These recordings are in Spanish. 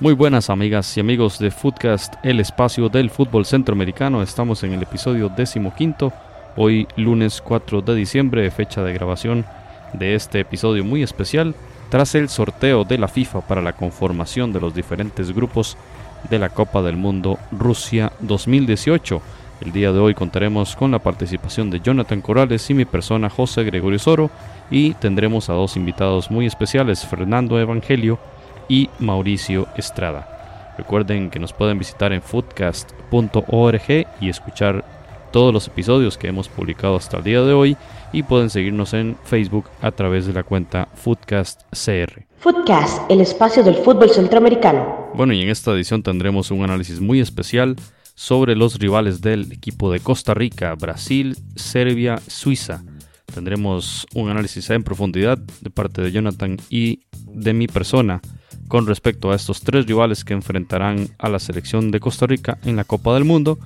Muy buenas amigas y amigos de Footcast, el espacio del fútbol centroamericano. Estamos en el episodio quinto, hoy lunes 4 de diciembre, fecha de grabación de este episodio muy especial, tras el sorteo de la FIFA para la conformación de los diferentes grupos de la Copa del Mundo Rusia 2018. El día de hoy contaremos con la participación de Jonathan Corrales y mi persona José Gregorio Soro y tendremos a dos invitados muy especiales, Fernando Evangelio y Mauricio Estrada. Recuerden que nos pueden visitar en foodcast.org y escuchar todos los episodios que hemos publicado hasta el día de hoy y pueden seguirnos en Facebook a través de la cuenta Foodcast CR. Foodcast, el espacio del fútbol centroamericano. Bueno, y en esta edición tendremos un análisis muy especial sobre los rivales del equipo de Costa Rica, Brasil, Serbia, Suiza. Tendremos un análisis en profundidad de parte de Jonathan y de mi persona con respecto a estos tres rivales que enfrentarán a la selección de Costa Rica en la Copa del Mundo.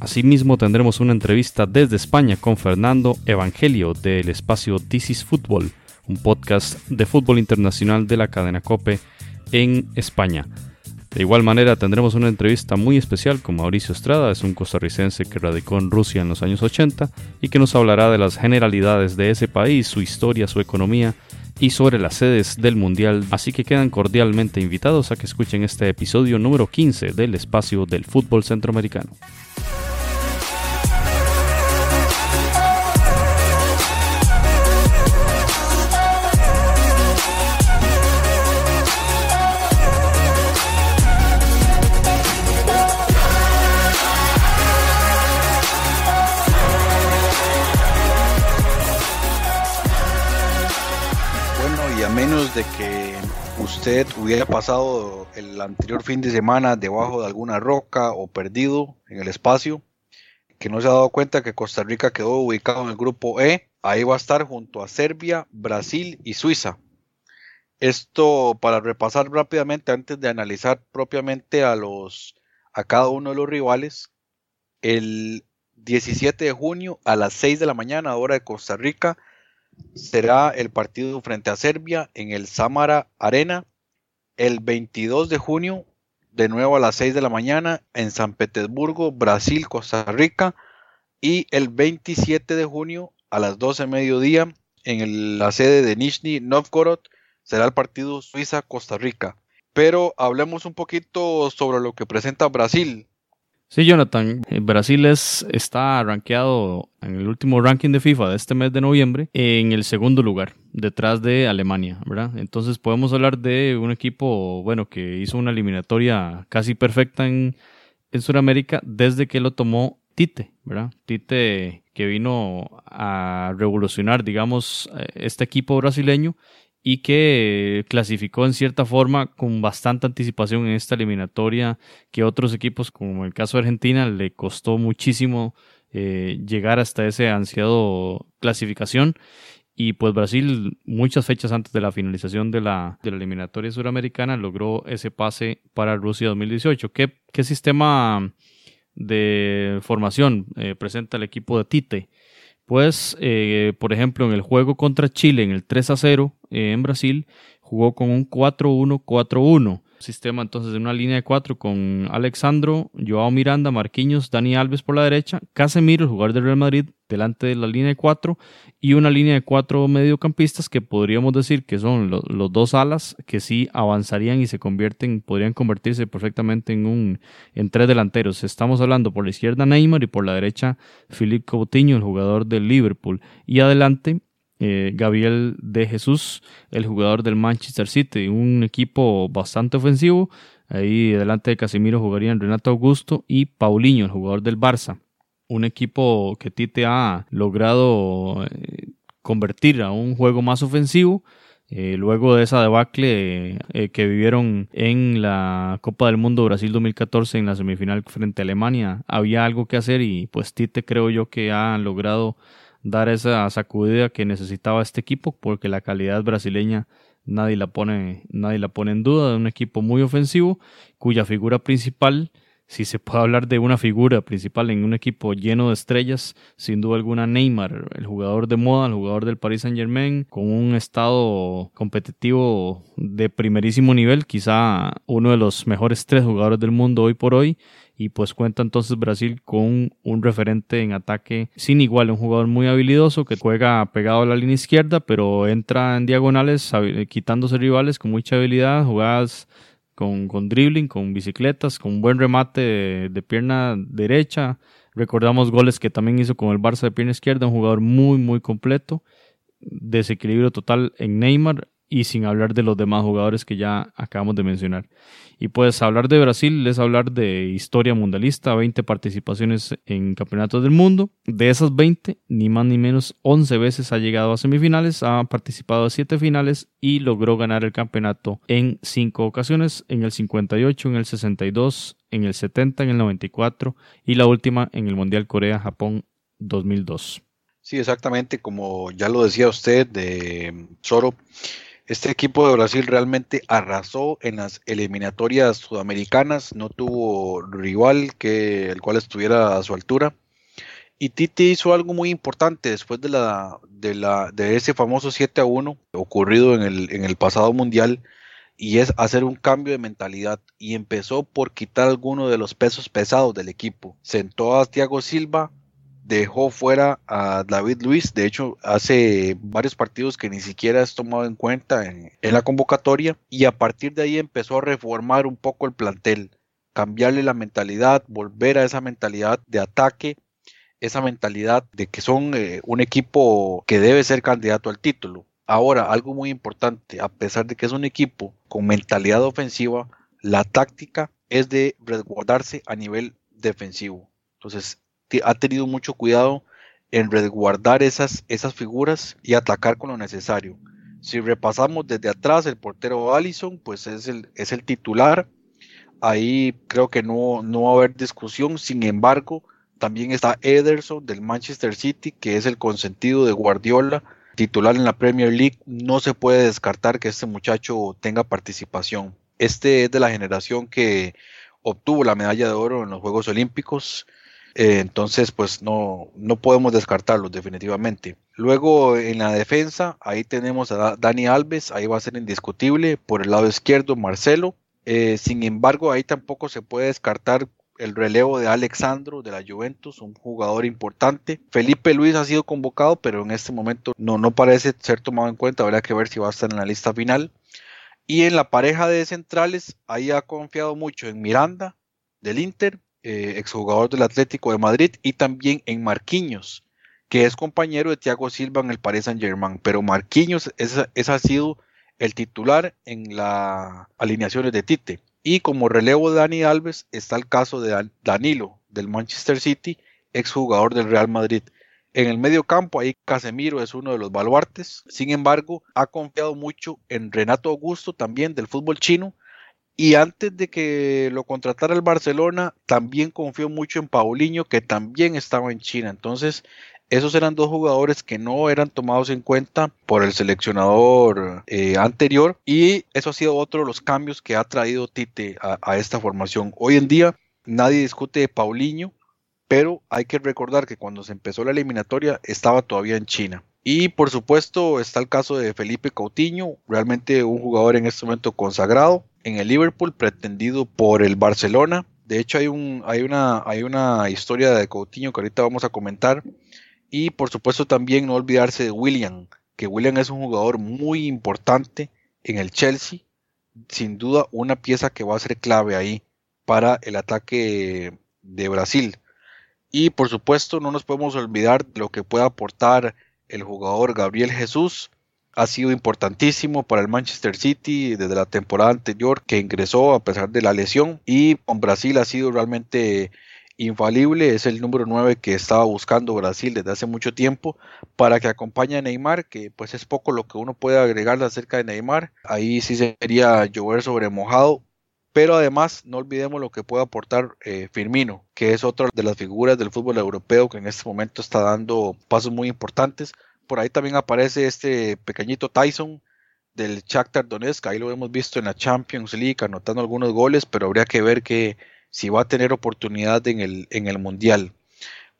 Asimismo tendremos una entrevista desde España con Fernando Evangelio del espacio This is Football, un podcast de fútbol internacional de la cadena Cope en España. De igual manera tendremos una entrevista muy especial con Mauricio Estrada, es un costarricense que radicó en Rusia en los años 80 y que nos hablará de las generalidades de ese país, su historia, su economía y sobre las sedes del Mundial, así que quedan cordialmente invitados a que escuchen este episodio número 15 del espacio del fútbol centroamericano. De que usted hubiera pasado el anterior fin de semana debajo de alguna roca o perdido en el espacio, que no se ha dado cuenta que Costa Rica quedó ubicado en el grupo E, ahí va a estar junto a Serbia, Brasil y Suiza. Esto para repasar rápidamente antes de analizar propiamente a los a cada uno de los rivales. El 17 de junio a las 6 de la mañana, hora de Costa Rica, será el partido frente a Serbia en el Samara Arena el 22 de junio, de nuevo a las 6 de la mañana en San Petersburgo, Brasil, Costa Rica, y el 27 de junio a las 12 de mediodía en la sede de Nizhny Novgorod será el partido Suiza-Costa Rica. Pero hablemos un poquito sobre lo que presenta Brasil. Sí, Jonathan, eh, Brasil es, está rankeado en el último ranking de FIFA de este mes de noviembre en el segundo lugar, detrás de Alemania, ¿verdad? Entonces podemos hablar de un equipo, bueno, que hizo una eliminatoria casi perfecta en, en Sudamérica desde que lo tomó Tite, ¿verdad? Tite que vino a revolucionar, digamos, eh, este equipo brasileño y que clasificó en cierta forma con bastante anticipación en esta eliminatoria que otros equipos, como el caso de Argentina, le costó muchísimo eh, llegar hasta ese ansiado clasificación. Y pues Brasil, muchas fechas antes de la finalización de la, de la eliminatoria suramericana, logró ese pase para Rusia 2018. ¿Qué, sistema de formación eh, presenta el equipo de Tite? Pues, eh, por ejemplo, en el juego contra Chile, en el 3 a 0 eh, en Brasil, jugó con un 4-1-4-1. Sistema entonces de una línea de cuatro con Alexandro, Joao Miranda, Marquinhos, Dani Alves por la derecha, Casemiro, el jugador del Real Madrid, delante de la línea de cuatro y una línea de cuatro mediocampistas que podríamos decir que son los dos alas que sí avanzarían y se convierten, podrían convertirse perfectamente en un en tres delanteros. Estamos hablando por la izquierda Neymar y por la derecha Philippe Coutinho, el jugador del Liverpool, y adelante eh, Gabriel de Jesús, el jugador del Manchester City, un equipo bastante ofensivo. Ahí delante de Casemiro jugarían Renato Augusto y Paulinho, el jugador del Barça. Un equipo que Tite ha logrado eh, convertir a un juego más ofensivo Eh, luego de esa debacle que vivieron en la Copa del Mundo Brasil 2014 en la semifinal frente a Alemania, había algo que hacer y pues Tite creo yo que ha logrado dar esa sacudida que necesitaba este equipo porque la calidad brasileña nadie la pone, nadie la pone en duda, de un equipo muy ofensivo cuya figura principal si se puede hablar de una figura principal en un equipo lleno de estrellas, sin duda alguna Neymar, el jugador de moda, el jugador del Paris Saint Germain, con un estado competitivo de primerísimo nivel, quizá uno de los mejores tres jugadores del mundo hoy por hoy, y pues cuenta entonces Brasil con un referente en ataque sin igual, un jugador muy habilidoso que juega pegado a la línea izquierda, pero entra en diagonales quitándose rivales con mucha habilidad, jugadas con, con dribbling, con bicicletas, con buen remate de, pierna derecha. Recordamos goles que también hizo con el Barça de pierna izquierda, un jugador muy, muy completo. Desequilibrio total en Neymar y sin hablar de los demás jugadores que ya acabamos de mencionar. Y pues hablar de Brasil es hablar de historia mundialista, 20 participaciones en campeonatos del mundo. De esas 20, ni más ni menos 11 veces ha llegado a semifinales, ha participado a 7 finales y logró ganar el campeonato en 5 ocasiones, en el 58, en el 62, en el 70, en el 94 y la última en el Mundial Corea-Japón 2002. Sí, exactamente, como ya lo decía usted de Soro. Este equipo de Brasil realmente arrasó en las eliminatorias sudamericanas, no tuvo rival que el cual estuviera a su altura. Y Titi hizo algo muy importante después de la de ese famoso 7 a 1 ocurrido en el, en el pasado mundial y es hacer un cambio de mentalidad y empezó por quitar alguno de los pesos pesados del equipo. Sentó a Thiago Silva, dejó fuera a David Luis. De hecho, hace varios partidos que ni siquiera es tomado en cuenta en, la convocatoria. Y a partir de ahí empezó a reformar un poco el plantel, cambiarle la mentalidad, volver a esa mentalidad de ataque, esa mentalidad de que son eh, un equipo que debe ser candidato al título. Ahora, algo muy importante, a pesar de que es un equipo con mentalidad ofensiva, la táctica es de resguardarse a nivel defensivo. Entonces, ha tenido mucho cuidado en resguardar esas, esas figuras y atacar con lo necesario. Si repasamos desde atrás, el portero Allison, pues es el, es el titular. Ahí creo que no, no va a haber discusión. Sin embargo, también está Ederson del Manchester City, que es el consentido de Guardiola, titular en la Premier League. No se puede descartar que este muchacho tenga participación. Este es de la generación que obtuvo la medalla de oro en los Juegos Olímpicos. Eh, entonces, pues no, no podemos descartarlos definitivamente. Luego en la defensa, ahí tenemos a Dani Alves, ahí va a ser indiscutible. Por el lado izquierdo, Marcelo. Eh, sin embargo, ahí tampoco se puede descartar el relevo de Alexandro de la Juventus, un jugador importante. Felipe Luis ha sido convocado, pero en este momento no, no parece ser tomado en cuenta. Habrá que ver si va a estar en la lista final. Y en la pareja de centrales, ahí ha confiado mucho en Miranda del Inter, eh, exjugador del Atlético de Madrid, y también en Marquinhos, que es compañero de Thiago Silva en el Paris Saint Germain. Pero Marquinhos es, ha sido el titular en las alineaciones de Tite. Y como relevo de Dani Alves está el caso de Danilo del Manchester City, exjugador del Real Madrid. En el medio campo, ahí Casemiro es uno de los baluartes. Sin embargo, ha confiado mucho en Renato Augusto, también del fútbol chino, y antes de que lo contratara el Barcelona, también confió mucho en Paulinho, que también estaba en China. Entonces, esos eran dos jugadores que no eran tomados en cuenta por el seleccionador eh, anterior. Y eso ha sido otro de los cambios que ha traído Tite a, esta formación. Hoy en día, nadie discute de Paulinho, pero hay que recordar que cuando se empezó la eliminatoria estaba todavía en China. Y por supuesto está el caso de Felipe Coutinho, realmente un jugador en este momento consagrado en el Liverpool, pretendido por el Barcelona. De hecho, hay, un, hay, una, hay una historia de Coutinho que ahorita vamos a comentar. Y por supuesto también no olvidarse de William, que William es un jugador muy importante en el Chelsea. Sin duda una pieza que va a ser clave ahí para el ataque de Brasil. Y por supuesto no nos podemos olvidar de lo que puede aportar el jugador Gabriel Jesús, ha sido importantísimo para el Manchester City desde la temporada anterior que ingresó a pesar de la lesión y con Brasil ha sido realmente infalible, es el número 9 que estaba buscando Brasil desde hace mucho tiempo para que acompañe a Neymar, que pues es poco lo que uno puede agregarle acerca de Neymar. Ahí sí sería llover sobre mojado, pero además no olvidemos lo que puede aportar eh, Firmino, que es otra de las figuras del fútbol europeo que en este momento está dando pasos muy importantes. Por ahí también aparece este pequeñito Tyson del Shakhtar Donetsk, ahí lo hemos visto en la Champions League anotando algunos goles, pero habría que ver que si va a tener oportunidad en el, en el Mundial.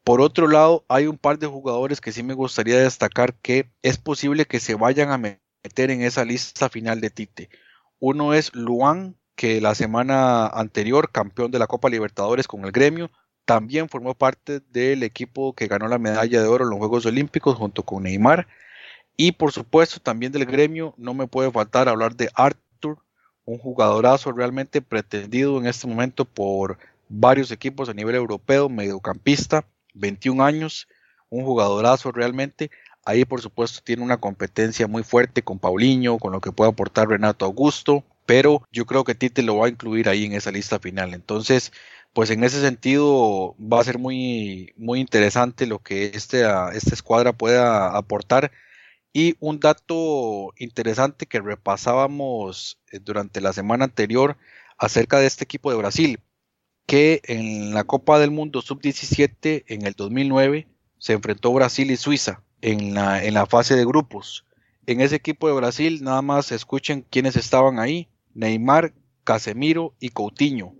Por otro lado, hay un par de jugadores que sí me gustaría destacar que es posible que se vayan a meter en esa lista final de Tite. Uno es Luan, que la semana anterior, campeón de la Copa Libertadores con el gremio, también formó parte del equipo que ganó la medalla de oro en los Juegos Olímpicos junto con Neymar. Y por supuesto también del gremio no me puede faltar hablar de Arthur, un jugadorazo realmente pretendido en este momento por varios equipos a nivel europeo, mediocampista, 21 años, un jugadorazo realmente. Ahí por supuesto tiene una competencia muy fuerte con Paulinho, con lo que puede aportar Renato Augusto, pero yo creo que Tite lo va a incluir ahí en esa lista final. Entonces, pues en ese sentido va a ser muy, muy interesante lo que este, esta escuadra pueda aportar y un dato interesante que repasábamos eh, durante la semana anterior acerca de este equipo de Brasil, que en la Copa del Mundo Sub-17 en el 2009 se enfrentó Brasil y Suiza en la, en la fase de grupos. En ese equipo de Brasil nada más escuchen quiénes estaban ahí. Neymar, Casemiro y Coutinho.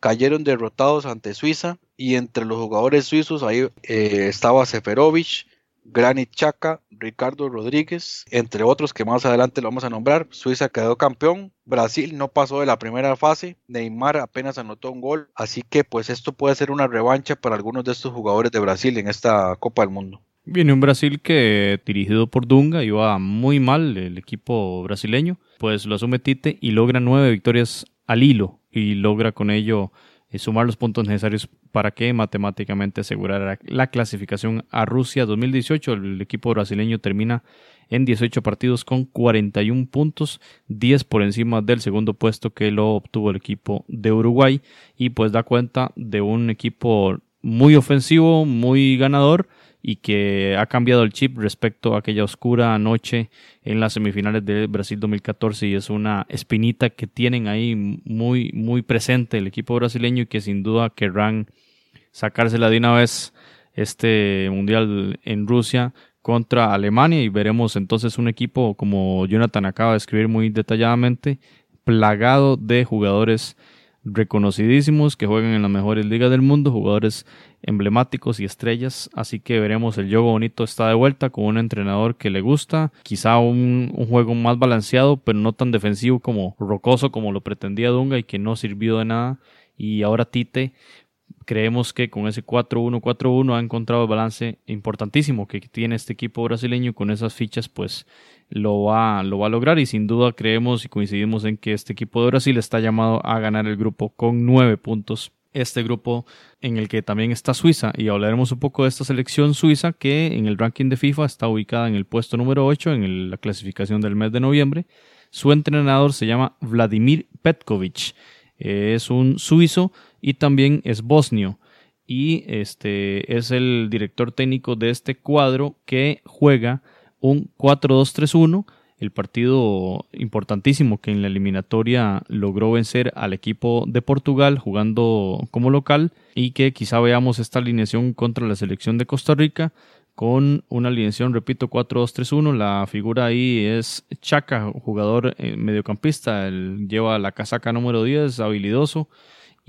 Cayeron derrotados ante Suiza y entre los jugadores suizos ahí eh, estaba Seferovic, Granit Chaka, Ricardo Rodríguez, entre otros que más adelante lo vamos a nombrar. Suiza quedó campeón, Brasil no pasó de la primera fase, Neymar apenas anotó un gol, así que pues esto puede ser una revancha para algunos de estos jugadores de Brasil en esta Copa del Mundo. Viene un Brasil que dirigido por Dunga iba muy mal el equipo brasileño, pues lo asume Tite y logra nueve victorias al hilo y logra con ello eh, sumar los puntos necesarios para que matemáticamente asegurara la clasificación a Rusia 2018. El equipo brasileño termina en 18 partidos con 41 puntos, 10 por encima del segundo puesto que lo obtuvo el equipo de Uruguay y pues da cuenta de un equipo muy ofensivo, muy ganador y que ha cambiado el chip respecto a aquella oscura noche en las semifinales de Brasil 2014 y es una espinita que tienen ahí muy muy presente el equipo brasileño y que sin duda querrán sacársela de una vez este mundial en Rusia contra Alemania. Y veremos entonces un equipo como Jonathan acaba de escribir muy detalladamente plagado de jugadores reconocidísimos que juegan en las mejores ligas del mundo, jugadores emblemáticos y estrellas, así que veremos el juego bonito está de vuelta con un entrenador que le gusta, quizá un, juego más balanceado, pero no tan defensivo como rocoso como lo pretendía Dunga y que no sirvió de nada. Y ahora Tite, creemos que con ese 4-1-4-1 ha encontrado el balance importantísimo que tiene este equipo brasileño con esas fichas, pues lo va, lo va a lograr y sin duda creemos y coincidimos en que este equipo de Brasil está llamado a ganar el grupo con nueve puntos. Este grupo en el que también está Suiza y hablaremos un poco de esta selección suiza que en el ranking de FIFA está ubicada en el puesto número 8 en la clasificación del mes de noviembre. Su entrenador se llama Vladimir Petkovic. Es un suizo y también es bosnio y este es el director técnico de este cuadro que juega un 4-2-3-1, el partido importantísimo que en la eliminatoria logró vencer al equipo de Portugal jugando como local y que quizá veamos esta alineación contra la selección de Costa Rica con una alineación, repito, 4-2-3-1. La figura ahí es Chaca, jugador eh, mediocampista, él lleva la casaca número 10, habilidoso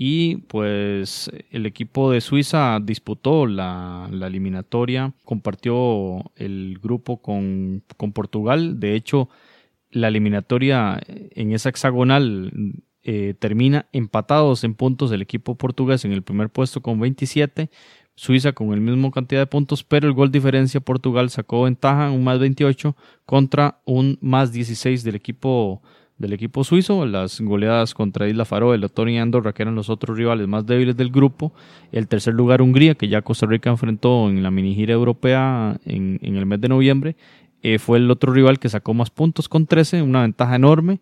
y pues el equipo de Suiza disputó la, eliminatoria, compartió el grupo con, Portugal. De hecho, la eliminatoria en esa hexagonal eh, termina empatados en puntos el equipo portugués en el primer puesto con 27, Suiza con el mismo cantidad de puntos, pero el gol diferencia Portugal sacó ventaja, un más 28 contra un más 16 del equipo del equipo suizo, las goleadas contra Isla Faroe, Letonia y Andorra, que eran los otros rivales más débiles del grupo. El tercer lugar, Hungría, que ya Costa Rica enfrentó en la mini gira europea en, el mes de noviembre, eh, fue el otro rival que sacó más puntos con 13, una ventaja enorme.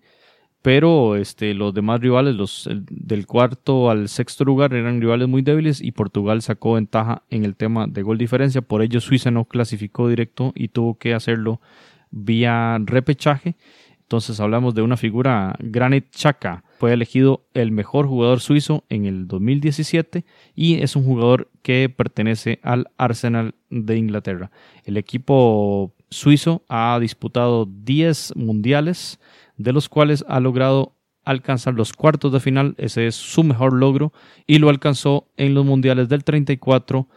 pero este, los demás rivales, los del cuarto al sexto lugar, eran rivales muy débiles y Portugal sacó ventaja en el tema de gol diferencia. Por ello, Suiza no clasificó directo y tuvo que hacerlo vía repechaje. Entonces hablamos de una figura, Granit Xhaka, fue elegido el mejor jugador suizo en el 2017 y es un jugador que pertenece al Arsenal de Inglaterra. El equipo suizo ha disputado 10 mundiales, de los cuales ha logrado alcanzar los cuartos de final, ese es su mejor logro, y lo alcanzó en los mundiales del 34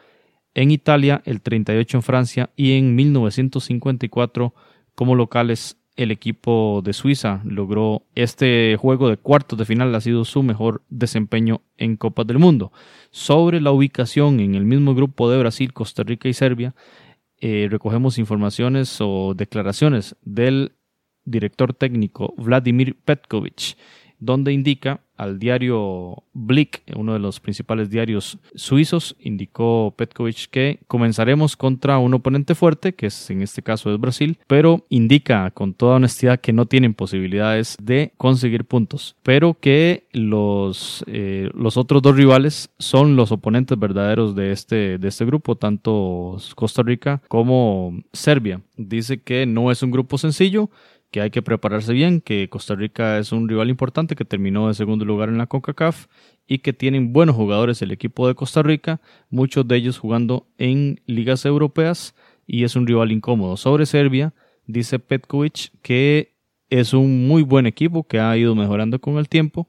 en Italia, el 38 en Francia y en 1954 como locales el equipo de Suiza logró este juego de cuartos de final, ha sido su mejor desempeño en Copas del Mundo. Sobre la ubicación en el mismo grupo de Brasil, Costa Rica y Serbia, eh, recogemos informaciones o declaraciones del director técnico Vladimir Petkovic, donde indica al diario Blick, uno de los principales diarios suizos, indicó Petkovic que comenzaremos contra un oponente fuerte, que es en este caso es Brasil, pero indica con toda honestidad que no tienen posibilidades de conseguir puntos, pero que los, eh, los otros dos rivales son los oponentes verdaderos de este, de este grupo, tanto Costa Rica como Serbia. Dice que no es un grupo sencillo, que hay que prepararse bien, que Costa Rica es un rival importante que terminó de segundo lugar en la CONCACAF y que tienen buenos jugadores el equipo de Costa Rica, muchos de ellos jugando en ligas europeas y es un rival incómodo. Sobre Serbia, dice Petkovic que es un muy buen equipo que ha ido mejorando con el tiempo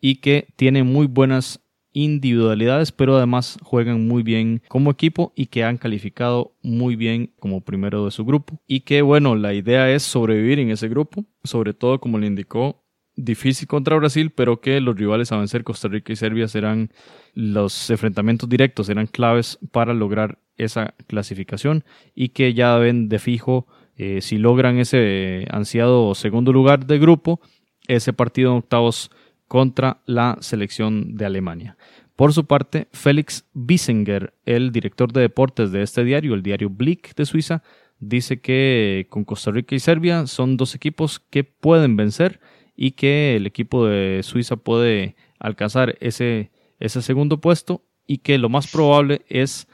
y que tiene muy buenas individualidades, pero además juegan muy bien como equipo y que han calificado muy bien como primero de su grupo. Y que bueno, la idea es sobrevivir en ese grupo, sobre todo como le indicó, difícil contra Brasil, pero que los rivales a vencer Costa Rica y Serbia serán los enfrentamientos directos, serán claves para lograr esa clasificación y que ya ven de fijo eh, si logran ese ansiado segundo lugar de grupo, ese partido en octavos contra la selección de Alemania. Por su parte, Félix Bissinger, el director de deportes de este diario, el diario Blick de Suiza, dice que con Costa Rica y Serbia son dos equipos que pueden vencer y que el equipo de Suiza puede alcanzar ese, ese segundo puesto y que lo más probable es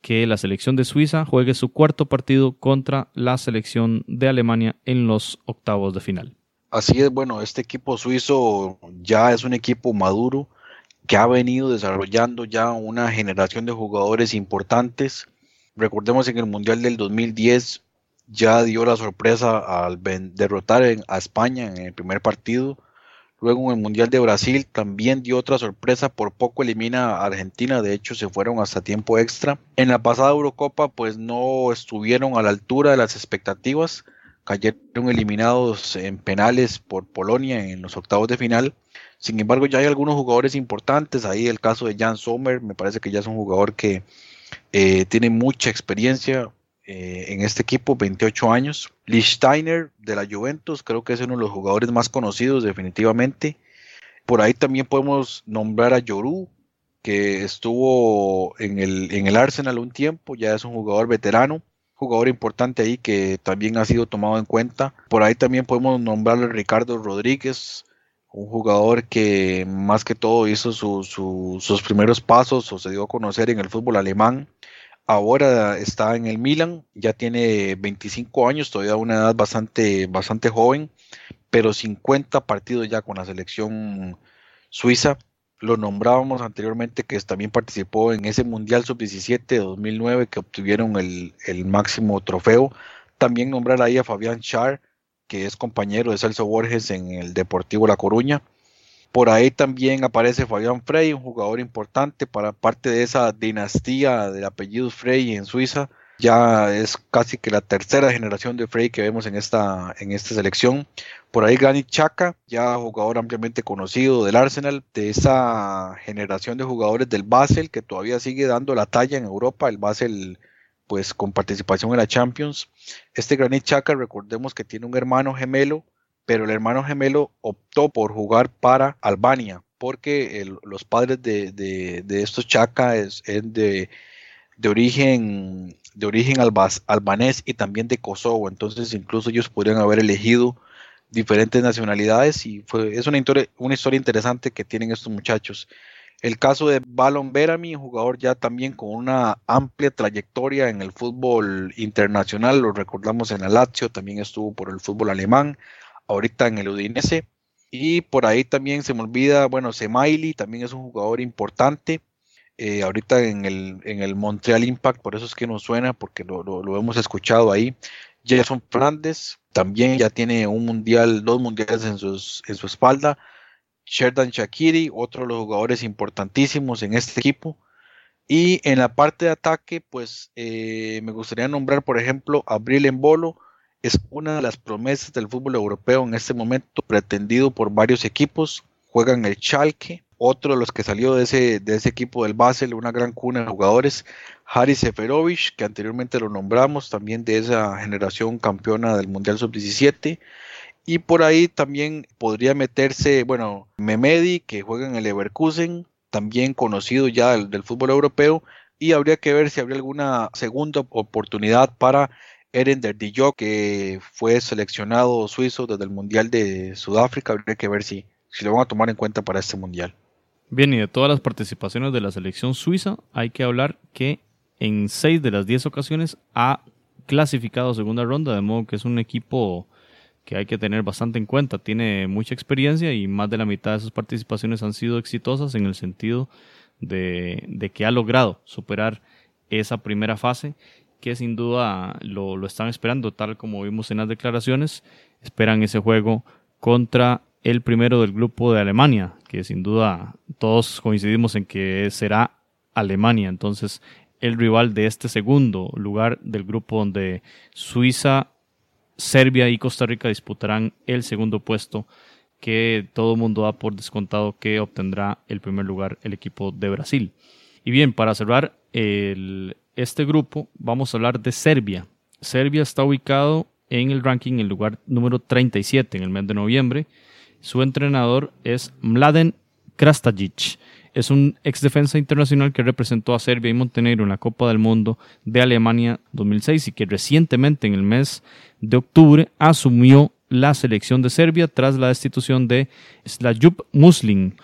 que la selección de Suiza juegue su cuarto partido contra la selección de Alemania en los octavos de final. Así es, bueno, este equipo suizo ya es un equipo maduro que ha venido desarrollando ya una generación de jugadores importantes. Recordemos en el Mundial del 2010 ya dio la sorpresa al derrotar a España en el primer partido. Luego en el Mundial de Brasil también dio otra sorpresa, por poco elimina a Argentina, de hecho se fueron hasta tiempo extra. En la pasada Eurocopa pues no estuvieron a la altura de las expectativas, cayeron eliminados en penales por Polonia en los octavos de final. Sin embargo, ya hay algunos jugadores importantes. Ahí el caso de Jan Sommer, me parece que ya es un jugador que eh, tiene mucha experiencia eh, en este equipo, 28 años. Steiner de la Juventus, creo que es uno de los jugadores más conocidos definitivamente. Por ahí también podemos nombrar a Yoru, que estuvo en el, en el Arsenal un tiempo, ya es un jugador veterano jugador importante ahí que también ha sido tomado en cuenta. Por ahí también podemos nombrarle a Ricardo Rodríguez, un jugador que más que todo hizo sus primeros pasos o se dio a conocer en el fútbol alemán. Ahora está en el Milan, ya tiene 25 años, todavía una edad bastante, bastante joven, pero 50 partidos ya con la selección suiza lo nombrábamos anteriormente, que también participó en ese Mundial Sub-17 de 2009 que obtuvieron el, máximo trofeo. También nombrar ahí a Fabián Char, que es compañero de Celso Borges en el Deportivo La Coruña. Por ahí también aparece Fabián Frey, un jugador importante para parte de esa dinastía del apellido Frey en Suiza. Ya es casi que la tercera generación de Frey que vemos en esta, en esta selección. Por ahí Granit Chaka, ya jugador ampliamente conocido del Arsenal, de esa generación de jugadores del Basel que todavía sigue dando la talla en Europa, el Basel pues con participación en la Champions. Este Granit Chaka, recordemos que tiene un hermano gemelo, pero el hermano gemelo optó por jugar para Albania, porque los padres de, estos Chaka es, de, de origen de origen albanés y también de Kosovo, entonces incluso ellos podrían haber elegido diferentes nacionalidades y fue, es una, una historia interesante que tienen estos muchachos. El caso de Balon Berami, jugador ya también con una amplia trayectoria en el fútbol internacional, lo recordamos en la Lazio, también estuvo por el fútbol alemán, ahorita en el Udinese. Y por ahí también se me olvida, bueno, Semaili también es un jugador importante. Eh, ahorita en el, en el Montreal Impact, por eso es que nos suena, porque lo, lo, hemos escuchado ahí. Jason Fernández también ya tiene un mundial, dos mundiales en, sus, en su espalda. Sherdan Shakiri, otro de los jugadores importantísimos en este equipo. Y en la parte de ataque, pues eh, me gustaría nombrar, por ejemplo, Abril Embolo. Es una de las promesas del fútbol europeo en este momento, pretendido por varios equipos. Juegan el Schalke, otro de los que salió de ese, de ese equipo del Basel, una gran cuna de jugadores. Haris Seferovic, que anteriormente lo nombramos, también de esa generación campeona del Mundial Sub-17. Y por ahí también podría meterse, bueno, Memedi, que juega en el Leverkusen, también conocido ya del, fútbol europeo. Y habría que ver si habría alguna segunda oportunidad para Eren Dijok, que fue seleccionado suizo desde el Mundial de Sudáfrica. Habría que ver si, si lo van a tomar en cuenta para este Mundial. Bien, y de todas las participaciones de la selección suiza, hay que hablar que en seis de las diez ocasiones ha clasificado segunda ronda, de modo que es un equipo que hay que tener bastante en cuenta. Tiene mucha experiencia y más de la mitad de sus participaciones han sido exitosas en el sentido de, que ha logrado superar esa primera fase que sin duda lo, lo, están esperando, tal como vimos en las declaraciones. Esperan ese juego contra el primero del grupo de Alemania, que sin duda todos coincidimos en que será Alemania. Entonces, el rival de este segundo lugar del grupo donde Suiza, Serbia y Costa Rica disputarán el segundo puesto que todo el mundo da por descontado que obtendrá el primer lugar el equipo de Brasil. Y bien, para cerrar este grupo vamos a hablar de Serbia. Serbia está ubicado en el ranking en el lugar número 37 en el mes de noviembre. Su entrenador es Mladen Krastajic es un ex defensa internacional que representó a Serbia y Montenegro en la Copa del Mundo de Alemania 2006 y que recientemente en el mes de octubre asumió la selección de Serbia tras la destitución de Slajup Muslin.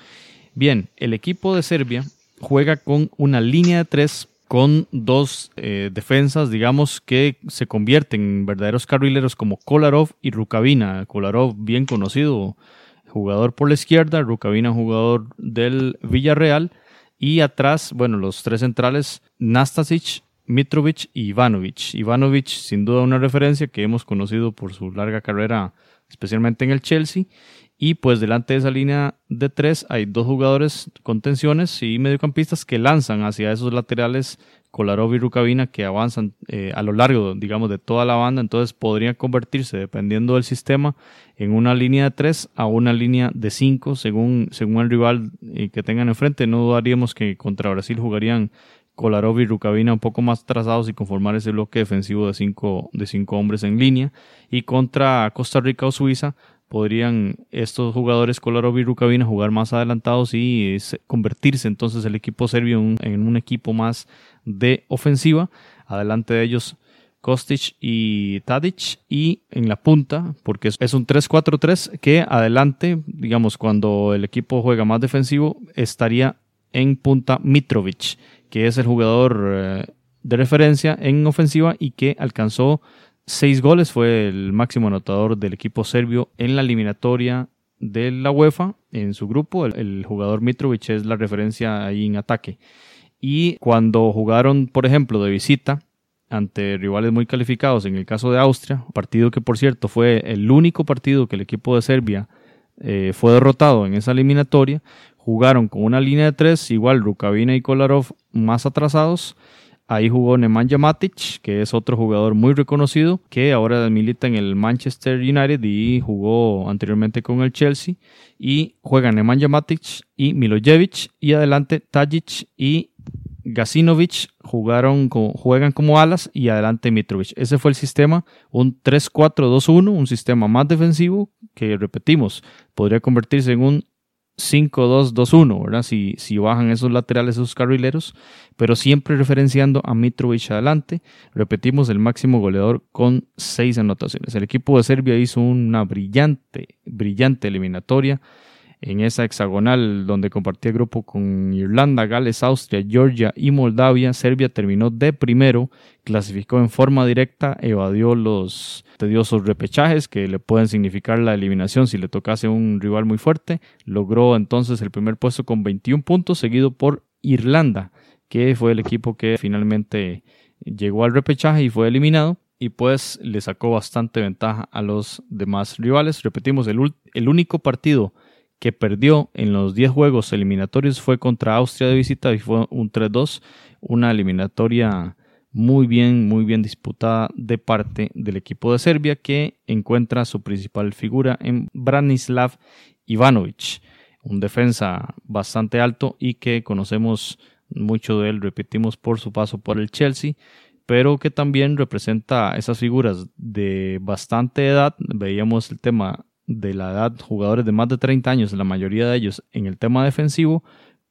Bien, el equipo de Serbia juega con una línea de tres con dos eh, defensas, digamos, que se convierten en verdaderos carrileros como Kolarov y Rukavina. Kolarov, bien conocido jugador por la izquierda, Rukavina jugador del Villarreal y atrás, bueno, los tres centrales, Nastasic, Mitrovic y Ivanovic. Ivanovic, sin duda una referencia que hemos conocido por su larga carrera, especialmente en el Chelsea. Y pues delante de esa línea de tres hay dos jugadores con tensiones y mediocampistas que lanzan hacia esos laterales Kolarov y Rukavina que avanzan eh, a lo largo, digamos, de toda la banda, entonces podrían convertirse, dependiendo del sistema, en una línea de 3 a una línea de 5, según, según el rival eh, que tengan enfrente. No dudaríamos que contra Brasil jugarían Kolarov y Rukavina un poco más trazados y conformar ese bloque defensivo de 5 de cinco hombres en línea. Y contra Costa Rica o Suiza podrían estos jugadores Kolarov y Rukavina jugar más adelantados y convertirse entonces el equipo serbio en un equipo más de ofensiva. Adelante de ellos Kostic y Tadic y en la punta, porque es un 3-4-3 que adelante, digamos, cuando el equipo juega más defensivo, estaría en punta Mitrovic, que es el jugador eh, de referencia en ofensiva y que alcanzó seis goles, fue el máximo anotador del equipo serbio en la eliminatoria de la UEFA en su grupo. el jugador Mitrovic es la referencia ahí en ataque. Y cuando jugaron, por ejemplo, de visita ante rivales muy calificados, en el caso de Austria, partido que por cierto fue el único partido que el equipo de Serbia eh, fue derrotado en esa eliminatoria, jugaron con una línea de tres, igual Rukavina y Kolarov más atrasados. Ahí jugó Nemanja Matic, que es otro jugador muy reconocido, que ahora milita en el Manchester United y jugó anteriormente con el Chelsea. Y juegan Nemanja Matic y Milojevic. Y adelante Tajic y Gasinovic jugaron juegan como alas y adelante Mitrovic. Ese fue el sistema, un 3-4-2-1, un sistema más defensivo que repetimos, podría convertirse en un 5-2-2-1, ¿verdad? Si, si bajan esos laterales, esos carrileros, pero siempre referenciando a Mitrovic adelante. Repetimos, el máximo goleador con 6 anotaciones. El equipo de Serbia hizo una brillante, brillante eliminatoria en esa hexagonal donde compartía grupo con Irlanda, Gales, Austria, Georgia y Moldavia. Serbia terminó de primero, clasificó en forma directa, evadió los tediosos repechajes que le pueden significar la eliminación si le tocase un rival muy fuerte. Logró entonces el primer puesto con 21 puntos, seguido por Irlanda, que fue el equipo que finalmente llegó al repechaje y fue eliminado y pues le sacó bastante ventaja a los demás rivales. Repetimos, el, el único partido que perdió en los 10 juegos eliminatorios fue contra Austria de visita y fue un 3-2, una eliminatoria muy bien, muy bien disputada de parte del equipo de Serbia que encuentra su principal figura en Branislav Ivanovic, un defensa bastante alto y que conocemos mucho de él, repetimos, por su paso por el Chelsea, pero que también representa esas figuras de bastante edad. Veíamos el tema de la edad, jugadores de más de 30 años, la mayoría de ellos en el tema defensivo,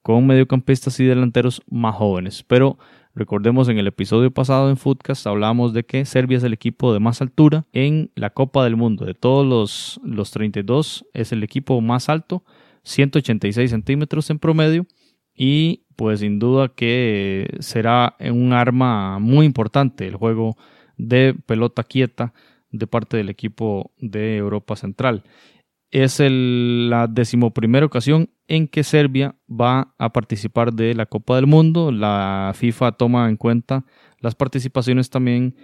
con mediocampistas y delanteros más jóvenes. Pero recordemos en el episodio pasado en Footcast hablamos de que Serbia es el equipo de más altura en la Copa del Mundo. De todos los, los 32 es el equipo más alto, 186 centímetros en promedio. Y pues sin duda que será un arma muy importante el juego de pelota quieta de parte del equipo de Europa Central. Es la decimoprimera ocasión en que Serbia va a participar de la Copa del Mundo. La FIFA toma en cuenta las participaciones también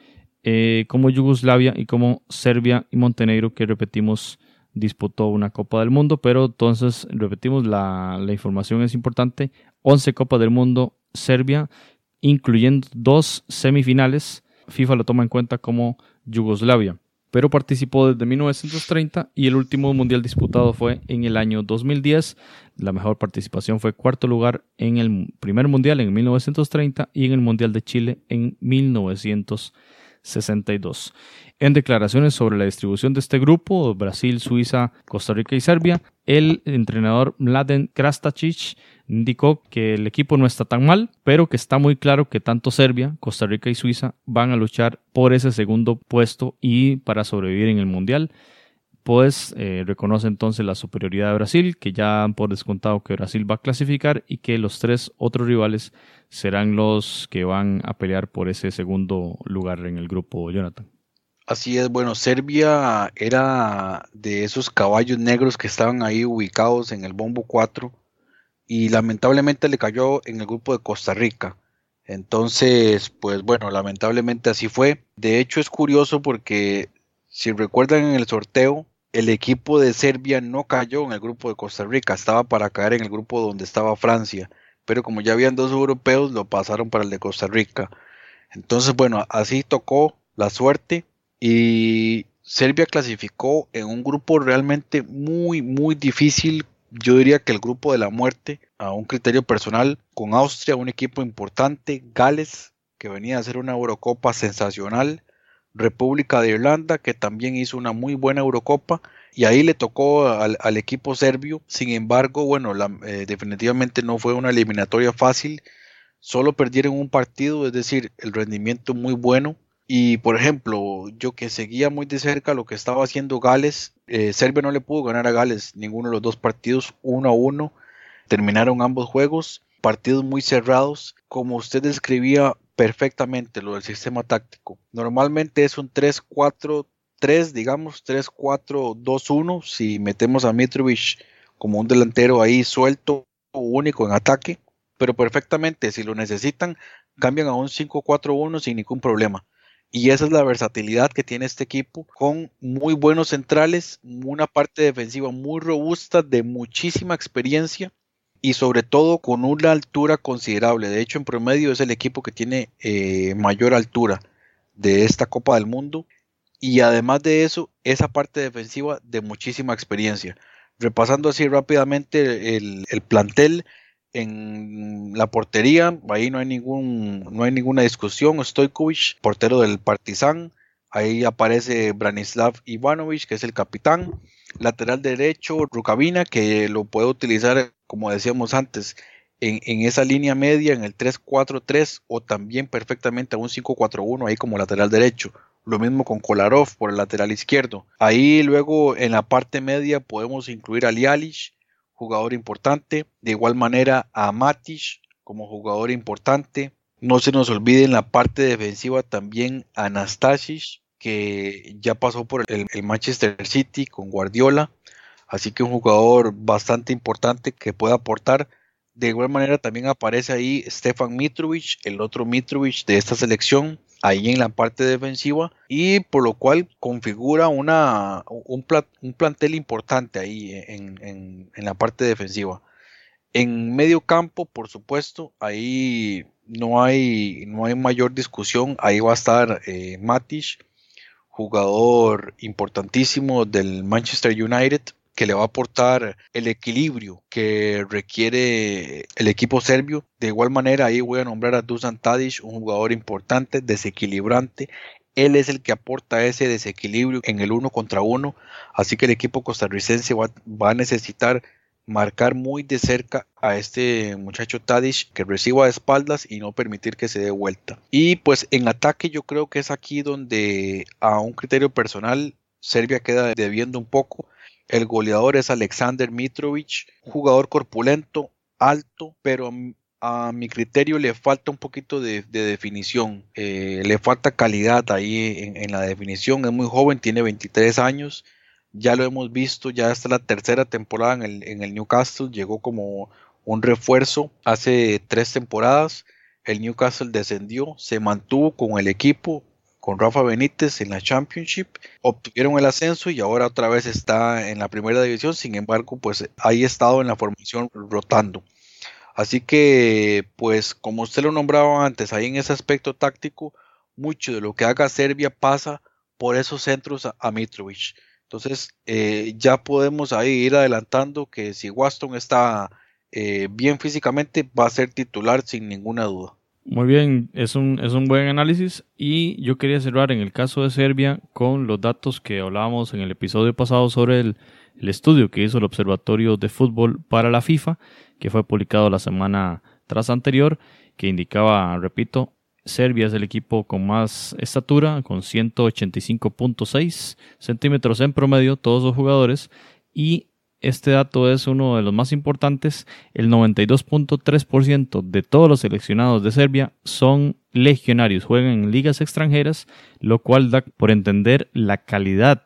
eh, como Yugoslavia y como Serbia y Montenegro, que repetimos disputó una Copa del Mundo, pero entonces repetimos la, la información es importante. 11 Copas del Mundo Serbia, incluyendo dos semifinales. FIFA lo toma en cuenta como Yugoslavia, pero participó desde 1930 y el último mundial disputado fue en el año 2010. La mejor participación fue cuarto lugar en el primer mundial en 1930 y en el Mundial de Chile en 1962. En declaraciones sobre la distribución de este grupo, Brasil, Suiza, Costa Rica y Serbia, el entrenador Mladen Krastacic indicó que el equipo no está tan mal, pero que está muy claro que tanto Serbia, Costa Rica y Suiza van a luchar por ese segundo puesto y para sobrevivir en el Mundial. Pues eh, reconoce entonces la superioridad de Brasil, que ya han por descontado que Brasil va a clasificar y que los tres otros rivales serán los que van a pelear por ese segundo lugar en el grupo, Jonathan. Así es, bueno, Serbia era de esos caballos negros que estaban ahí ubicados en el bombo 4 y lamentablemente le cayó en el grupo de Costa Rica. Entonces, pues bueno, lamentablemente así fue. De hecho es curioso porque si recuerdan en el sorteo, el equipo de Serbia no cayó en el grupo de Costa Rica, estaba para caer en el grupo donde estaba Francia, pero como ya habían dos europeos, lo pasaron para el de Costa Rica. Entonces, bueno, así tocó la suerte y Serbia clasificó en un grupo realmente muy, muy difícil yo diría que el grupo de la muerte, a un criterio personal, con Austria, un equipo importante, Gales, que venía a hacer una Eurocopa sensacional, República de Irlanda, que también hizo una muy buena Eurocopa, y ahí le tocó al, equipo serbio. Sin embargo, bueno, eh, definitivamente no fue una eliminatoria fácil, solo perdieron un partido, es decir, el rendimiento muy bueno. Y por ejemplo, yo que seguía muy de cerca lo que estaba haciendo Gales, eh, Serbia no le pudo ganar a Gales ninguno de los dos partidos, uno a uno. Terminaron ambos juegos, partidos muy cerrados, como usted describía perfectamente lo del sistema táctico. Normalmente es un 3-4-3, digamos, 3-4-2-1, si metemos a Mitrovic como un delantero ahí suelto, único en ataque, pero perfectamente si lo necesitan, cambian a un 5-4-1 sin ningún problema. Y esa es la versatilidad que tiene este equipo, con muy buenos centrales, una parte defensiva muy robusta, de muchísima experiencia y sobre todo con una altura considerable. De hecho, en promedio es el equipo que tiene eh, mayor altura de esta Copa del Mundo. Y además de eso, esa parte defensiva de muchísima experiencia. Repasando así rápidamente el, el plantel, en la portería, ahí no hay ningún, no hay ninguna discusión. Stojkovic, portero del Partizan, Ahí aparece Branislav Ivanovic, que es el capitán. Lateral derecho, Rukavina, que lo puede utilizar, como decíamos antes, en, esa línea media, en el 3-4-3 o también perfectamente a un 5-4-1 ahí como lateral derecho. Lo mismo con Kolarov por el lateral izquierdo. Ahí luego en la parte media podemos incluir a Lialic, jugador importante. De igual manera a Matic como jugador importante. No se nos olvide en la parte defensiva también Anastasis, que ya pasó por el, Manchester City con Guardiola. Así que un jugador bastante importante que puede aportar. De igual manera también aparece ahí Stefan Mitrovic, el otro Mitrovic de esta selección, ahí en la parte defensiva y por lo cual configura una, un, un plantel importante ahí en, en, en, la parte defensiva. En medio campo, por supuesto, ahí no hay, no hay mayor discusión, ahí va a estar eh, Matic, jugador importantísimo del Manchester United, que le va a aportar el equilibrio que requiere el equipo serbio. De igual manera, ahí voy a nombrar a Dusan Tadic, un jugador importante, desequilibrante. Él es el que aporta ese desequilibrio en el uno contra uno. Así que el equipo costarricense va, va a necesitar marcar muy de cerca a este muchacho Tadic que reciba de espaldas y no permitir que se dé vuelta. Y pues en ataque yo creo que es aquí donde a un criterio personal Serbia queda debiendo un poco el goleador es Alexander Mitrovic, jugador corpulento, alto, pero a mi criterio le falta un poquito de, definición, eh, le falta calidad ahí en, la definición, es muy joven, tiene 23 años, ya lo hemos visto, ya está la tercera temporada en el, en el Newcastle, llegó como un refuerzo hace tres temporadas, el Newcastle descendió, se mantuvo con el equipo, con Rafa Benítez en la Championship, obtuvieron el ascenso y ahora otra vez está en la primera división, sin embargo, pues ahí estado en la formación rotando. Así que, pues como usted lo nombraba antes, ahí en ese aspecto táctico, mucho de lo que haga Serbia pasa por esos centros a, Mitrovic. Entonces, eh, ya podemos ahí ir adelantando que si Waston está eh, bien físicamente, va a ser titular sin ninguna duda. Muy bien, es un, es un buen análisis y yo quería cerrar en el caso de Serbia con los datos que hablábamos en el episodio pasado sobre el, el estudio que hizo el Observatorio de Fútbol para la FIFA, que fue publicado la semana tras anterior, que indicaba, repito, Serbia es el equipo con más estatura, con 185.6 centímetros en promedio, todos los jugadores, y este dato es uno de los más importantes, el 92.3% de todos los seleccionados de Serbia son legionarios, juegan en ligas extranjeras, lo cual da por entender la calidad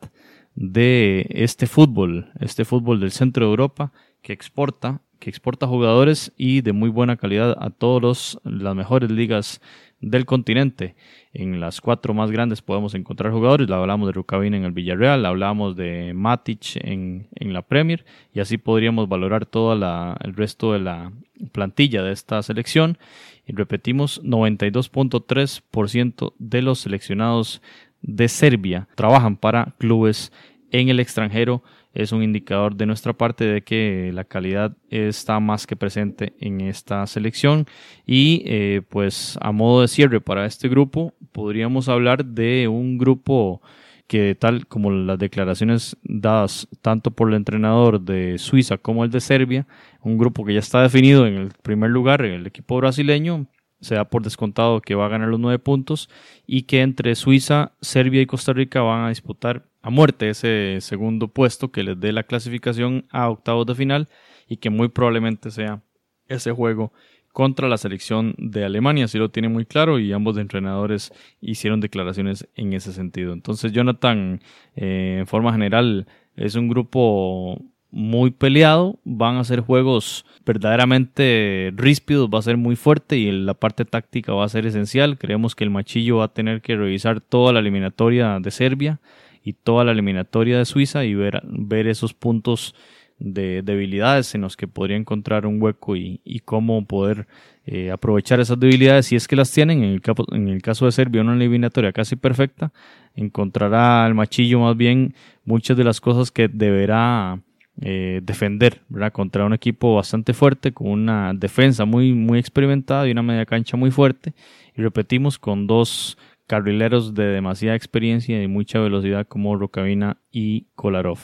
de este fútbol, este fútbol del centro de Europa que exporta, que exporta jugadores y de muy buena calidad a todas las mejores ligas del continente. En las cuatro más grandes podemos encontrar jugadores. Hablamos de Rukavina en el Villarreal, hablamos de Matic en, en la Premier y así podríamos valorar todo el resto de la plantilla de esta selección. Y repetimos, 92.3% de los seleccionados de Serbia trabajan para clubes en el extranjero es un indicador de nuestra parte de que la calidad está más que presente en esta selección. Y eh, pues a modo de cierre para este grupo podríamos hablar de un grupo que tal como las declaraciones dadas tanto por el entrenador de Suiza como el de Serbia, un grupo que ya está definido en el primer lugar, el equipo brasileño, se da por descontado que va a ganar los nueve puntos y que entre Suiza, Serbia y Costa Rica van a disputar a muerte ese segundo puesto que les dé la clasificación a octavos de final y que muy probablemente sea ese juego contra la selección de Alemania, así lo tiene muy claro y ambos entrenadores hicieron declaraciones en ese sentido. Entonces Jonathan, eh, en forma general, es un grupo muy peleado, van a ser juegos verdaderamente ríspidos, va a ser muy fuerte y la parte táctica va a ser esencial. Creemos que el Machillo va a tener que revisar toda la eliminatoria de Serbia y toda la eliminatoria de Suiza y ver, ver esos puntos de debilidades en los que podría encontrar un hueco y, cómo poder eh, aprovechar esas debilidades si es que las tienen. En el, en el caso de Serbia, una eliminatoria casi perfecta, encontrará al machillo más bien muchas de las cosas que deberá eh, defender contra un equipo bastante fuerte, con una defensa muy, muy experimentada y una media cancha muy fuerte. Y repetimos, con dos carrileros de demasiada experiencia y mucha velocidad como Rocavina y Kolarov.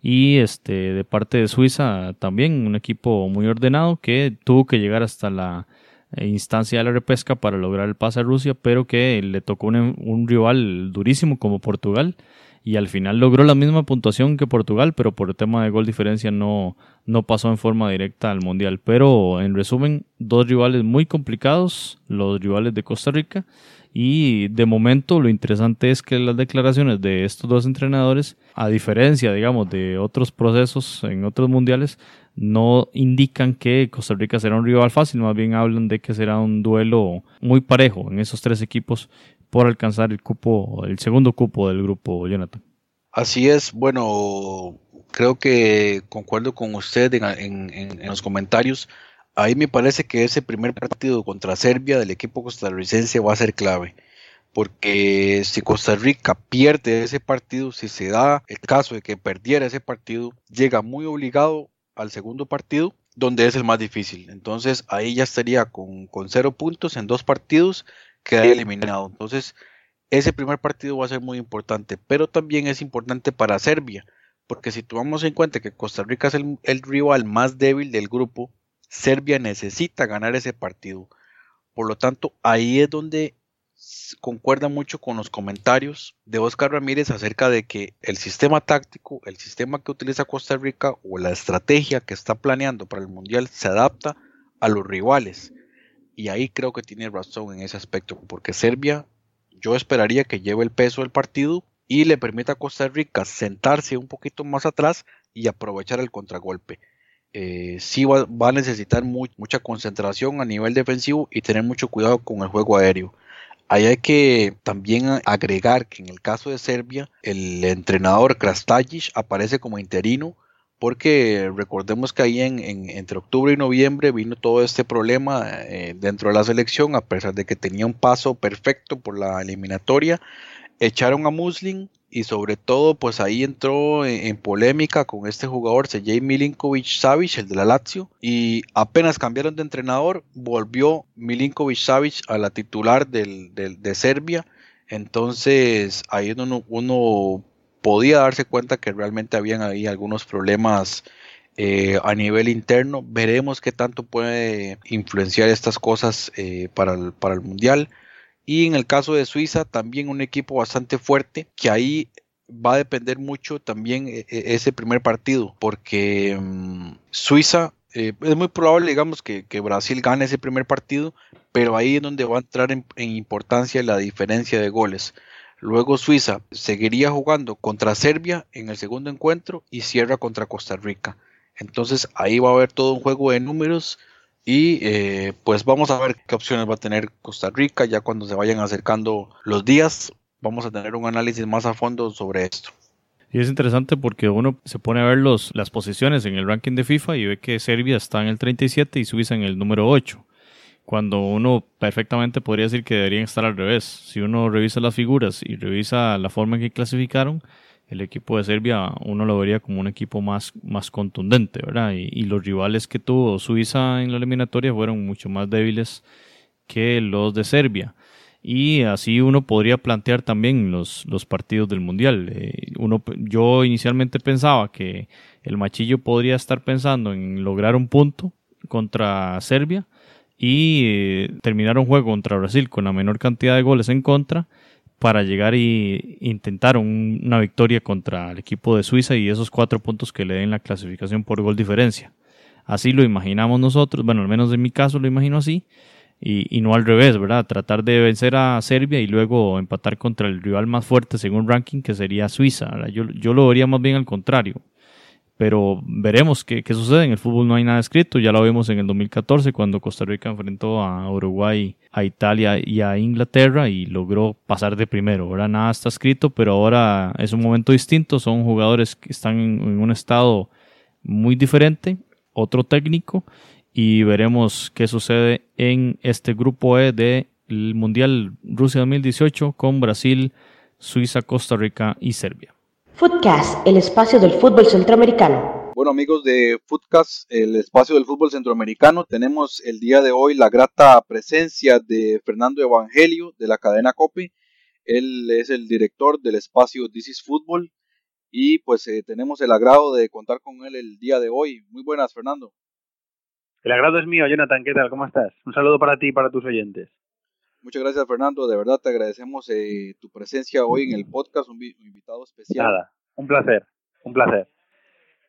Y este, de parte de Suiza también un equipo muy ordenado que tuvo que llegar hasta la eh, instancia de la repesca para lograr el pase a Rusia, pero que le tocó un, rival durísimo como Portugal y al final logró la misma puntuación que Portugal, pero por el tema de gol diferencia no, no pasó en forma directa al Mundial. Pero en resumen, dos rivales muy complicados, los rivales de Costa Rica, y de momento lo interesante es que las declaraciones de estos dos entrenadores, a diferencia, digamos, de otros procesos en otros mundiales, no indican que Costa Rica será un rival fácil, más bien hablan de que será un duelo muy parejo en esos tres equipos por alcanzar el cupo, el segundo cupo del grupo, Jonathan. Así es, bueno, creo que concuerdo con usted en los comentarios ahí me parece que ese primer partido contra Serbia del equipo costarricense va a ser clave. Porque si Costa Rica pierde ese partido, si se da el caso de que perdiera ese partido, llega muy obligado al segundo partido, donde es el más difícil. Entonces ahí ya estaría con, con cero puntos en dos partidos, queda eliminado. Entonces ese primer partido va a ser muy importante, pero también es importante para Serbia, porque si tomamos en cuenta que Costa Rica es el, el rival más débil del grupo, Serbia necesita ganar ese partido. Por lo tanto, ahí es donde concuerda mucho con los comentarios de Oscar Ramírez acerca de que el sistema táctico, el sistema que utiliza Costa Rica o la estrategia que está planeando para el Mundial se adapta a los rivales. Y ahí creo que tiene razón en ese aspecto, porque Serbia yo esperaría que lleve el peso del partido y le permita a Costa Rica sentarse un poquito más atrás y aprovechar el contragolpe eh, sí va, a necesitar mucha concentración a nivel defensivo y tener mucho cuidado con el juego aéreo. Ahí hay que también agregar que en el caso de Serbia, el entrenador Krastajic aparece como interino porque recordemos que ahí en, entre octubre y noviembre vino todo este problema eh, dentro de la selección, a pesar de que tenía un paso perfecto por la eliminatoria, echaron a Muslin y sobre todo pues ahí entró en, polémica con este jugador Sergej Milinkovic Savic, el de la Lazio, y apenas cambiaron de entrenador, volvió Milinkovic Savic a la titular del, de Serbia, entonces ahí uno, uno, podía darse cuenta que realmente habían ahí algunos problemas eh, a nivel interno, veremos qué tanto puede influenciar estas cosas eh, para, el, para el Mundial. Y en el caso de Suiza, también un equipo bastante fuerte, que ahí va a depender mucho también e, e, ese primer partido, porque mm, Suiza eh, es muy probable, digamos, que, Brasil gane ese primer partido, pero ahí es donde va a entrar en, importancia la diferencia de goles. Luego Suiza seguiría jugando contra Serbia en el segundo encuentro y cierra contra Costa Rica. Entonces ahí va a haber todo un juego de números y eh, pues vamos a ver qué opciones va a tener Costa Rica ya cuando se vayan acercando los días. Vamos a tener un análisis más a fondo sobre esto. Y es interesante porque uno se pone a ver los, las posiciones en el ranking de FIFA y ve que Serbia está en el 37 y Suiza en el número 8. Cuando uno perfectamente podría decir que deberían estar al revés. Si uno revisa las figuras y revisa la forma en que clasificaron, el equipo de Serbia uno lo vería como un equipo más, más contundente, ¿verdad? Y, los rivales que tuvo Suiza en la eliminatoria fueron mucho más débiles que los de Serbia. Y así uno podría plantear también los, los partidos del Mundial. Eh, uno, yo inicialmente pensaba que el Machillo podría estar pensando en lograr un punto contra Serbia y eh, terminar un juego contra Brasil con la menor cantidad de goles en contra para llegar y intentar una victoria contra el equipo de Suiza y esos cuatro puntos que le den la clasificación por gol diferencia. Así lo imaginamos nosotros, bueno, al menos en mi caso lo imagino así, y, no al revés, ¿verdad? Tratar de vencer a Serbia y luego empatar contra el rival más fuerte según ranking, que sería Suiza. Yo, yo lo vería más bien al contrario pero veremos qué, sucede. En el fútbol no hay nada escrito, ya lo vimos en el 2014 cuando Costa Rica enfrentó a Uruguay, a Italia y a Inglaterra y logró pasar de primero. Ahora nada está escrito, pero ahora es un momento distinto, son jugadores que están en, un estado muy diferente, otro técnico y veremos qué sucede en este grupo E del Mundial Rusia 2018 con Brasil, Suiza, Costa Rica y Serbia. Footcast, el espacio del fútbol centroamericano. Bueno amigos de Footcast, el espacio del fútbol centroamericano, tenemos el día de hoy la grata presencia de Fernando Evangelio de la cadena COPE. Él es el director del espacio This is Football y pues eh, tenemos el agrado de contar con él el día de hoy. Muy buenas, Fernando. El agrado es mío, Jonathan. ¿Qué tal? ¿Cómo estás? Un saludo para ti y para tus oyentes. Muchas gracias, Fernando. De verdad te agradecemos eh, tu presencia hoy en el podcast, un, invitado especial. Nada, un placer, un placer.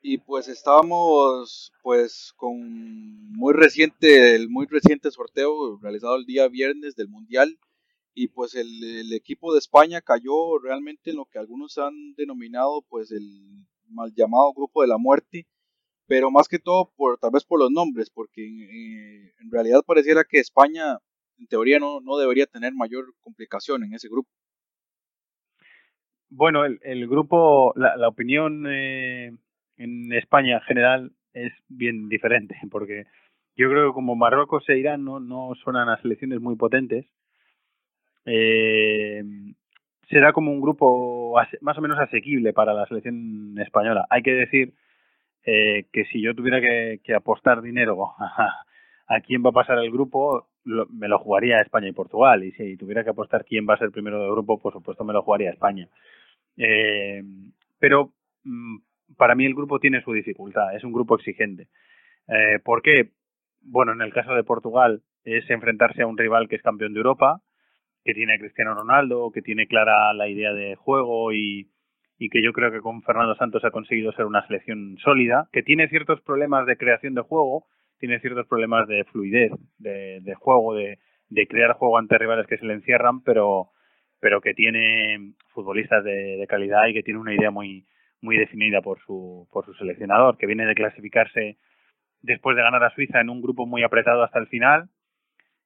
Y pues estábamos pues con muy reciente, el muy reciente sorteo realizado el día viernes del Mundial y pues el, equipo de España cayó realmente en lo que algunos han denominado pues el mal llamado grupo de la muerte, pero más que todo por tal vez por los nombres, porque eh, en realidad pareciera que España en teoría no, debería tener mayor complicación en ese grupo. Bueno, el, grupo, la, opinión eh, en España en general es bien diferente, porque yo creo que como Marruecos e Irán no, no suenan a selecciones muy potentes, eh, será como un grupo más o menos asequible para la selección española. Hay que decir eh, que si yo tuviera que, que apostar dinero a, a, quién va a pasar el grupo, me lo jugaría España y Portugal. Y si tuviera que apostar quién va a ser primero del grupo, por supuesto me lo jugaría España. Eh, pero mm, para mí el grupo tiene su dificultad, es un grupo exigente. Eh, ¿Por qué? Bueno, en el caso de Portugal es enfrentarse a un rival que es campeón de Europa, que tiene a Cristiano Ronaldo, que tiene clara la idea de juego y, y que yo creo que con Fernando Santos ha conseguido ser una selección sólida, que tiene ciertos problemas de creación de juego, tiene ciertos problemas de fluidez de, juego, de, de crear juego ante rivales que se le encierran, pero pero que tiene futbolistas de, de calidad y que tiene una idea muy muy definida por su, por su seleccionador, que viene de clasificarse después de ganar a Suiza en un grupo muy apretado hasta el final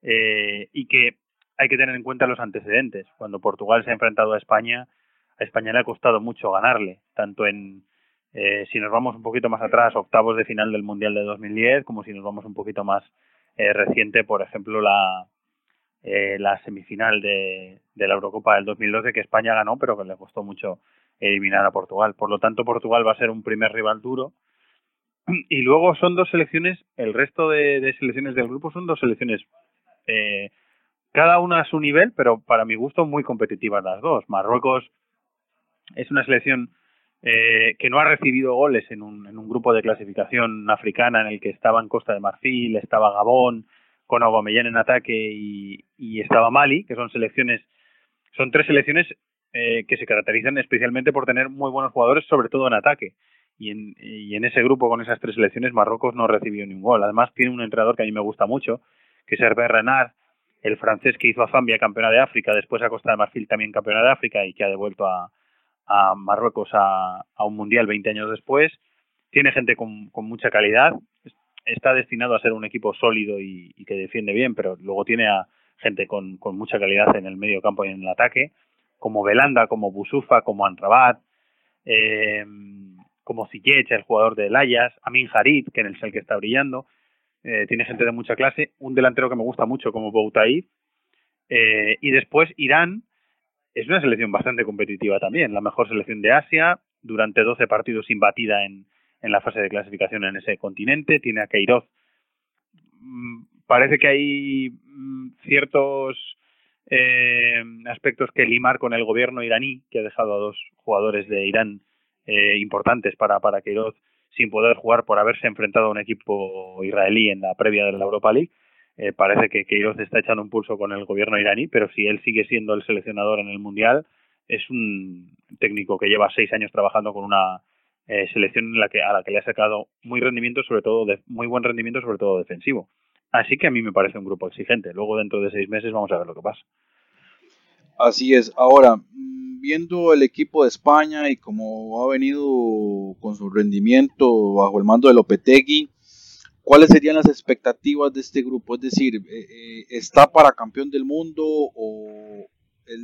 eh, y que hay que tener en cuenta los antecedentes. Cuando Portugal se ha enfrentado a España, a España le ha costado mucho ganarle, tanto en, eh, si nos vamos un poquito más atrás, octavos de final del Mundial de 2010, como si nos vamos un poquito más eh, reciente, por ejemplo, la, eh, la semifinal de, de la Eurocopa del 2012, que España ganó, pero que le costó mucho eliminar a Portugal. Por lo tanto, Portugal va a ser un primer rival duro. Y luego son dos selecciones, el resto de, selecciones del grupo son dos selecciones, eh, cada una a su nivel, pero para mi gusto muy competitivas las dos. Marruecos es una selección eh, que no ha recibido goles en un, en un grupo de clasificación africana en el que estaban Costa de Marfil, estaba Gabón, con Aubameyang en ataque y, y estaba Mali, que son selecciones, son tres selecciones eh, que se caracterizan especialmente por tener muy buenos jugadores, sobre todo en ataque. Y en, y en ese grupo, con esas tres selecciones, Marruecos no recibió ningún gol. Además, tiene un entrenador que a mí me gusta mucho, que es Hervé Renard, el francés que hizo a Zambia campeona de África, después a Costa de Marfil también campeona de África y que ha devuelto a, a Marruecos a, un mundial 20 años después. Tiene gente con, mucha calidad, está destinado a ser un equipo sólido y, que defiende bien, pero luego tiene a gente con, mucha calidad en el medio campo y en el ataque como Belanda, como Busufa, como Antrabat, eh, como Ziyech, el jugador del Ajax, Amin Harid, que en el que está brillando, eh, tiene gente de mucha clase, un delantero que me gusta mucho como Boutaïd, eh, y después Irán es una selección bastante competitiva también, la mejor selección de Asia, durante 12 partidos imbatida en, en la fase de clasificación en ese continente, tiene a Queiroz. Mm, parece que hay mm, ciertos eh, aspectos que limar con el gobierno iraní, que ha dejado a dos jugadores de Irán eh, importantes para, para Queiroz sin poder jugar por haberse enfrentado a un equipo israelí en la previa de la Europa League. Eh, parece que Queiroz está echando un pulso con el gobierno iraní, pero si él sigue siendo el seleccionador en el Mundial, es un técnico que lleva seis años trabajando con una eh, selección en la que, a la que le ha sacado muy rendimiento, sobre todo de, muy buen rendimiento, sobre todo defensivo. Así que a mí me parece un grupo exigente. Luego dentro de seis meses vamos a ver lo que pasa. Así es. Ahora, mm, viendo el equipo de España y cómo ha venido con su rendimiento bajo el mando de Lopetegui, ¿cuáles serían las expectativas de este grupo? Es decir, eh, eh, ¿está para campeón del mundo o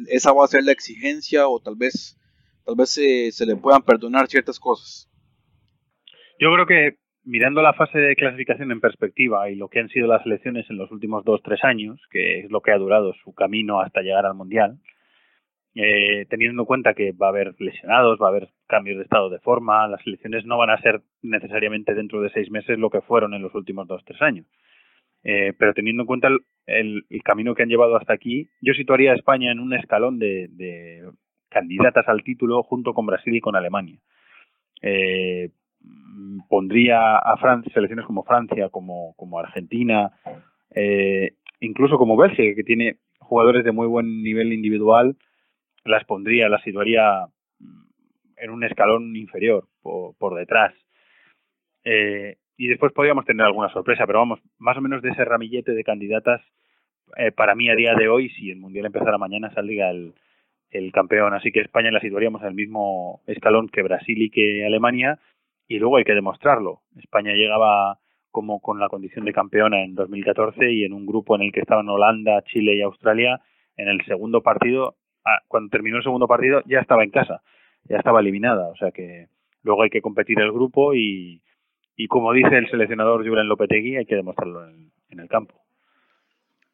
esa va a ser la exigencia o tal vez tal vez se, se le puedan perdonar ciertas cosas? Yo creo que mirando la fase de clasificación en perspectiva y lo que han sido las elecciones en los últimos dos, tres años, que es lo que ha durado su camino hasta llegar al Mundial, eh, teniendo en cuenta que va a haber lesionados, va a haber cambios de estado de forma, las elecciones no van a ser necesariamente dentro de seis meses lo que fueron en los últimos dos, tres años. Eh, pero teniendo en cuenta el, camino que han llevado hasta aquí, yo situaría a España en un escalón de, candidatas al título junto con Brasil y con Alemania. Eh, pondría a Francia, selecciones como Francia, como, como Argentina, eh, incluso como Bélgica, que tiene jugadores de muy buen nivel individual, las pondría, las situaría en un escalón inferior, por, detrás. Eh, y después podríamos tener alguna sorpresa, pero vamos, más o menos de ese ramillete de candidatas, eh, para mí a día de hoy, si el Mundial empezara mañana, saldría el, el campeón. Así que España la situaríamos en el mismo escalón que Brasil y que Alemania, y luego hay que demostrarlo. España llegaba como con la condición de campeona en 2014 y en un grupo en el que estaban Holanda, Chile y Australia, en el segundo partido, cuando terminó el segundo partido ya estaba en casa, ya estaba eliminada, o sea que luego hay que competir el grupo y, y como dice el seleccionador Julen Lopetegui, hay que demostrarlo en, el campo.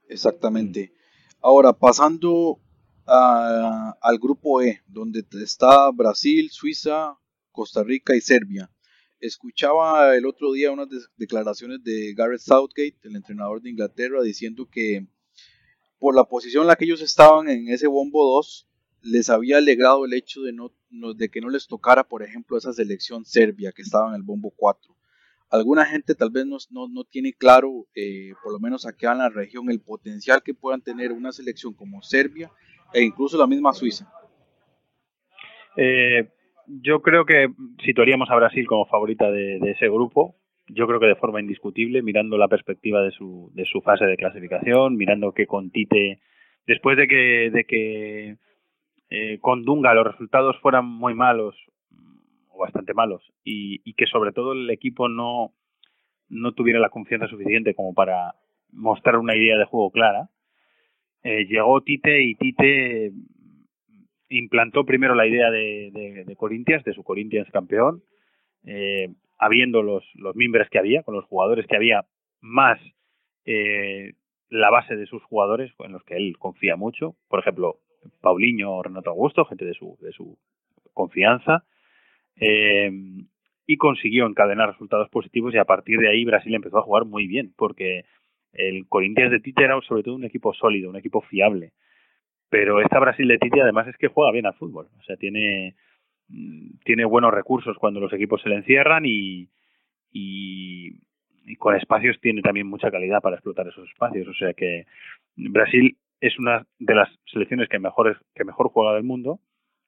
Exactamente. Ahora, pasando al grupo E, donde está Brasil, Suiza, Costa Rica y Serbia. Escuchaba el otro día unas declaraciones de Gareth Southgate, el entrenador de Inglaterra, diciendo que por la posición en la que ellos estaban en ese bombo 2, les había alegrado el hecho de, no, de que no les tocara, por ejemplo, esa selección serbia que estaba en el bombo 4. Alguna gente tal vez no, tiene claro, eh, por lo menos aquí en la región, el potencial que puedan tener una selección como Serbia e incluso la misma Suiza. Eh, yo creo que situaríamos a Brasil como favorita de, ese grupo. Yo creo que de forma indiscutible, mirando la perspectiva de su, de su fase de clasificación, mirando que con Tite, después de que, de que eh, con Dunga los resultados fueran muy malos, o bastante malos, y, y que sobre todo el equipo no, no tuviera la confianza suficiente como para mostrar una idea de juego clara, eh, llegó Tite y Tite implantó primero la idea de, de, de Corinthians, de su Corinthians campeón, eh, habiendo los, los miembros que había, con los jugadores que había, más eh, la base de sus jugadores en los que él confía mucho, por ejemplo, Paulinho o Renato Augusto, gente de su, de su confianza, eh, y consiguió encadenar resultados positivos y a partir de ahí Brasil empezó a jugar muy bien, porque el Corinthians de Tite era sobre todo un equipo sólido, un equipo fiable. Pero esta Brasil de Tite además es que juega bien al fútbol. O sea, tiene, tiene buenos recursos cuando los equipos se le encierran y, y, con espacios tiene también mucha calidad para explotar esos espacios. O sea que Brasil es una de las selecciones que mejor, que mejor juega del mundo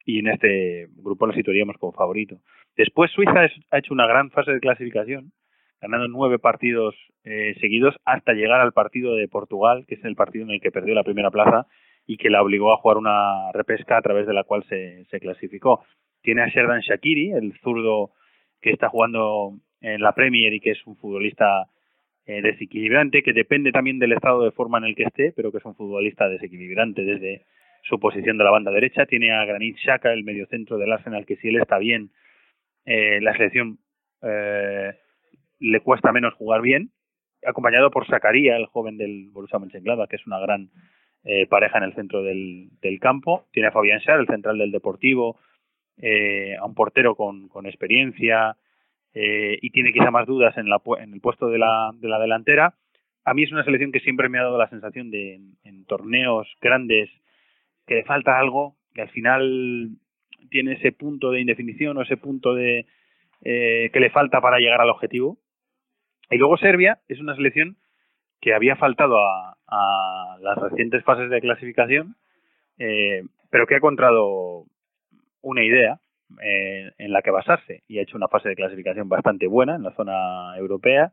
y en este grupo la situaríamos como favorito. Después Suiza ha hecho una gran fase de clasificación, ganando nueve partidos eh, seguidos hasta llegar al partido de Portugal, que es el partido en el que perdió la primera plaza y que la obligó a jugar una repesca a través de la cual se clasificó. Tiene a Sherdan Shakiri, el zurdo que está jugando en la Premier y que es un futbolista eh, desequilibrante, que depende también del estado de forma en el que esté, pero que es un futbolista desequilibrante desde su posición de la banda derecha. Tiene a Granit Xhaka, el mediocentro del Arsenal, que si él está bien, eh, la selección eh, le cuesta menos jugar bien, acompañado por Sakaria, el joven del Borussia Mönchengladbach, que es una gran eh, pareja en el centro del, campo. Tiene a Fabián Schär, el central del Deportivo, eh, a un portero con, con experiencia eh, y tiene quizá más dudas en, la, en el puesto de la, de la delantera. A mí es una selección que siempre me ha dado la sensación de en, torneos grandes que le falta algo, que al final tiene ese punto de indefinición o ese punto de que le falta para llegar al objetivo. Y luego Serbia es una selección que había faltado a, las recientes fases de clasificación, eh, pero que ha encontrado una idea eh, en la que basarse y ha hecho una fase de clasificación bastante buena en la zona europea.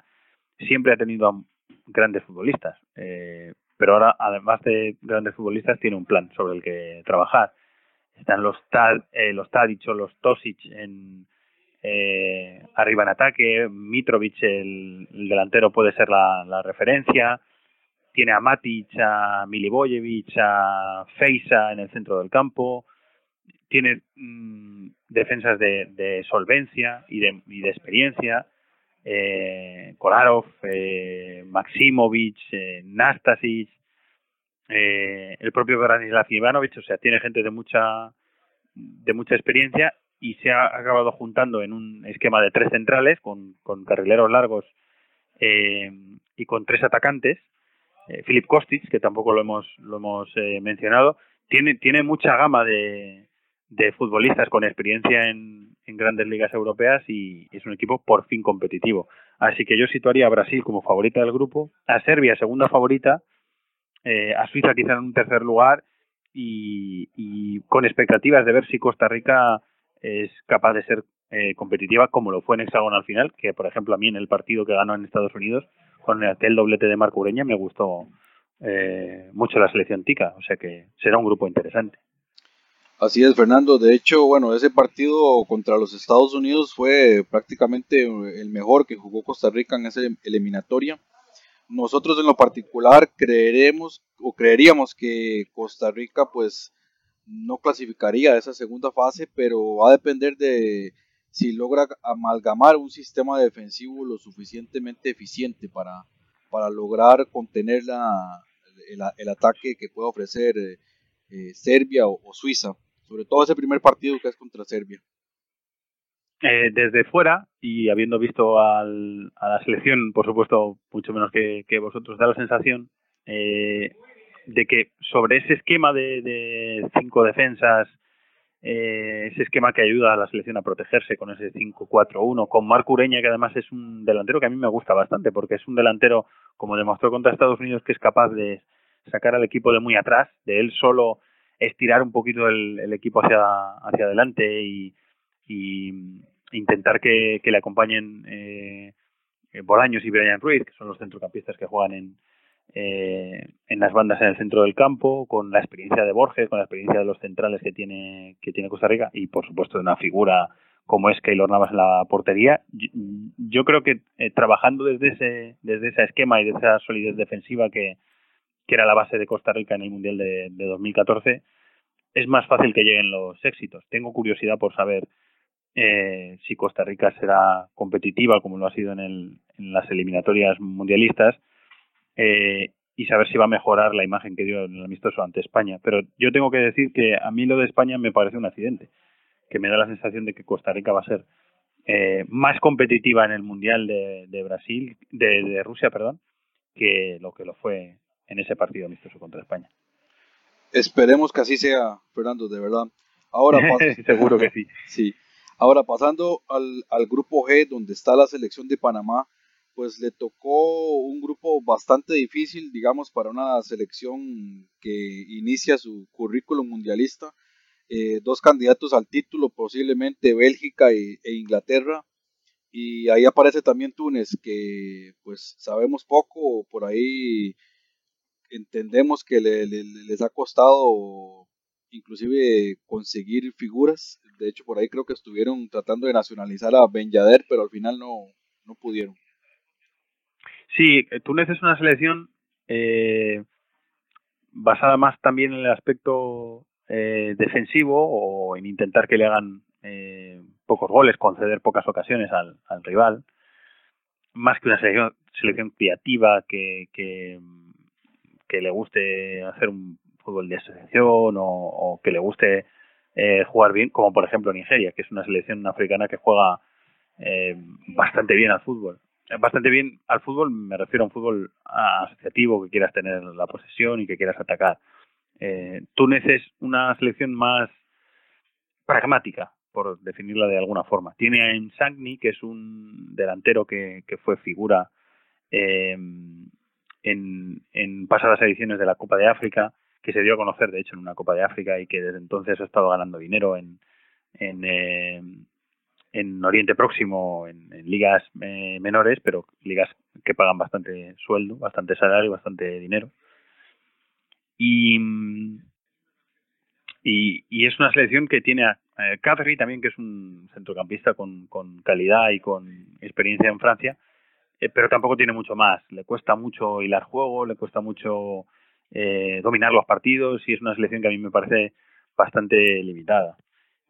Siempre ha tenido grandes futbolistas, eh, pero ahora, además de grandes futbolistas, tiene un plan sobre el que trabajar. Están los, Tad, los Tadic o los Tosic en, eh, arriba en ataque, Mitrovic, el, delantero, puede ser la, referencia, tiene a Matic, a Milivojevic, a Feisa en el centro del campo, tiene mm, defensas de, solvencia y de, de experiencia, eh, Kolarov, eh, Maximovic, eh, Nastasic, eh, el propio Branislav Ivanovic, o sea, tiene gente de mucha de mucha experiencia y se ha acabado juntando en un esquema de tres centrales con, con carrileros largos eh, y con tres atacantes. Eh, Filip Kostic, que tampoco lo hemos, lo hemos mencionado, tiene, tiene mucha gama de, de futbolistas con experiencia en, grandes ligas europeas y es un equipo por fin competitivo. Así que yo situaría a Brasil como favorita del grupo, a Serbia segunda favorita, eh, a Suiza quizá en un tercer lugar y, con expectativas de ver si Costa Rica es capaz de ser eh, competitiva como lo fue en al final, que por ejemplo a mí en el partido que ganó en Estados Unidos con aquel doblete de Marco Ureña me gustó eh, mucho la selección tica, o sea que será un grupo interesante. Así es, Fernando. De hecho, bueno, ese partido contra los Estados Unidos fue prácticamente el mejor que jugó Costa Rica en esa eliminatoria. Nosotros en lo particular creeremos o creeríamos que Costa Rica pues no clasificaría a esa segunda fase, pero va a depender de si logra amalgamar un sistema defensivo lo suficientemente eficiente para, para lograr contener la, el, ataque que pueda ofrecer eh, eh, Serbia o, Suiza, sobre todo ese primer partido que es contra Serbia. Eh, desde fuera y habiendo visto al, a la selección, por supuesto, mucho menos que, vosotros, da la sensación de que sobre ese esquema de, de cinco defensas eh, ese esquema que ayuda a la selección a protegerse con ese 5-4-1, con Marco Ureña, que además es un delantero que a mí me gusta bastante, porque es un delantero, como demostró contra Estados Unidos, que es capaz de sacar al equipo de muy atrás, de él solo estirar un poquito el, equipo hacia, hacia adelante y, intentar que, le acompañen eh, Bolaños y Brian Ruiz, que son los centrocampistas que juegan en, eh, en las bandas en el centro del campo, con la experiencia de Borges, con la experiencia de los centrales que tiene, que tiene Costa Rica y por supuesto de una figura como es Keylor Navas en la portería. Yo, creo que eh, trabajando desde ese, desde ese esquema y de esa solidez defensiva que, que era la base de Costa Rica en el Mundial de, de 2014, es más fácil que lleguen los éxitos. Tengo curiosidad por saber eh, si Costa Rica será competitiva como lo ha sido en, el, en las eliminatorias mundialistas eh, y saber si va a mejorar la imagen que dio el amistoso ante España. Pero yo tengo que decir que a mí lo de España me parece un accidente, que me da la sensación de que Costa Rica va a ser eh, más competitiva en el Mundial de, Brasil, de, Rusia, perdón, que lo que lo fue en ese partido amistoso contra España. Esperemos que así sea, Fernando, de verdad. Ahora seguro que sí. sí. Ahora pasando al, al grupo G, donde está la selección de Panamá, pues le tocó un grupo bastante difícil, digamos, para una selección que inicia su currículum mundialista. Eh, dos candidatos al título, posiblemente Bélgica e, Inglaterra. Y ahí aparece también Túnez, que pues sabemos poco, por ahí entendemos que les ha costado inclusive conseguir figuras. De hecho, por ahí creo que estuvieron tratando de nacionalizar a Ben Yadder, pero al final no, no pudieron. Sí, Túnez es una selección eh, basada más también en el aspecto eh, defensivo o en intentar que le hagan eh, pocos goles, conceder pocas ocasiones al, rival, más que una selección, selección creativa que, le guste hacer un fútbol de asociación o, que le guste jugar bien, como por ejemplo Nigeria, que es una selección africana que juega bastante bien al fútbol bastante bien al fútbol, me refiero a un fútbol asociativo, que quieras tener la posesión y que quieras atacar. Eh, Túnez es una selección más pragmática, por definirla de alguna forma. Tiene a Ensagni, que es un delantero que, que fue figura eh, en, pasadas ediciones de la Copa de África, que se dio a conocer, de hecho, en una Copa de África y que desde entonces ha estado ganando dinero en, en, eh, en Oriente Próximo, en, ligas eh, menores, pero ligas que pagan bastante sueldo, bastante salario, bastante dinero. Y, y, es una selección que tiene a eh, también, que es un centrocampista con, con calidad y con experiencia en Francia, eh, pero tampoco tiene mucho más. Le cuesta mucho hilar juego, le cuesta mucho eh, dominar los partidos y es una selección que a mí me parece bastante limitada.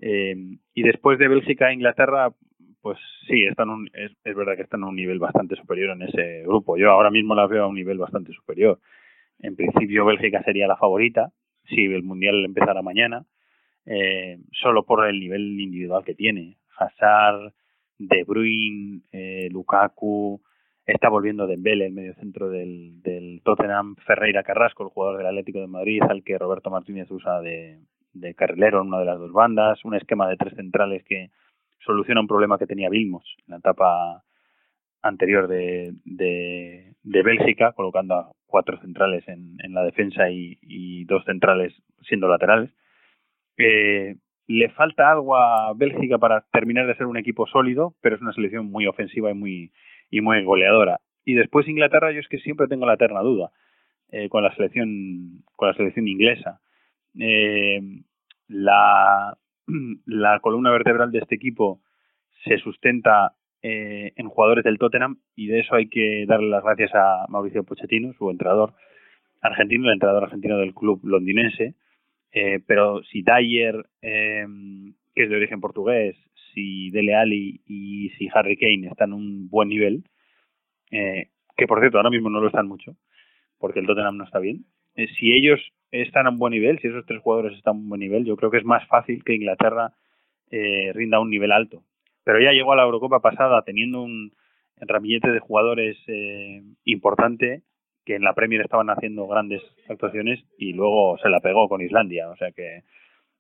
Eh, y después de Bélgica e Inglaterra, pues sí, están un, es, es, verdad que están a un nivel bastante superior en ese grupo. Yo ahora mismo las veo a un nivel bastante superior. En principio Bélgica sería la favorita si el Mundial empezara mañana, eh, solo por el nivel individual que tiene. Hazard, De Bruyne, Lukaku, Está volviendo Dembele, el medio centro del, del Tottenham, Ferreira Carrasco, el jugador del Atlético de Madrid, al que Roberto Martínez usa de, de carrilero en una de las dos bandas, un esquema de tres centrales que soluciona un problema que tenía Vilmos en la etapa anterior de, de, Bélgica, colocando a cuatro centrales en, en la defensa y, dos centrales siendo laterales. Eh, le falta algo a Bélgica para terminar de ser un equipo sólido, pero es una selección muy ofensiva y muy, y muy goleadora. Y después Inglaterra, yo es que siempre tengo la eterna duda eh, con la selección, con la selección inglesa. Eh, la, la columna vertebral de este equipo se sustenta eh, en jugadores del Tottenham y de eso hay que darle las gracias a Mauricio Pochettino, su entrenador argentino, el entrenador argentino del club londinense. Eh, pero si Dyer, que es de origen portugués, si Dele Alli y si Harry Kane están en un buen nivel, que por cierto ahora mismo no lo están mucho, porque el Tottenham no está bien, si ellos están a un buen nivel, si esos tres jugadores están a un buen nivel, yo creo que es más fácil que Inglaterra rinda un nivel alto pero ya llegó a la Eurocopa pasada teniendo un ramillete de jugadores eh, importante que en la Premier estaban haciendo grandes actuaciones y luego se la pegó con Islandia. O sea que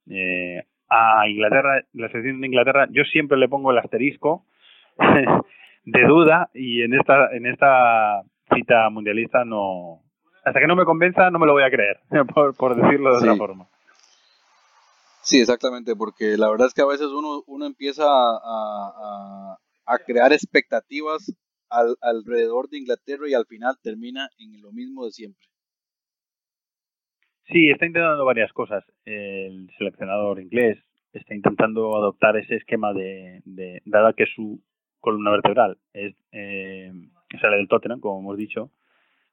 eh, a Inglaterra, la selección de Inglaterra, yo siempre le pongo el asterisco de duda y en esta en esta cita mundialista no hasta que no me convenza no me lo voy a creer por, decirlo de otra forma Sí, exactamente, porque la verdad es que a veces uno, uno empieza a, a, crear expectativas al, alrededor de Inglaterra y al final termina en lo mismo de siempre. Sí, está intentando varias cosas. El seleccionador inglés está intentando adoptar ese esquema de, de dada que su columna vertebral es eh, la del Tottenham, como hemos dicho,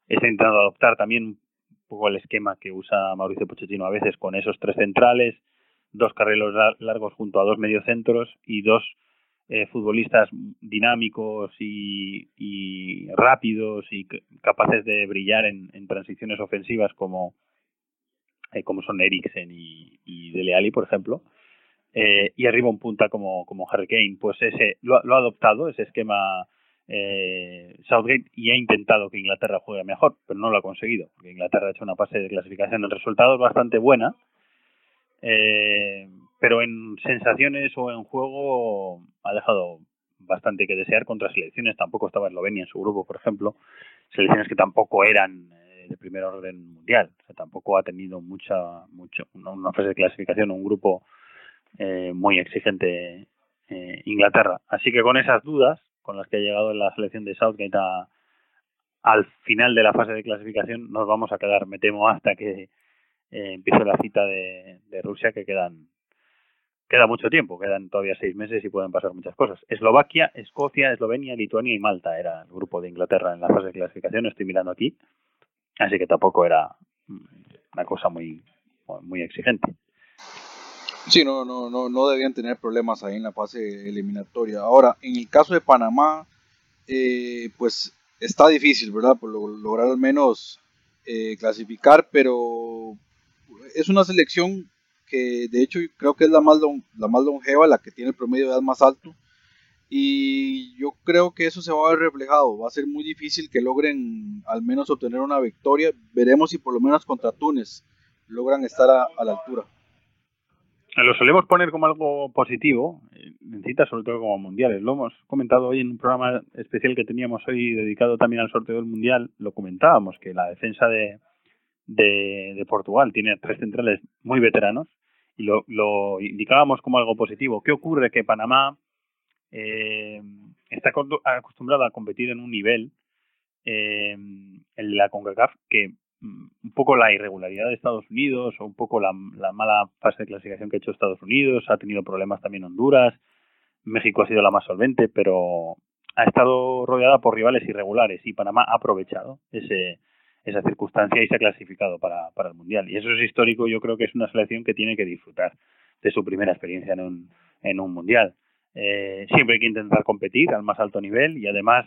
está intentando adoptar también un poco el esquema que usa Mauricio Pochettino a veces con esos tres centrales, dos carriles largos junto a dos mediocentros y dos eh, futbolistas dinámicos y, rápidos y capaces de brillar en, transiciones ofensivas como, eh, como son Eriksen y, Dele Alli, por ejemplo. Eh, y arriba un punta como, como Harry Kane, pues ese lo, ha adoptado, ese esquema Southgate, y ha intentado que Inglaterra juegue mejor, pero no lo ha conseguido, porque Inglaterra ha hecho una fase de clasificación en resultados bastante buena, eh, pero en sensaciones o en juego ha dejado bastante que desear contra selecciones. Tampoco estaba Eslovenia en su grupo, por ejemplo. Selecciones que tampoco eran de primer orden mundial. O sea, tampoco ha tenido mucha, mucho, una fase de clasificación, un grupo eh, muy exigente eh, Inglaterra. Así que con esas dudas, con las que ha llegado la selección de Southgate al final de la fase de clasificación, nos vamos a quedar, me temo, hasta que eh, empieza la cita de, Rusia que quedan queda mucho tiempo, quedan todavía seis meses y pueden pasar muchas cosas. Eslovaquia, Escocia, Eslovenia, Lituania y Malta era el grupo de Inglaterra en la fase de clasificación, estoy mirando aquí, así que tampoco era una cosa muy, muy exigente. Sí, no, no, no, no debían tener problemas ahí en la fase eliminatoria. Ahora, en el caso de Panamá, eh, pues está difícil, ¿verdad? Por lograr al menos eh, clasificar, pero es una selección que de hecho creo que es la más, la más longeva, la que tiene el promedio de edad más alto. Y yo creo que eso se va a ver reflejado. Va a ser muy difícil que logren al menos obtener una victoria. Veremos si por lo menos contra Túnez logran estar a, la altura. Lo solemos poner como algo positivo, en cita sobre todo como mundiales. Lo hemos comentado hoy en un programa especial que teníamos hoy dedicado también al sorteo del mundial. Lo comentábamos que la defensa de, de, Portugal. Tiene tres centrales muy veteranos y lo, lo indicábamos como algo positivo. ¿Qué ocurre? Que Panamá eh, está acostumbrado a competir en un nivel eh, en la CONCACAF que mm, un poco la irregularidad de Estados Unidos o un poco la, la, mala fase de clasificación que ha hecho Estados Unidos, ha tenido problemas también Honduras, México ha sido la más solvente, pero ha estado rodeada por rivales irregulares y Panamá ha aprovechado ese, esa circunstancia y se ha clasificado para, para el Mundial. Y eso es histórico, yo creo que es una selección que tiene que disfrutar de su primera experiencia en un, en un Mundial. Eh, siempre hay que intentar competir al más alto nivel y además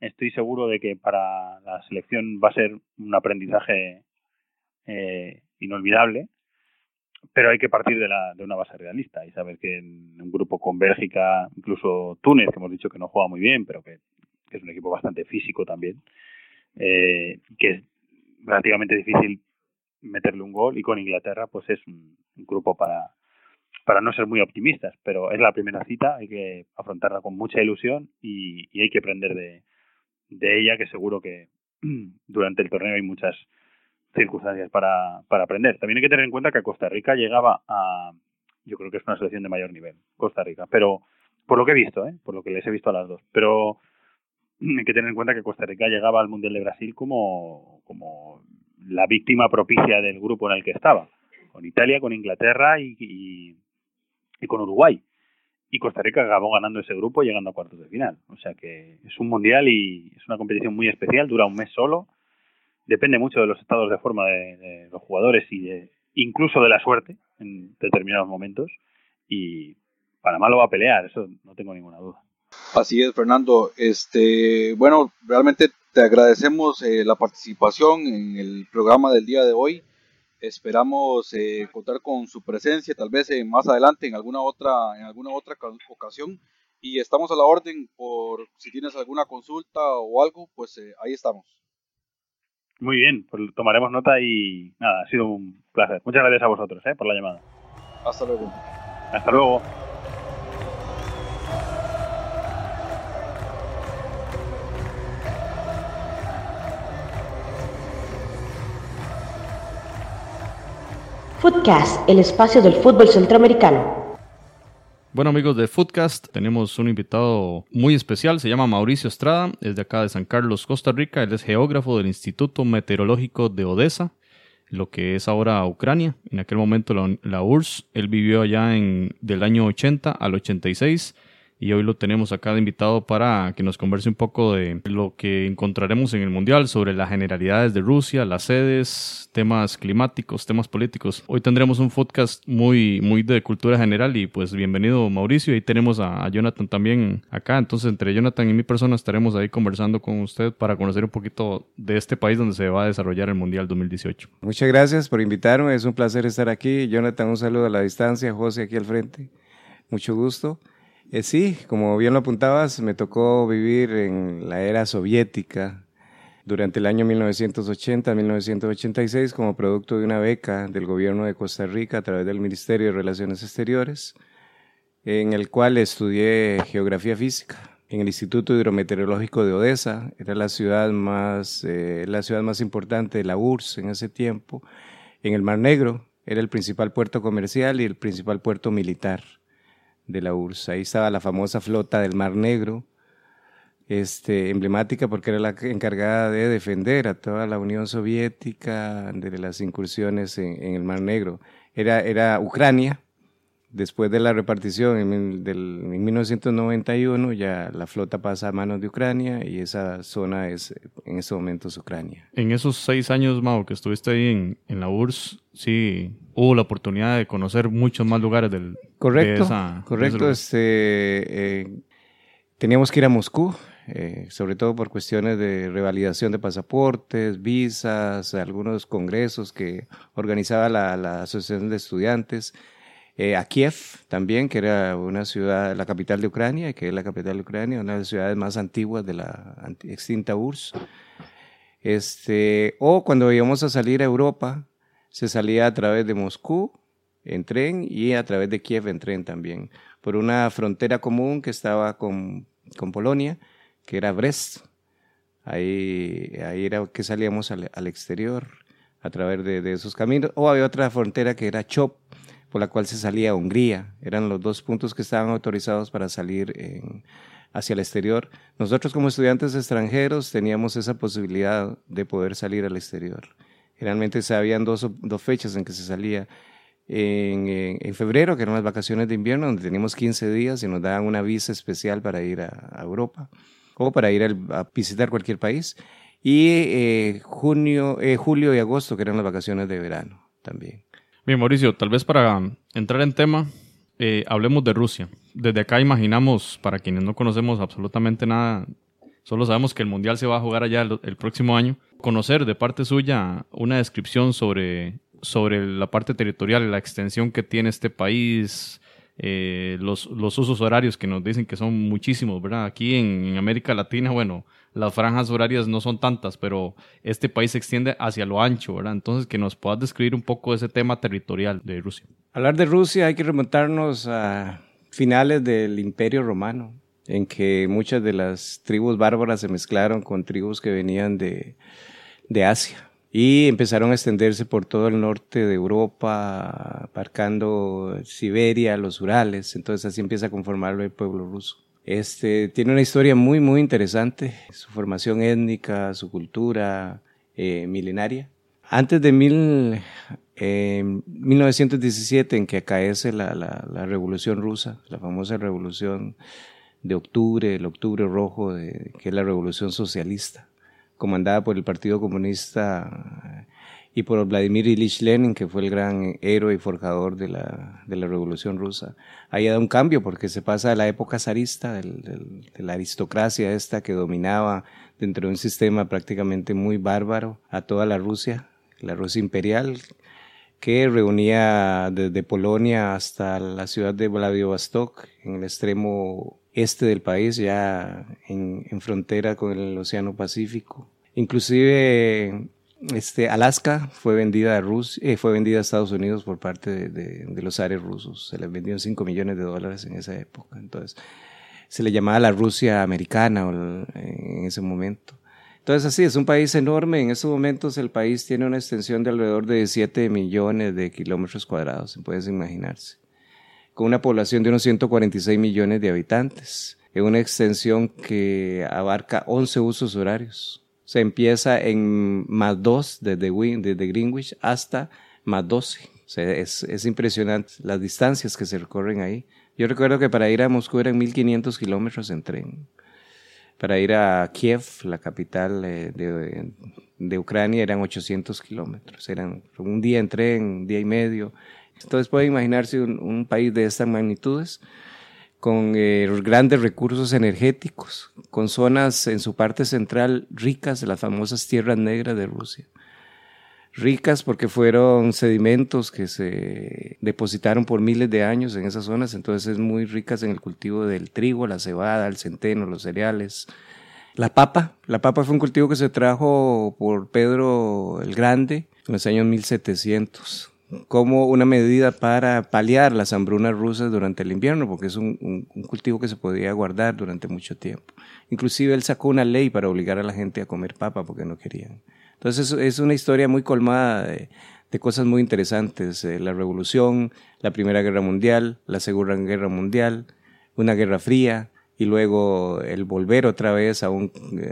estoy seguro de que para la selección va a ser un aprendizaje eh, inolvidable, pero hay que partir de, la, de una base realista y saber que en un grupo con Bélgica, incluso Túnez, que hemos dicho que no juega muy bien, pero que es un equipo bastante físico también, eh, que es relativamente difícil meterle un gol y con Inglaterra pues es un, grupo para, para no ser muy optimistas, pero es la primera cita, hay que afrontarla con mucha ilusión y, hay que aprender de, de ella, que seguro que durante el torneo hay muchas circunstancias para, para aprender. También hay que tener en cuenta que Costa Rica llegaba a, yo creo que es una selección de mayor nivel, Costa Rica, pero por lo que he visto, ¿eh? por lo que les he visto a las dos, pero hay que tener en cuenta que Costa Rica llegaba al Mundial de Brasil como, como la víctima propicia del grupo en el que estaba, con Italia, con Inglaterra y, con Uruguay. Y Costa Rica acabó ganando ese grupo llegando a cuartos de final. O sea que es un mundial y es una competición muy especial, dura un mes solo. Depende mucho de los estados de forma de, de los jugadores y de, incluso de la suerte en determinados momentos. Y Panamá lo va a pelear, eso no tengo ninguna duda. Así es, Fernando. Este, bueno, realmente te agradecemos eh, la participación en el programa del día de hoy. Esperamos eh, contar con su presencia, tal vez eh, más adelante en alguna otra, en alguna otra ocasión. Y estamos a la orden por si tienes alguna consulta o algo, pues eh, ahí estamos. Muy bien, pues tomaremos nota y nada, ha sido un placer. Muchas gracias a vosotros eh, por la llamada. Hasta luego. Hasta luego. Footcast, el espacio del fútbol centroamericano. Bueno amigos de Footcast, tenemos un invitado muy especial, se llama Mauricio Estrada, es de acá de San Carlos, Costa Rica, él es geógrafo del Instituto Meteorológico de Odessa, lo que es ahora Ucrania, en aquel momento la, la URSS, él vivió allá en, del año 80 al 86 y hoy lo tenemos acá de invitado para que nos converse un poco de lo que encontraremos en el Mundial sobre las generalidades de Rusia, las sedes, temas climáticos, temas políticos. Hoy tendremos un podcast muy, muy de cultura general y pues bienvenido Mauricio. Y tenemos a, a Jonathan también acá. Entonces entre Jonathan y mi persona estaremos ahí conversando con usted para conocer un poquito de este país donde se va a desarrollar el Mundial 2018. Muchas gracias por invitarme. Es un placer estar aquí. Jonathan, un saludo a la distancia. José aquí al frente. Mucho gusto. Eh, sí, como bien lo apuntabas, me tocó vivir en la era soviética durante el año 1980-1986 como producto de una beca del gobierno de Costa Rica a través del Ministerio de Relaciones Exteriores, en el cual estudié geografía física en el Instituto Hidrometeorológico de Odessa. Era la ciudad más, eh, la ciudad más importante de la URSS en ese tiempo, en el Mar Negro. Era el principal puerto comercial y el principal puerto militar de la URSS. Ahí estaba la famosa flota del Mar Negro, este, emblemática porque era la encargada de defender a toda la Unión Soviética de las incursiones en, en el Mar Negro. Era, era Ucrania, después de la repartición en, del, en 1991 ya la flota pasa a manos de Ucrania y esa zona es en estos momentos Ucrania. En esos seis años, Mau, que estuviste ahí en, en la URSS, sí hubo la oportunidad de conocer muchos más lugares del correcto de esa, correcto de este eh, teníamos que ir a Moscú eh, sobre todo por cuestiones de revalidación de pasaportes visas algunos congresos que organizaba la, la asociación de estudiantes eh, a Kiev también, que era una ciudad, la capital de Ucrania, que es la capital de Ucrania, una de las ciudades más antiguas de la extinta URSS. Este, o cuando íbamos a salir a Europa, se salía a través de Moscú en tren y a través de Kiev en tren también, por una frontera común que estaba con, con Polonia, que era Brest. Ahí, ahí era que salíamos al, al exterior a través de, de, esos caminos. O había otra frontera que era Chop, por la cual se salía a Hungría. Eran los dos puntos que estaban autorizados para salir hacia el exterior. Nosotros como estudiantes extranjeros teníamos esa posibilidad de poder salir al exterior. Generalmente se habían dos, dos fechas en que se salía. En, en, febrero, que eran las vacaciones de invierno, donde teníamos 15 días y nos daban una visa especial para ir a, Europa o para ir a, a visitar cualquier país. Y eh, junio, eh, julio y agosto, que eran las vacaciones de verano también. Bien, Mauricio, tal vez para entrar en tema, eh, hablemos de Rusia. Desde acá imaginamos, para quienes no conocemos absolutamente nada, solo sabemos que el Mundial se va a jugar allá el, próximo año, conocer de parte suya una descripción sobre, sobre la parte territorial, la extensión que tiene este país, eh, los, los usos horarios que nos dicen que son muchísimos, ¿verdad? Aquí en, América Latina, bueno, las franjas horarias no son tantas, pero este país se extiende hacia lo ancho, ¿verdad? Entonces, que nos puedas describir un poco ese tema territorial de Rusia. Hablar de Rusia hay que remontarnos a finales del Imperio Romano, en que muchas de las tribus bárbaras se mezclaron con tribus que venían de, de Asia y empezaron a extenderse por todo el norte de Europa, aparcando Siberia, los Urales, entonces así empieza a conformarlo el pueblo ruso. Este, tiene una historia muy, muy interesante, su formación étnica, su cultura eh, milenaria. Antes de mil, 1917, en que acaece la, Revolución Rusa, la famosa Revolución de Octubre, el Octubre Rojo, que es la Revolución Socialista comandada por el Partido Comunista y por Vladimir Ilich Lenin, que fue el gran héroe y forjador de la, de la Revolución Rusa. Ahí da un cambio porque se pasa de la época zarista, de la aristocracia esta que dominaba dentro de un sistema prácticamente muy bárbaro a toda la Rusia, la Rusia imperial, que reunía desde Polonia hasta la ciudad de Vladivostok, en el extremo este del país, ya en, en frontera con el Océano Pacífico. Inclusive este, Alaska fue vendida a Rusia, eh, fue vendida a Estados Unidos por parte de, los ares rusos. Se les vendieron 5 millones de dólares en esa época. Entonces, se le llamaba la Rusia americana en ese momento. Entonces, así, es un país enorme. En estos momentos el país tiene una extensión de alrededor de 7 millones de kilómetros cuadrados, puedes imaginarse con una población de unos 146 millones de habitantes, en una extensión que abarca 11 usos horarios. Se empieza en más 2 desde, desde Greenwich hasta más 12. O sea, es, es, impresionante las distancias que se recorren ahí. Yo recuerdo que para ir a Moscú eran 1500 kilómetros en tren. Para ir a Kiev, la capital eh, de, de Ucrania, eran 800 kilómetros. Eran un día en tren, un día y medio. Entonces puede imaginarse un, un país de estas magnitudes con eh, grandes recursos energéticos, con zonas en su parte central ricas las famosas tierras negras de Rusia. Ricas porque fueron sedimentos que se depositaron por miles de años en esas zonas, entonces es muy ricas en el cultivo del trigo, la cebada, el centeno, los cereales. La papa, la papa fue un cultivo que se trajo por Pedro el Grande en los años 1700 como una medida para paliar las hambrunas rusas durante el invierno, porque es un, un, cultivo que se podía guardar durante mucho tiempo. Inclusive él sacó una ley para obligar a la gente a comer papa porque no querían. Entonces es una historia muy colmada de, de cosas muy interesantes. Eh, la revolución, la Primera Guerra Mundial, la Segunda Guerra Mundial, una Guerra Fría, y luego el volver otra vez a un,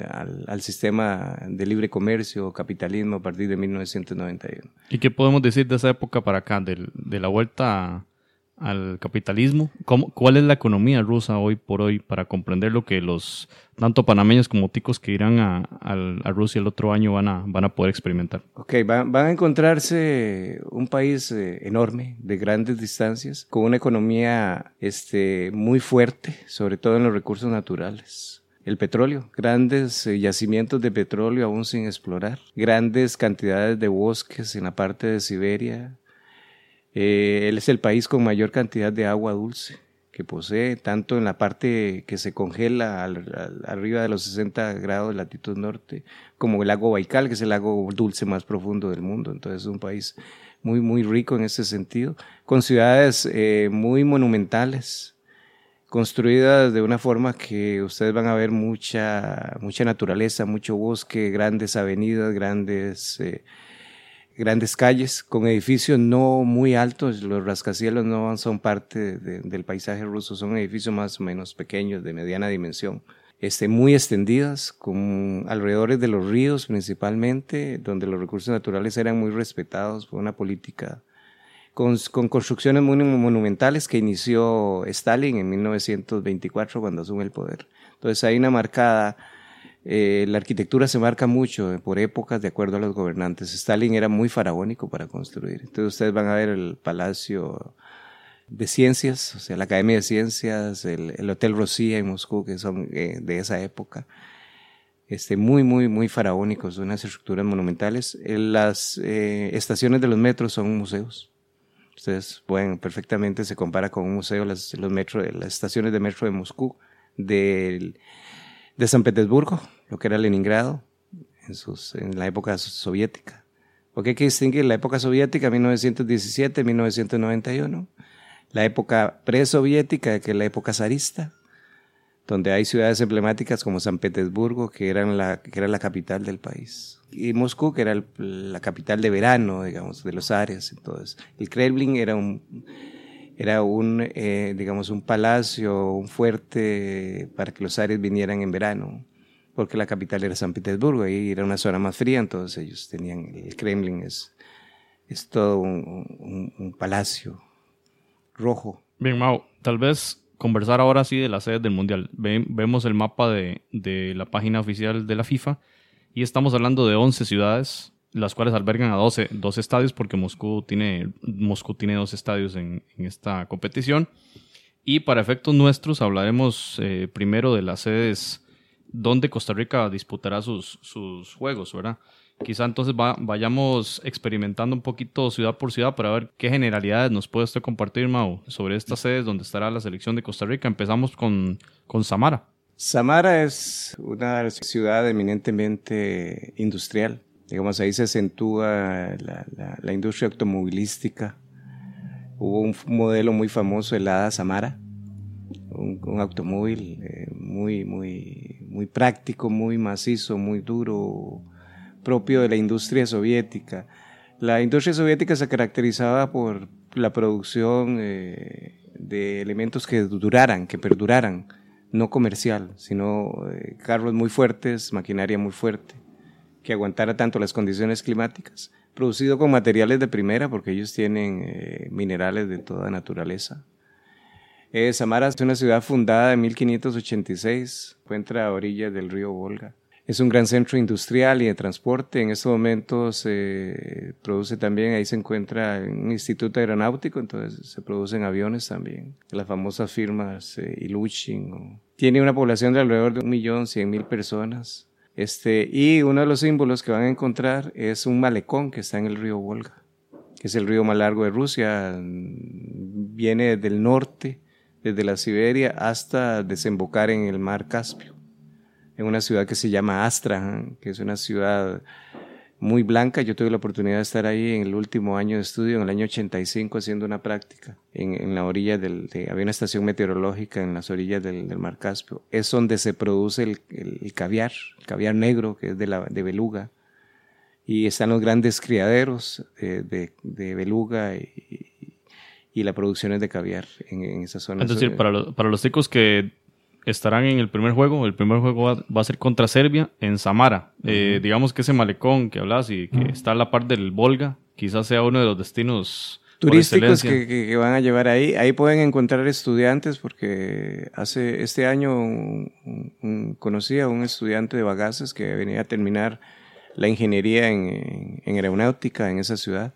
al, al, sistema de libre comercio, capitalismo a partir de 1991. ¿Y qué podemos decir de esa época para acá, de, de la vuelta al capitalismo? ¿Cómo, ¿Cuál es la economía rusa hoy por hoy para comprender lo que los tanto panameños como ticos que irán a, a, a Rusia el otro año van a, van a poder experimentar? Ok, van, van a encontrarse un país eh, enorme, de grandes distancias, con una economía este, muy fuerte, sobre todo en los recursos naturales el petróleo, grandes eh, yacimientos de petróleo aún sin explorar, grandes cantidades de bosques en la parte de Siberia, eh, él es el país con mayor cantidad de agua dulce que posee, tanto en la parte que se congela arriba de los 60 grados de latitud norte, como el lago Baikal, que es el lago dulce más profundo del mundo. Entonces es un país muy, muy rico en ese sentido, con ciudades eh, muy monumentales, construidas de una forma que ustedes van a ver mucha, mucha naturaleza, mucho bosque, grandes avenidas, grandes... Eh, grandes calles con edificios no muy altos, los rascacielos no son parte de, del paisaje ruso, son edificios más o menos pequeños, de mediana dimensión, este, muy extendidas, con alrededores de los ríos principalmente, donde los recursos naturales eran muy respetados por una política con, con construcciones muy monumentales que inició Stalin en 1924 cuando asume el poder. Entonces hay una marcada eh, la arquitectura se marca mucho por épocas de acuerdo a los gobernantes. Stalin era muy faraónico para construir. Entonces ustedes van a ver el Palacio de Ciencias, o sea, la Academia de Ciencias, el, el Hotel Rosía en Moscú, que son eh, de esa época. Este, muy, muy, muy faraónicos, unas estructuras monumentales. Las eh, estaciones de los metros son museos. Ustedes pueden perfectamente, se compara con un museo, las, los metro, las estaciones de metro de Moscú, de, de San Petersburgo, lo que era Leningrado, en, sus, en la época soviética. Porque hay que distinguir la época soviética, 1917, 1991, la época presoviética, que es la época zarista, donde hay ciudades emblemáticas como San Petersburgo, que, eran la, que era la capital del país, y Moscú, que era la capital de verano, digamos, de los áreas. Entonces, el Kremlin era un, era un eh, digamos, un palacio, un fuerte para que los áreas vinieran en verano, porque la capital era San Petersburgo, y era una zona más fría, entonces ellos tenían, el Kremlin es, es todo un, un palacio rojo. Bien, Mau, tal vez conversar ahora sí de las sedes del Mundial. vemos el mapa de, de, la página oficial de la FIFA y estamos hablando de 11 ciudades, las cuales albergan a 12, estadios porque Moscú tiene, Moscú tiene dos estadios en, en esta competición. Y para efectos nuestros hablaremos eh, primero de las sedes donde Costa Rica disputará sus, sus juegos, ¿verdad? Quizá entonces vayamos experimentando un poquito ciudad por ciudad para ver qué generalidades nos puede usted compartir, Mau, sobre estas sedes donde estará la selección de Costa Rica. Empezamos con, con Samara. Samara es una ciudad eminentemente industrial. Digamos, ahí se acentúa la, industria automovilística. Hubo un modelo muy famoso, el Hada Samara, un, automóvil eh, muy, muy, muy práctico, muy macizo, muy duro, propio de la industria soviética. La industria soviética se caracterizaba por la producción eh, de elementos que duraran, que perduraran, no comercial, sino eh, carros muy fuertes, maquinaria muy fuerte, que aguantara tanto las condiciones climáticas, producido con materiales de primera, porque ellos tienen eh, minerales de toda naturaleza. Samara es una ciudad fundada en 1586, encuentra a orillas del río Volga. Es un gran centro industrial y de transporte. En estos momentos se produce también, ahí se encuentra un instituto aeronáutico, entonces se producen aviones también. Las famosas firmas eh, Ilushin. Tiene una población de alrededor de un millón cien mil personas. Este, y uno de los símbolos que van a encontrar es un malecón que está en el río Volga, que es el río más largo de Rusia. Viene del norte, desde la Siberia, hasta desembocar en el mar Caspio en una ciudad que se llama Astrahan, que es una ciudad muy blanca. Yo tuve la oportunidad de estar ahí en el último año de estudio, en el año 85, haciendo una práctica en, la orilla del... había una estación meteorológica en las orillas del, Mar Caspio. Es donde se produce el, el, caviar, el caviar negro, que es de, la, de beluga. Y están los grandes criaderos de, de, de beluga y, y, la producción es de caviar en, en esa zona. Es decir, para, para los chicos que estarán en el primer juego. El primer juego va, a ser contra Serbia en Samara. Eh, digamos que ese malecón que hablas y que está a la par del Volga, quizás sea uno de los destinos turísticos que, van a llevar ahí. Ahí pueden encontrar estudiantes porque hace este año conocí a un estudiante de bagaces que venía a terminar la ingeniería en, en aeronáutica en esa ciudad.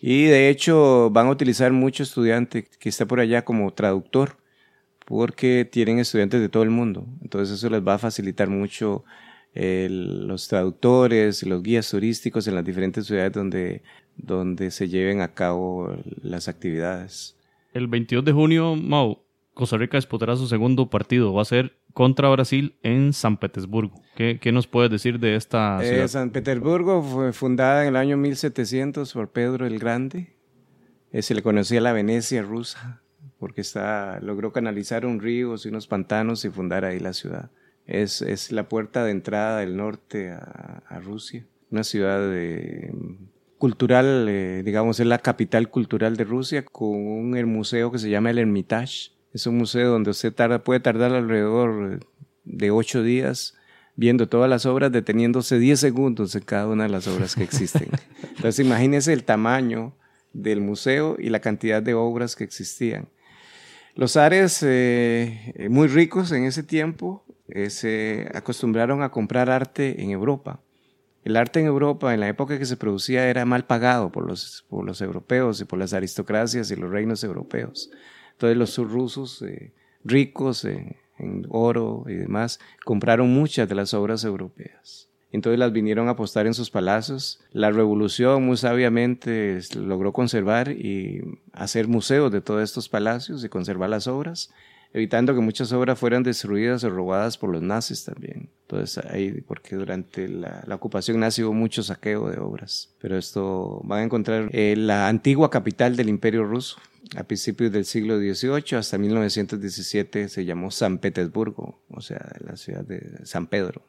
Y de hecho van a utilizar mucho estudiante que está por allá como traductor porque tienen estudiantes de todo el mundo. Entonces eso les va a facilitar mucho los traductores, los guías turísticos en las diferentes ciudades donde, donde se lleven a cabo las actividades. El 22 de junio, Mau, Costa Rica disputará su segundo partido. Va a ser contra Brasil en San Petersburgo. ¿Qué, qué nos puedes decir de esta eh, ciudad? San Petersburgo fue fundada en el año 1700 por Pedro el Grande. Eh, se le conocía la Venecia rusa porque está, logró canalizar un río y unos pantanos y fundar ahí la ciudad. Es, es la puerta de entrada del norte a, a Rusia, una ciudad de, cultural, eh, digamos, es la capital cultural de Rusia, con un museo que se llama el Hermitage. Es un museo donde usted tarda, puede tardar alrededor de ocho días viendo todas las obras, deteniéndose diez segundos en cada una de las obras que existen. Entonces imagínese el tamaño del museo y la cantidad de obras que existían. Los Ares, eh, eh, muy ricos en ese tiempo, eh, se acostumbraron a comprar arte en Europa. El arte en Europa, en la época que se producía, era mal pagado por los, por los europeos y por las aristocracias y los reinos europeos. Entonces los rusos, ricos en oro y demás, compraron muchas de las obras europeas. entonces las vinieron a apostar en sus palacios. La revolución muy sabiamente logró conservar y hacer museos de todos estos palacios y conservar las obras, evitando que muchas obras fueran destruidas o robadas por los nazis también. Entonces ahí, porque durante la, ocupación nazi hubo mucho saqueo de obras. Pero esto van a encontrar eh, la antigua capital del imperio ruso, a principios del siglo XVIII hasta 1917 se llamó San Petersburgo, o sea, la ciudad de San Pedro.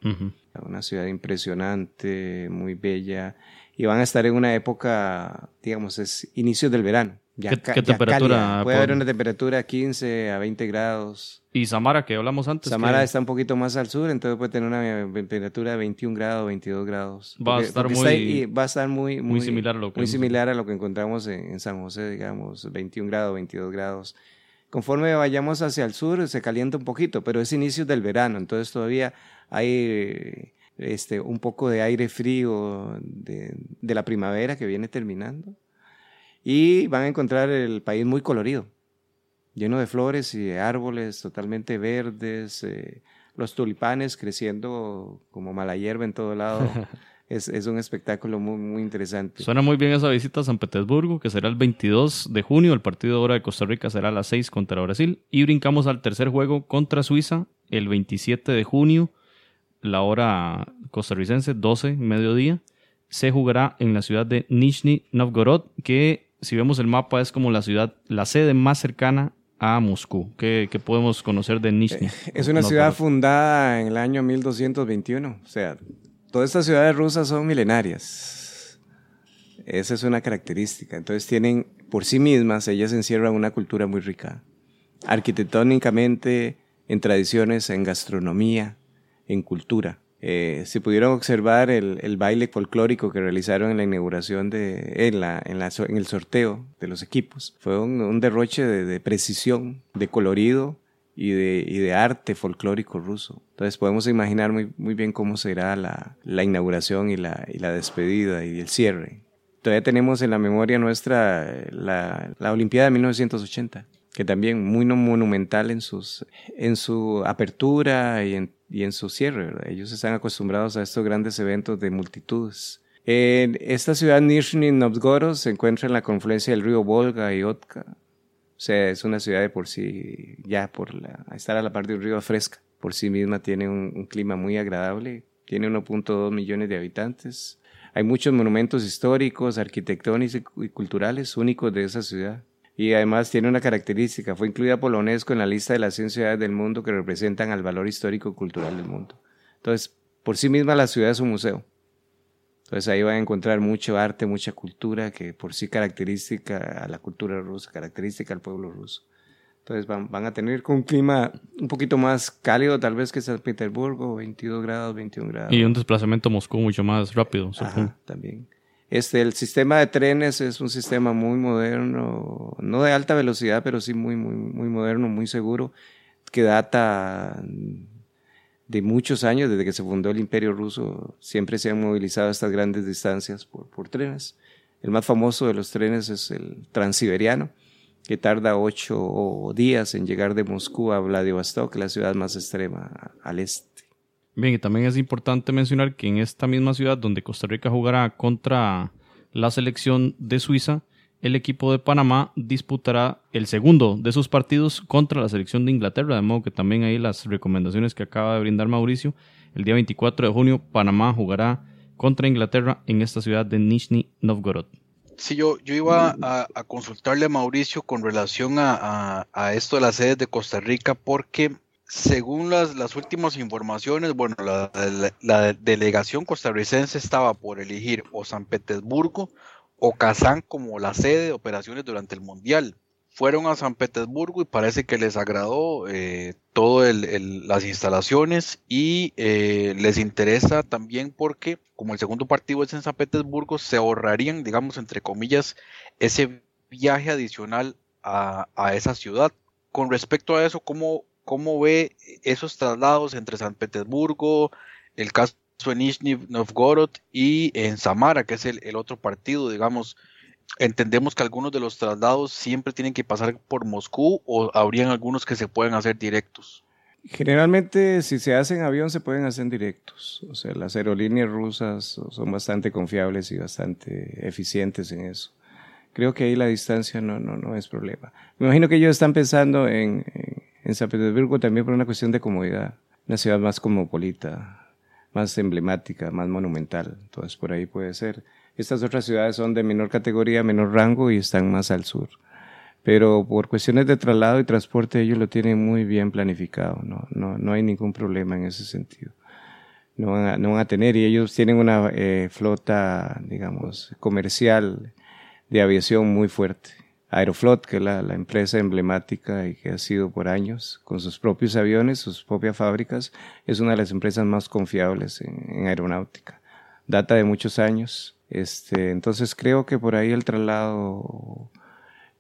Una ciudad impresionante, muy bella. Y van a estar en una época, digamos, es inicios del verano. Ya, ¿Qué, temperatura? Puede haber una temperatura 15 a 20 grados. ¿Y Samara, que hablamos antes? Samara está un poquito más al sur, entonces puede tener una temperatura de 21 grados, 22 grados. Va a estar, muy, va a estar muy, muy, similar a lo que, muy similar a lo que encontramos en, San José, digamos, 21 grados, 22 grados. Conforme vayamos hacia el sur, se calienta un poquito, pero es inicio del verano, entonces todavía hay este, un poco de aire frío de, de la primavera que viene terminando y van a encontrar el país muy colorido, lleno de flores y de árboles totalmente verdes, eh, los tulipanes creciendo como mala hierba en todo lado. es, es, un espectáculo muy, muy interesante. Suena muy bien esa visita a San Petersburgo, que será el 22 de junio. El partido de hora de Costa Rica será a las 6 contra Brasil. Y brincamos al tercer juego contra Suiza el 27 de junio, la hora costarricense, 12, mediodía. Se jugará en la ciudad de Nizhny Novgorod, que si vemos el mapa, es como la ciudad, la sede más cercana a Moscú. ¿Qué, podemos conocer de Nizhny? Eh, es una ciudad fundada en el año 1221. O sea, todas estas ciudades rusas son milenarias. Esa es una característica. Entonces tienen por sí mismas, ellas encierran una cultura muy rica. Arquitectónicamente, en tradiciones, en gastronomía, en cultura. Eh, si pudieron observar el, baile folclórico que realizaron en la inauguración de, en, la, en, la, en el sorteo de los equipos, fue un, derroche de, precisión, de colorido y de, y de arte folclórico ruso. Entonces podemos imaginar muy, muy bien cómo será la, la inauguración y la, y la despedida y el cierre. Todavía tenemos en la memoria nuestra la, la Olimpiada de 1980 que también muy monumental en, sus, en su apertura y en, y en su cierre. Ellos están acostumbrados a estos grandes eventos de multitudes. En esta ciudad, Nizhny Novgorod, se encuentra en la confluencia del río Volga y Otka. O sea, es una ciudad de por sí, ya por la, estar a la parte del río fresca, por sí misma tiene un, un clima muy agradable, tiene 1.2 millones de habitantes. Hay muchos monumentos históricos, arquitectónicos y culturales únicos de esa ciudad y además tiene una característica, fue incluida por la UNESCO en la lista de las 100 ciudades del mundo que representan al valor histórico cultural del mundo. Entonces, por sí misma la ciudad es un museo. Entonces ahí van a encontrar mucho arte, mucha cultura que por sí característica a la cultura rusa, característica al pueblo ruso. Entonces van, van a tener un clima un poquito más cálido tal vez que San Petersburgo, 22 grados, 21 grados. Y un desplazamiento a Moscú mucho más rápido. Ajá, también. Este, el sistema de trenes es un sistema muy moderno, no de alta velocidad, pero sí muy, muy, muy moderno, muy seguro, que data de muchos años, desde que se fundó el Imperio Ruso, siempre se han movilizado estas grandes distancias por, por trenes. El más famoso de los trenes es el transiberiano, que tarda ocho días en llegar de Moscú a Vladivostok, la ciudad más extrema al este. Bien, y también es importante mencionar que en esta misma ciudad donde Costa Rica jugará contra la selección de Suiza, el equipo de Panamá disputará el segundo de sus partidos contra la selección de Inglaterra, de modo que también ahí las recomendaciones que acaba de brindar Mauricio, el día 24 de junio Panamá jugará contra Inglaterra en esta ciudad de Nizhny Novgorod. Sí, yo, yo iba a, consultarle a Mauricio con relación a, a, esto de las sedes de Costa Rica porque según las, las últimas informaciones, bueno, la, delegación costarricense estaba por elegir o San Petersburgo o Kazán como la sede de operaciones durante el Mundial. Fueron a San Petersburgo y parece que les agradó eh, todas las instalaciones y eh, les interesa también porque como el segundo partido es en San Petersburgo, se ahorrarían, digamos, entre comillas, ese viaje adicional a, a esa ciudad. Con respecto a eso, ¿cómo, cómo ve esos traslados entre San Petersburgo, el caso en Nizhny Novgorod y en Samara, que es el, otro partido, digamos. Entendemos que algunos de los traslados siempre tienen que pasar por Moscú o habrían algunos que se pueden hacer directos. Generalmente, si se hace en avión, se pueden hacer directos. O sea, las aerolíneas rusas son bastante confiables y bastante eficientes en eso. Creo que ahí la distancia no, no, no es problema. Me imagino que ellos están pensando en, en, San Petersburgo también por una cuestión de comodidad. Una ciudad más cosmopolita, más emblemática, más monumental. Entonces, por ahí puede ser. Estas otras ciudades son de menor categoría, menor rango y están más al sur pero por cuestiones de traslado y transporte ellos lo tienen muy bien planificado, no, no, no hay ningún problema en ese sentido. No van a, no van a tener, y ellos tienen una eh, flota, digamos, comercial de aviación muy fuerte. Aeroflot, que es la, la, empresa emblemática y que ha sido por años, con sus propios aviones, sus propias fábricas, es una de las empresas más confiables en, en aeronáutica. Data de muchos años. Este, entonces creo que por ahí el traslado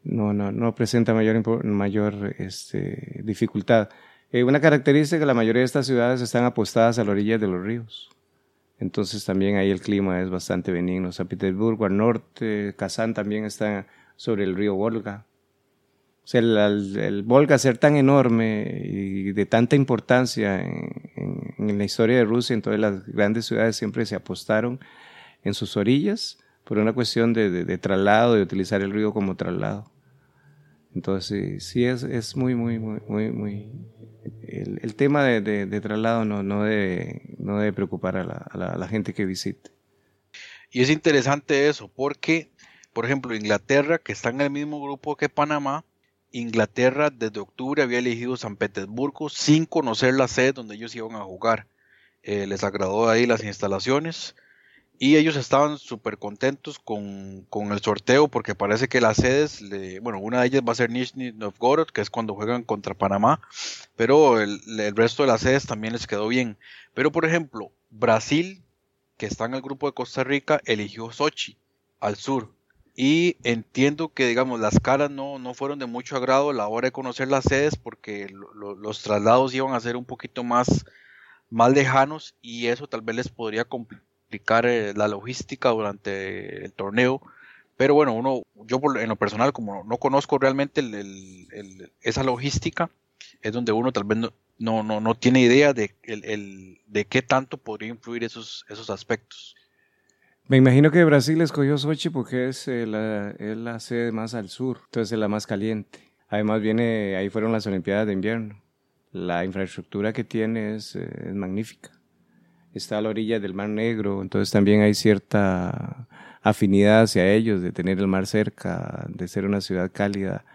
no, no, no presenta mayor, mayor este, dificultad. Eh, una característica, la mayoría de estas ciudades están apostadas a la orilla de los ríos. Entonces también ahí el clima es bastante benigno. San Petersburgo al norte, Kazán también está sobre el río Volga. O sea, el, Volga ser tan enorme y de tanta importancia en, en, la historia de Rusia, entonces las grandes ciudades siempre se apostaron en sus orillas por una cuestión de, de, traslado, de utilizar el río como traslado. Entonces, sí, es, es muy, muy, muy, muy, muy... El, tema de, de, traslado no, no, debe, no debe preocupar a la, gente que visite. Y es interesante eso, porque, por ejemplo, Inglaterra, que está en el mismo grupo que Panamá, Inglaterra desde octubre había elegido San Petersburgo sin conocer la sede donde ellos iban a jugar. Eh, les agradó ahí las instalaciones y ellos estaban súper contentos con, con, el sorteo porque parece que las sedes, bueno, una de ellas va a ser Nizhny Novgorod, que es cuando juegan contra Panamá, pero el, el, resto de las sedes también les quedó bien. Pero por ejemplo, Brasil, que está en el grupo de Costa Rica, eligió Sochi, al sur. Y entiendo que, digamos, las caras no, no fueron de mucho agrado a la hora de conocer las sedes porque lo, lo, los traslados iban a ser un poquito más, más lejanos y eso tal vez les podría complicar eh, la logística durante el torneo. Pero bueno, uno, yo en lo personal, como no conozco realmente el, esa logística, es donde uno tal vez no, no, no, tiene idea de, de qué tanto podría influir esos, esos aspectos. Me imagino que Brasil escogió Sochi porque es, eh, la, es la sede más al sur, entonces es la más caliente. Además viene, ahí fueron las Olimpiadas de invierno. La infraestructura que tiene es, eh, es magnífica está a la orilla del Mar Negro, entonces también hay cierta afinidad hacia ellos, de tener el mar cerca, de ser una ciudad cálida.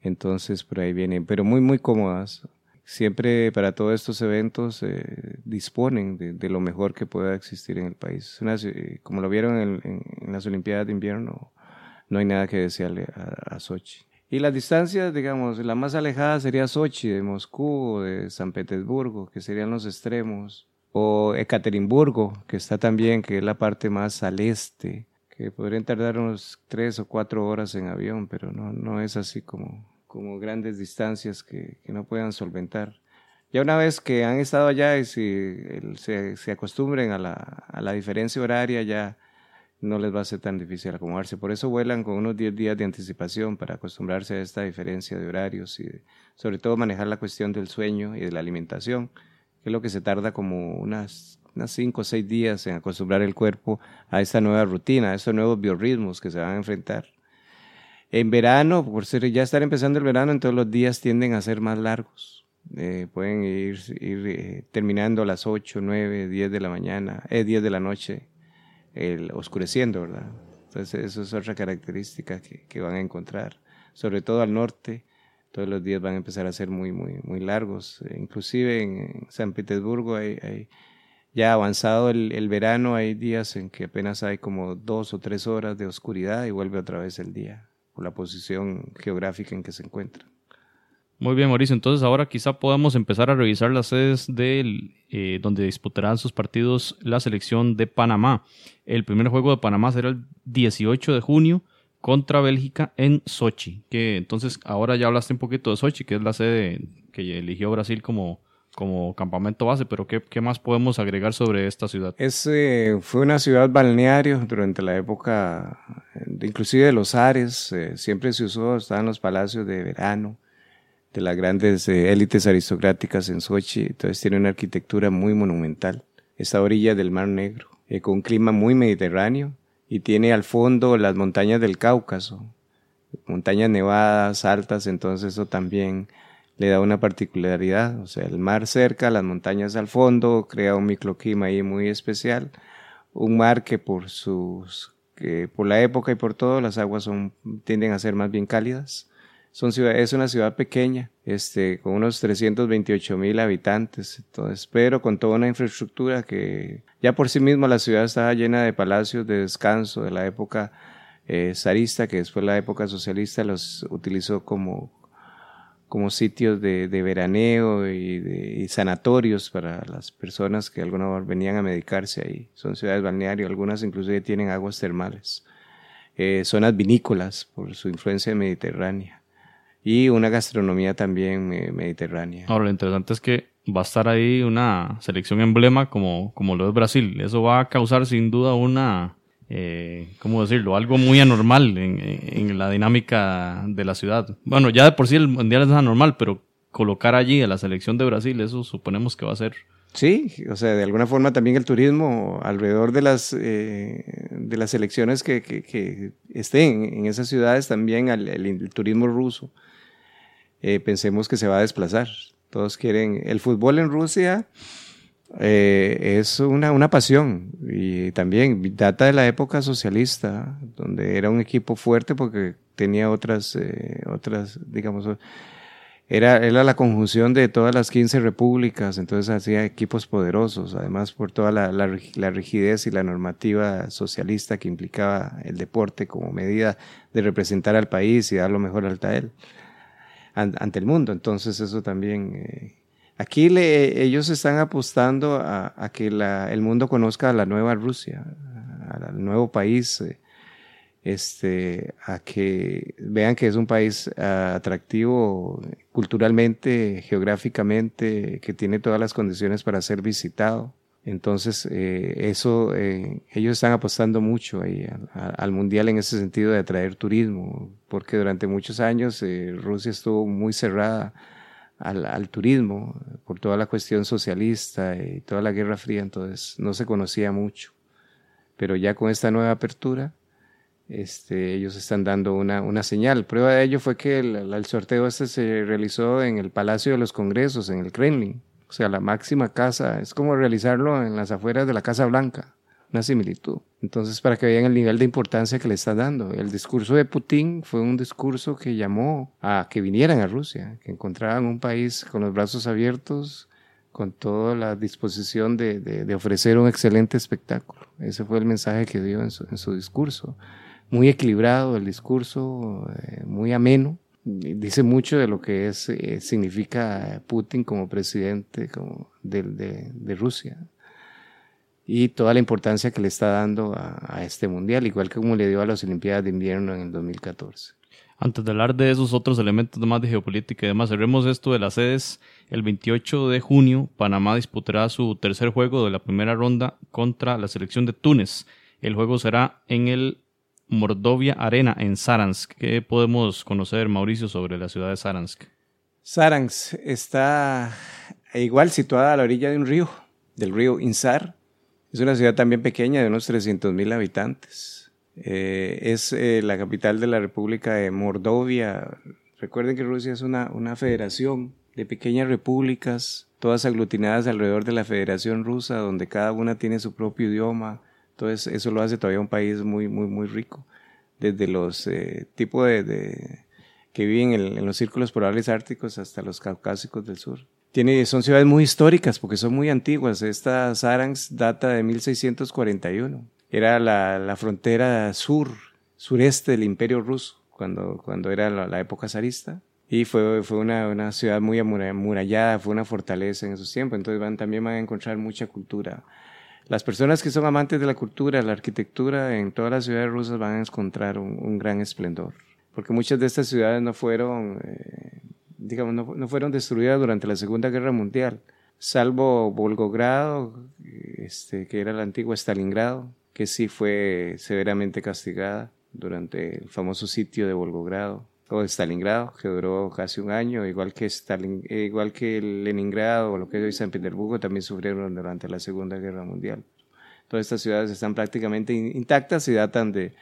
Entonces por ahí vienen, pero muy, muy cómodas. Siempre para todos estos eventos eh, disponen de, lo mejor que pueda existir en el país. Una, como lo vieron en, las Olimpiadas de invierno, no hay nada que desearle a, Sochi. Y las distancias, digamos, la más alejada sería Sochi, de Moscú de San Petersburgo, que serían los extremos o Ekaterimburgo, que está también, que es la parte más al este, que podrían tardar unos tres o cuatro horas en avión, pero no, no es así como, como grandes distancias que, no puedan solventar. Ya una vez que han estado allá y se, se acostumbren a la, diferencia horaria, ya no les va a ser tan difícil acomodarse. Por eso vuelan con unos 10 días de anticipación para acostumbrarse a esta diferencia de horarios y sobre todo manejar la cuestión del sueño y de la alimentación que es lo que se tarda como unas, unas cinco o seis días en acostumbrar el cuerpo a esta nueva rutina, a estos nuevos biorritmos que se van a enfrentar. En verano, por ser ya estar empezando el verano, entonces los días tienden a ser más largos. Eh, pueden ir, eh, terminando a las 8, 9, 10 de la mañana, eh, 10 de la noche, el, oscureciendo, ¿verdad? Entonces, eso es otra característica que, van a encontrar, sobre todo al norte todos los días van a empezar a ser muy, muy, muy largos. Inclusive en San Petersburgo hay ya avanzado el, el, verano, hay días en que apenas hay como dos o tres horas de oscuridad y vuelve otra vez el día, la posición geográfica en que se encuentra. Muy bien, Mauricio. Entonces ahora quizá podamos empezar a revisar las sedes del, eh, donde disputarán sus partidos la selección de Panamá. El primer juego de Panamá será el 18 de junio contra Bélgica en Sochi. Que entonces ahora ya hablaste un poquito de Sochi, que es la sede que eligió Brasil como, como campamento base, pero ¿qué, ¿qué, más podemos agregar sobre esta ciudad? Es, eh, fue una ciudad balneario durante la época, inclusive de los Ares, eh, siempre se usó, estaban los palacios de verano, de las grandes eh, élites aristocráticas en Sochi, entonces tiene una arquitectura muy monumental. Está a orilla del Mar Negro, eh, con un clima muy mediterráneo y tiene al fondo las montañas del Cáucaso, montañas nevadas, altas, entonces eso también le da una particularidad, o sea, el mar cerca, las montañas al fondo, crea un microclima ahí muy especial, un mar que por sus que por la época y por todo las aguas son tienden a ser más bien cálidas. Son ciudad, es una ciudad pequeña, este, con unos 328 mil habitantes, entonces, pero con toda una infraestructura que ya por sí misma la ciudad estaba llena de palacios de descanso de la época eh, zarista, que después la época socialista los utilizó como, como sitios de, de veraneo y, de, sanatorios para las personas que alguna venían a medicarse ahí. Son ciudades balnearias, algunas inclusive tienen aguas termales, eh, zonas vinícolas por su influencia mediterránea y una gastronomía también eh, mediterránea. Ahora, lo interesante es que va a estar ahí una selección emblema como, como lo es Brasil. Eso va a causar sin duda una eh, ¿cómo decirlo? Algo muy anormal en, en, la dinámica de la ciudad. Bueno, ya de por sí el Mundial es anormal, pero colocar allí a la selección de Brasil, eso suponemos que va a ser. Sí, o sea, de alguna forma también el turismo alrededor de las, eh, de las selecciones que, que, que, estén en esas ciudades, también el, turismo ruso, eh, pensemos que se va a desplazar. Todos quieren el fútbol en Rusia eh, es una, una, pasión y también data de la época socialista, donde era un equipo fuerte porque tenía otras, eh, otras digamos, era, era la conjunción de todas las 15 repúblicas, entonces hacía equipos poderosos, además por toda la, la, rigidez y la normativa socialista que implicaba el deporte como medida de representar al país y dar lo mejor al él, ante el mundo. Entonces eso también... Eh, Aquí le, ellos están apostando a, que el mundo conozca a la nueva Rusia, al nuevo país, eh, este, a que vean que es un país ah, atractivo culturalmente, geográficamente, que tiene todas las condiciones para ser visitado. Entonces, eh, eso, eh, ellos están apostando mucho ahí al mundial en ese sentido de atraer turismo, porque durante muchos años Rusia estuvo muy cerrada al, turismo por toda la cuestión socialista y toda la Guerra Fría, entonces no se conocía mucho. Pero ya con esta nueva apertura, este, ellos están dando una, una señal. Prueba de ello fue que el, el, sorteo este se realizó en el Palacio de los Congresos, en el Kremlin. O sea, la máxima casa, es como realizarlo en las afueras de la Casa Blanca una similitud. Entonces, para que vean el nivel de importancia que le está dando. El discurso de Putin fue un discurso que llamó a que vinieran a Rusia, que encontraran un país con los brazos abiertos, con toda la disposición de, de, ofrecer un excelente espectáculo. Ese fue el mensaje que dio en su, en su discurso. Muy equilibrado el discurso, eh, muy ameno. Dice mucho de lo que es, eh, significa Putin como presidente como de, de Rusia y toda la importancia que le está dando a, este mundial, igual que como le dio a las Olimpiadas de Invierno en el 2014. Antes de hablar de esos otros elementos más de geopolítica y demás, cerremos esto de las sedes. El 28 de junio, Panamá disputará su tercer juego de la primera ronda contra la selección de Túnez. El juego será en el Mordovia Arena en Saransk. ¿Qué podemos conocer, Mauricio, sobre la ciudad de Saransk? Saransk está igual situada a la orilla de un río, del río Insar, es una ciudad también pequeña de unos 300.000 habitantes. Eh, es eh, la capital de la República de Mordovia. Recuerden que Rusia es una, una federación de pequeñas repúblicas, todas aglutinadas alrededor de la Federación Rusa, donde cada una tiene su propio idioma. Entonces eso lo hace todavía un país muy, muy, muy rico. Desde los eh, tipos de, que viven en, en los círculos polares árticos hasta los caucásicos del sur son ciudades muy históricas porque son muy antiguas. Esta Saransk data de 1641. Era la, la frontera sur, sureste del imperio ruso, cuando, cuando era la, época zarista. Y fue, fue una, una, ciudad muy amurallada, fue una fortaleza en esos tiempos. Entonces van, también van a encontrar mucha cultura. Las personas que son amantes de la cultura, la arquitectura, en todas las ciudades rusas van a encontrar un, un gran esplendor. Porque muchas de estas ciudades no fueron eh, digamos, no, fueron destruidas durante la Segunda Guerra Mundial, salvo Volgogrado, este, que era el antiguo Stalingrado, que sí fue severamente castigada durante el famoso sitio de Volgogrado. o Stalingrado, que duró casi un año, igual que, Stalin, igual que Leningrado o lo que es hoy San Petersburgo, también sufrieron durante la Segunda Guerra Mundial. Todas estas ciudades están prácticamente intactas y datan de,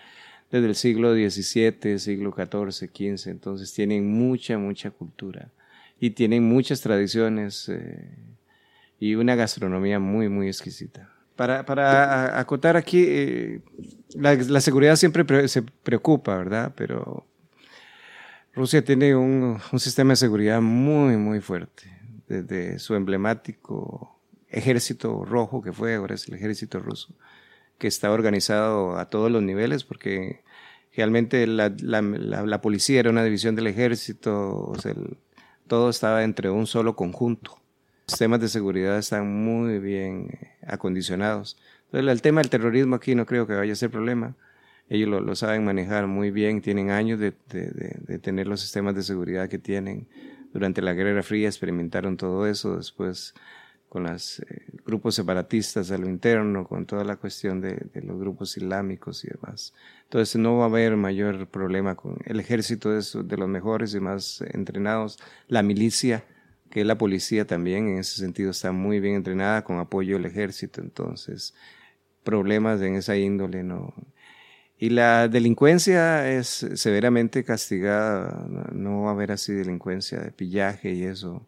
desde el siglo XVII, siglo XIV, XV, entonces tienen mucha, mucha cultura y tienen muchas tradiciones eh, y una gastronomía muy, muy exquisita. Para, acotar aquí, eh, la, seguridad siempre se preocupa, ¿verdad? Pero Rusia tiene un, un, sistema de seguridad muy, muy fuerte. Desde su emblemático ejército rojo, que fue, ahora es el ejército ruso, que está organizado a todos los niveles, porque realmente la, la, la, policía era una división del ejército, o sea, el, todo estaba entre un solo conjunto. Los sistemas de seguridad están muy bien acondicionados. Entonces, el tema del terrorismo aquí no creo que vaya a ser problema ellos lo, saben manejar muy bien, tienen años de, tener los sistemas de seguridad que tienen. Durante la Guerra Fría experimentaron todo eso, después con los eh, grupos separatistas a lo interno, con toda la cuestión de, los grupos islámicos y demás. Entonces no va a haber mayor problema con el ejército es de los mejores y más entrenados, la milicia, que es la policía también en ese sentido está muy bien entrenada con apoyo del ejército, entonces problemas en esa índole no, y la delincuencia es severamente castigada, no va a haber así delincuencia de pillaje y eso.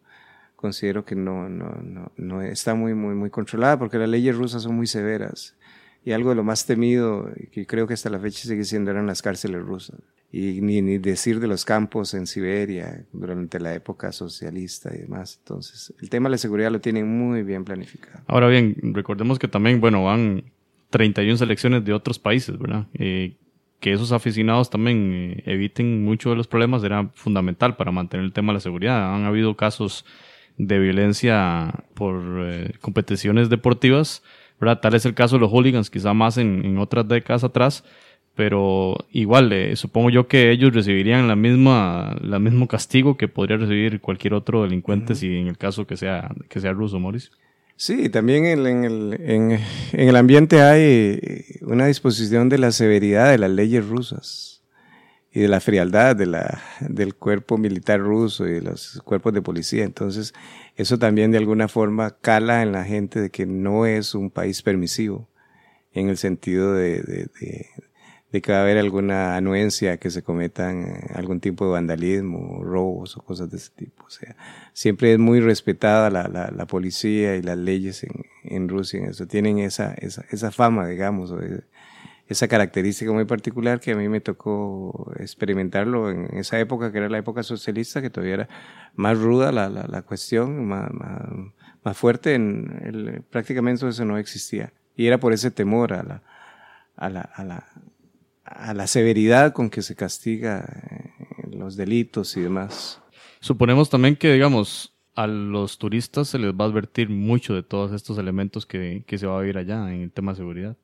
Considero que no, no, no, no está muy, muy, muy controlada porque las leyes rusas son muy severas. Y algo de lo más temido, que creo que hasta la fecha sigue siendo, eran las cárceles rusas. Y ni, ni decir de los campos en Siberia durante la época socialista y demás. Entonces, el tema de la seguridad lo tienen muy bien planificado. Ahora bien, recordemos que también, bueno, van 31 selecciones de otros países, ¿verdad? Eh, que esos aficionados también eh, eviten muchos de los problemas era fundamental para mantener el tema de la seguridad. Han habido casos de violencia por eh, competiciones deportivas, ¿verdad? Tal es el caso de los hooligans, quizá más en, otras décadas atrás, pero igual, supongo yo que ellos recibirían la misma, la mismo castigo que podría recibir cualquier otro delincuente si en el caso que sea, que sea ruso, Mauricio. Sí, también en, el, en, en, el ambiente hay una disposición de la severidad de las leyes rusas y de la frialdad de la, del cuerpo militar ruso y de los cuerpos de policía. Entonces, eso también de alguna forma cala en la gente de que no es un país permisivo en el sentido de, de, de que va a haber alguna anuencia que se cometan eh, algún tipo de vandalismo, robos o cosas de ese tipo. O sea, siempre es muy respetada la, la, la policía y las leyes en, en Rusia. En eso tienen esa, esa, esa fama, digamos, esa característica muy particular que a mí me tocó experimentarlo en esa época, que era la época socialista, que todavía era más ruda la, la, la cuestión, más, más, fuerte. En el, prácticamente eso no existía. Y era por ese temor a la, a la, a la a la severidad con que se castiga eh, los delitos y demás. Suponemos también que, digamos, a los turistas se les va a advertir mucho de todos estos elementos que, que se va a vivir allá en el tema de seguridad.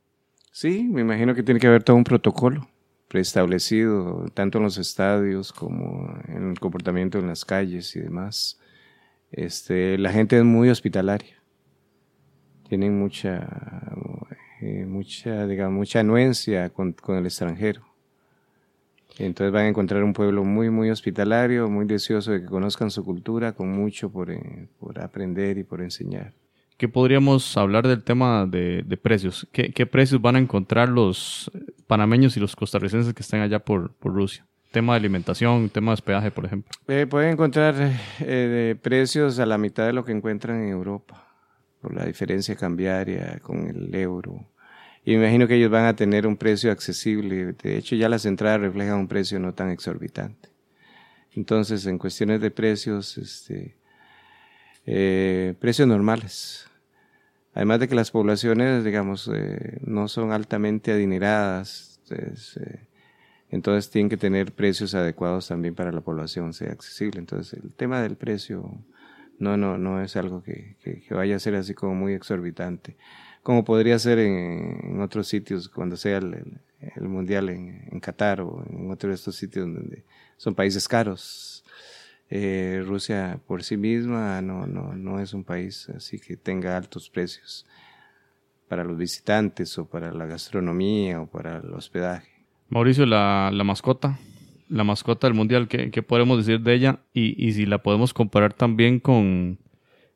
Sí, me imagino que tiene que haber todo un protocolo preestablecido, tanto en los estadios como en el comportamiento en las calles y demás. Este, la gente es muy hospitalaria. Tienen mucha eh, mucha, digamos, mucha anuencia con, con, el extranjero. Entonces van a encontrar un pueblo muy, muy hospitalario, muy deseoso de que conozcan su cultura, con mucho por, eh, por aprender y por enseñar. ¿Qué podríamos hablar del tema de, precios? ¿Qué, ¿Qué, precios van a encontrar los panameños y los costarricenses que están allá por, por Rusia? Tema de alimentación, tema de hospedaje, por ejemplo. Eh, pueden encontrar eh, precios a la mitad de lo que encuentran en Europa, por la diferencia cambiaria con el euro. Y me imagino que ellos van a tener un precio accesible. De hecho, ya las entradas reflejan un precio no tan exorbitante. Entonces, en cuestiones de precios, este, eh, precios normales. Además de que las poblaciones, digamos, eh, no son altamente adineradas, entonces, eh, entonces, tienen que tener precios adecuados también para la población, sea accesible. Entonces, el tema del precio no, no, no es algo que vaya a ser así como muy exorbitante como podría ser en, otros sitios cuando sea el, mundial en, en, Qatar o en otro de estos sitios donde son países caros. Eh, Rusia por sí misma no, no, no es un país así que tenga altos precios para los visitantes o para la gastronomía o para el hospedaje. Mauricio, la, la mascota la mascota del mundial, ¿qué, qué podemos decir de ella? Y, y, si la podemos comparar también con,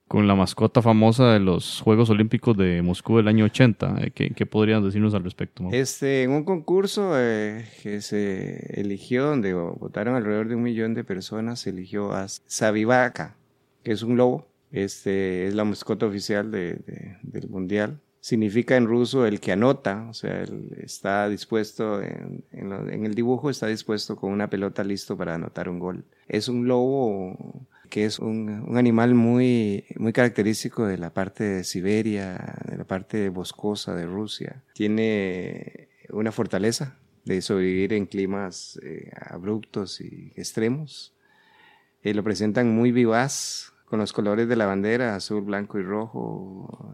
con la mascota famosa de los Juegos Olímpicos de Moscú del año 80. Eh, ¿Qué, podrían decirnos al respecto? Este, en un concurso eh, que se eligió, donde votaron alrededor de un millón de personas, se eligió a Sabivaca, que es un lobo. Este, es la mascota oficial de, de, del mundial significa en ruso el que anota, o sea, está dispuesto, en, el dibujo está dispuesto con una pelota listo para anotar un gol. Es un lobo que es un, un, animal muy, muy característico de la parte de Siberia, de la parte boscosa de Rusia. Tiene una fortaleza de sobrevivir en climas eh, abruptos y extremos. Eh, lo presentan muy vivaz, con los colores de la bandera, azul, blanco y rojo.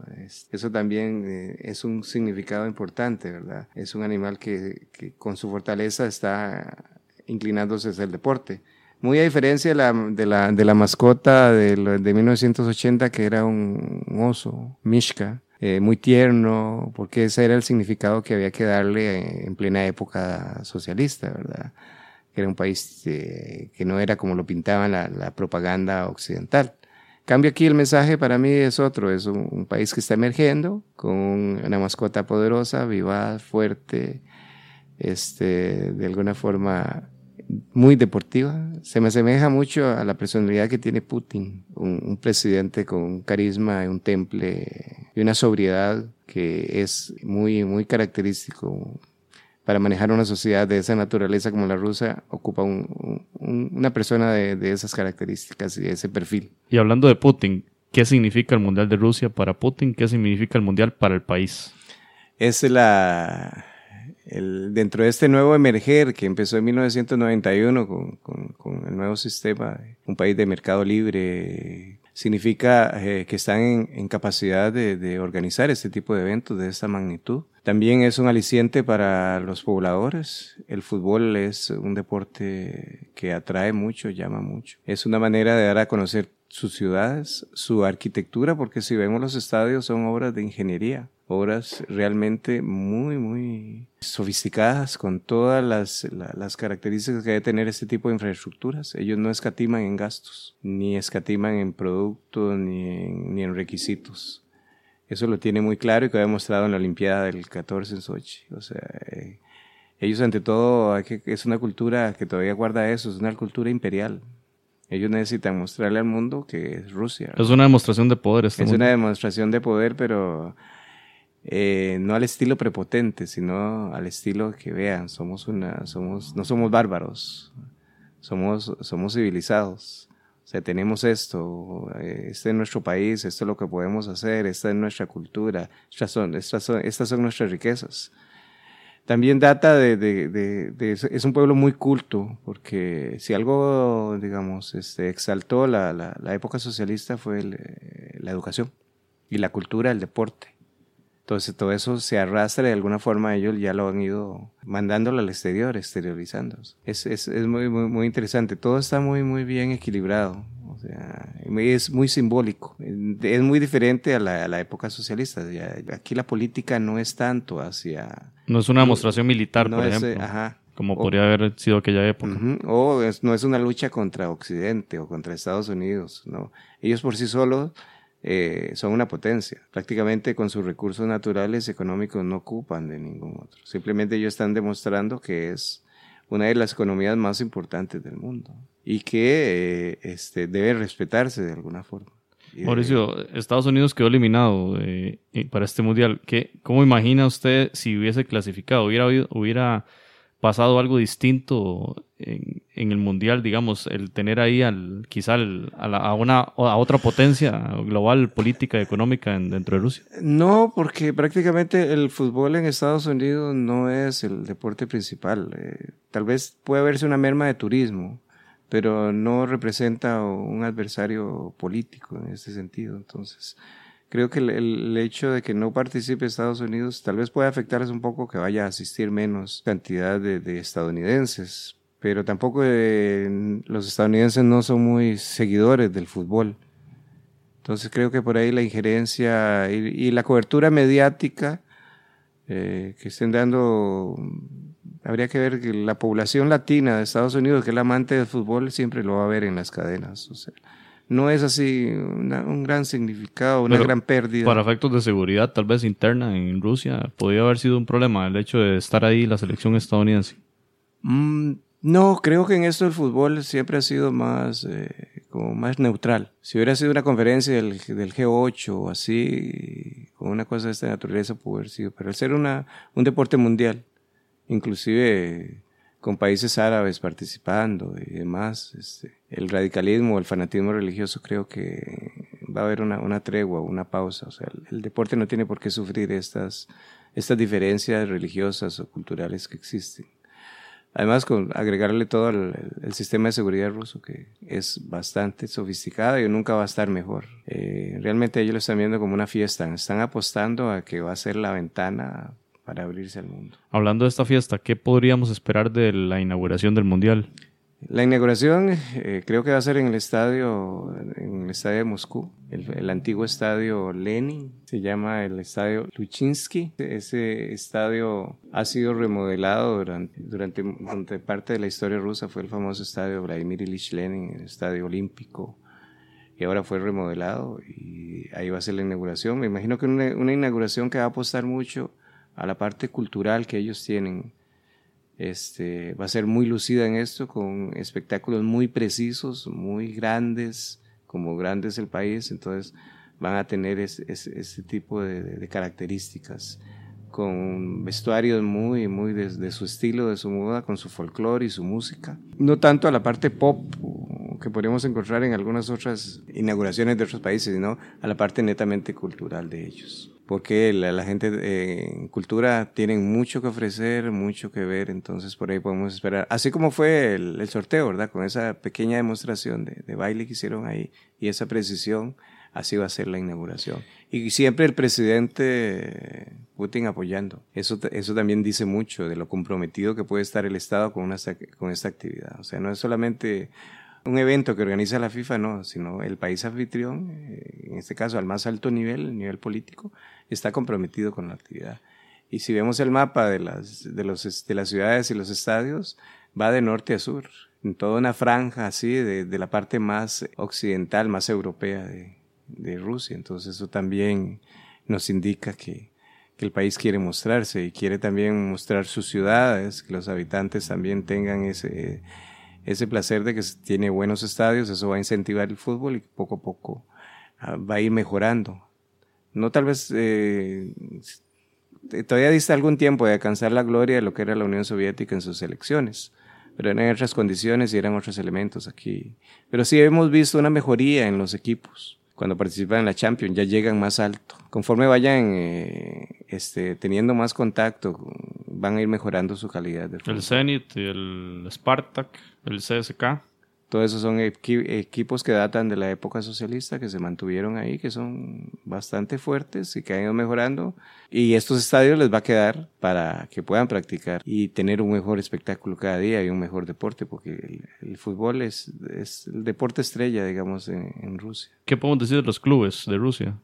Eso también eh, es un significado importante, ¿verdad? Es un animal que, que con su fortaleza está inclinándose hacia el deporte. Muy a diferencia de la, de la, de la mascota de, de 1980, que era un, oso, Mishka, eh, muy tierno, porque ese era el significado que había que darle en plena época socialista, ¿verdad? Que era un país eh, que no era como lo pintaba la, la propaganda occidental. Cambio aquí el mensaje para mí es otro, es un, país que está emergiendo con una mascota poderosa, viva, fuerte, este, de alguna forma muy deportiva. Se me asemeja mucho a la personalidad que tiene Putin, un, un presidente con un carisma, un temple y una sobriedad que es muy, muy característico para manejar una sociedad de esa naturaleza como la rusa, ocupa un, un, una persona de, de, esas características y de ese perfil. Y hablando de Putin, ¿qué significa el Mundial de Rusia para Putin? ¿Qué significa el Mundial para el país? Es la... Dentro de este nuevo emerger que empezó en 1991 con, con, con el nuevo sistema, un país de mercado libre, significa eh, que están en, en capacidad de, de, organizar este tipo de eventos de esta magnitud. También es un aliciente para los pobladores. El fútbol es un deporte que atrae mucho, llama mucho. Es una manera de dar a conocer sus ciudades, su arquitectura, porque si vemos los estadios son obras de ingeniería, obras realmente muy, muy sofisticadas con todas las, las características que debe tener este tipo de infraestructuras. Ellos no escatiman en gastos, ni escatiman en productos, ni en, ni en requisitos. Eso lo tiene muy claro y que ha demostrado en la Olimpiada del 14 en Sochi. O sea, eh, ellos ante todo, que, es una cultura que todavía guarda eso, es una cultura imperial. Ellos necesitan mostrarle al mundo que es Rusia. Es una demostración de poder. Este es mundo. una demostración de poder, pero eh, no al estilo prepotente, sino al estilo que vean, somos una, somos, no somos bárbaros, somos, somos civilizados. O sea, tenemos esto, este es nuestro país, esto es lo que podemos hacer, esta es nuestra cultura, estas son, estas son, estas son nuestras riquezas. También data de, de, de, de, es un pueblo muy culto, porque si algo, digamos, este, exaltó la, la, la época socialista fue el, la educación y la cultura, el deporte. Entonces todo eso se arrastra de alguna forma, ellos ya lo han ido mandándolo al exterior, exteriorizando. Es, es, es muy, muy, muy interesante, todo está muy, muy bien equilibrado. O sea, es muy simbólico. Es muy diferente a la, a la época socialista. Aquí la política no es tanto hacia... No es una demostración militar, no por es, ejemplo. Ajá. Como podría o, haber sido aquella época. Uh -huh, o es, no es una lucha contra Occidente o contra Estados Unidos. No. Ellos por sí solos eh, son una potencia. Prácticamente con sus recursos naturales económicos no ocupan de ningún otro. Simplemente ellos están demostrando que es una de las economías más importantes del mundo y que eh, este, debe respetarse de alguna forma. Mauricio, Estados Unidos quedó eliminado eh, para este mundial. ¿Qué, ¿Cómo imagina usted si hubiese clasificado? ¿Hubiera, hubiera pasado algo distinto en, el mundial, digamos, el tener ahí al, quizá a, la, a, otra potencia global, política, económica en, dentro de Rusia? No, porque prácticamente el fútbol en Estados Unidos no es el deporte principal. Eh, tal vez puede verse una merma de turismo, pero no representa un adversario político en este sentido. Entonces, creo que el, hecho de que no participe Estados Unidos tal vez puede afectarles un poco que vaya a asistir menos cantidad de estadounidenses, pero tampoco eh, los estadounidenses no son muy seguidores del fútbol. Entonces creo que por ahí la injerencia y, y la cobertura mediática eh, que estén dando habría que ver que la población latina de Estados Unidos, que es la amante del fútbol, siempre lo va a ver en las cadenas. O sea, no es así un gran significado, una gran pérdida. Para efectos de seguridad, tal vez interna en Rusia, podría haber sido un problema el hecho de estar ahí la selección estadounidense. Mm, no, creo que en esto el fútbol siempre ha sido más, eh, como más neutral. Si hubiera sido una conferencia del, del, G8 o así, con una cosa de esta naturaleza, pudo haber sido. Pero al ser una, un deporte mundial, inclusive con países árabes participando y demás, este, el radicalismo, el fanatismo religioso creo que va a haber una, una tregua, una pausa. O sea, el, deporte no tiene por qué sufrir estas, estas diferencias religiosas o culturales que existen. Además, con agregarle todo el, sistema de seguridad ruso, que es bastante sofisticado y nunca va a estar mejor. Eh, realmente ellos lo están viendo como una fiesta, están apostando a que va a ser la ventana para abrirse al mundo. Hablando de esta fiesta, ¿qué podríamos esperar de la inauguración del Mundial? La inauguración eh, creo que va a ser en el estadio, en el estadio de Moscú, el, antiguo estadio Lenin, se llama el estadio Luchinsky. Ese estadio ha sido remodelado durante, durante, parte de la historia rusa, fue el famoso estadio Vladimir Ilich Lenin, el estadio olímpico, y ahora fue remodelado y ahí va a ser la inauguración. Me imagino que una, una inauguración que va a apostar mucho a la parte cultural que ellos tienen este, va a ser muy lucida en esto, con espectáculos muy precisos, muy grandes, como grande es el país, entonces van a tener ese, tipo de, características, con vestuarios muy, muy de, su estilo, de su moda, con su folclore y su música. No tanto a la parte pop que podríamos encontrar en algunas otras inauguraciones de otros países, sino a la parte netamente cultural de ellos porque la, gente eh, en cultura tienen mucho que ofrecer, mucho que ver, entonces por ahí podemos esperar. Así como fue el, sorteo, ¿verdad? Con esa pequeña demostración de, baile que hicieron ahí y esa precisión, así va a ser la inauguración. Y siempre el presidente Putin apoyando. Eso, eso también dice mucho de lo comprometido que puede estar el Estado con, una, con esta actividad. O sea, no es solamente un evento que organiza la FIFA, no, sino el país anfitrión, eh, en este caso al más alto nivel, el nivel político, está comprometido con la actividad. Y si vemos el mapa de las, de los, de las ciudades y los estadios, va de norte a sur, en toda una franja así de, de la parte más occidental, más europea de, de, Rusia. Entonces eso también nos indica que, que el país quiere mostrarse y quiere también mostrar sus ciudades, que los habitantes también tengan ese ese placer de que tiene buenos estadios, eso va a incentivar el fútbol y poco a poco ah, va a ir mejorando. No tal vez, eh, todavía dista algún tiempo de alcanzar la gloria de lo que era la Unión Soviética en sus elecciones, pero en otras condiciones y eran otros elementos aquí. Pero sí hemos visto una mejoría en los equipos cuando participan en la Champions, ya llegan más alto. Conforme vayan eh, este, teniendo más contacto, van a ir mejorando su calidad. De el Zenit, el Spartak, el CSK. Todos esos son equipos que datan de la época socialista, que se mantuvieron ahí, que son bastante fuertes y que han ido mejorando. Y estos estadios les va a quedar para que puedan practicar y tener un mejor espectáculo cada día y un mejor deporte, porque el, fútbol es, es, el deporte estrella, digamos, en, Rusia. ¿Qué podemos decir de los clubes de Rusia?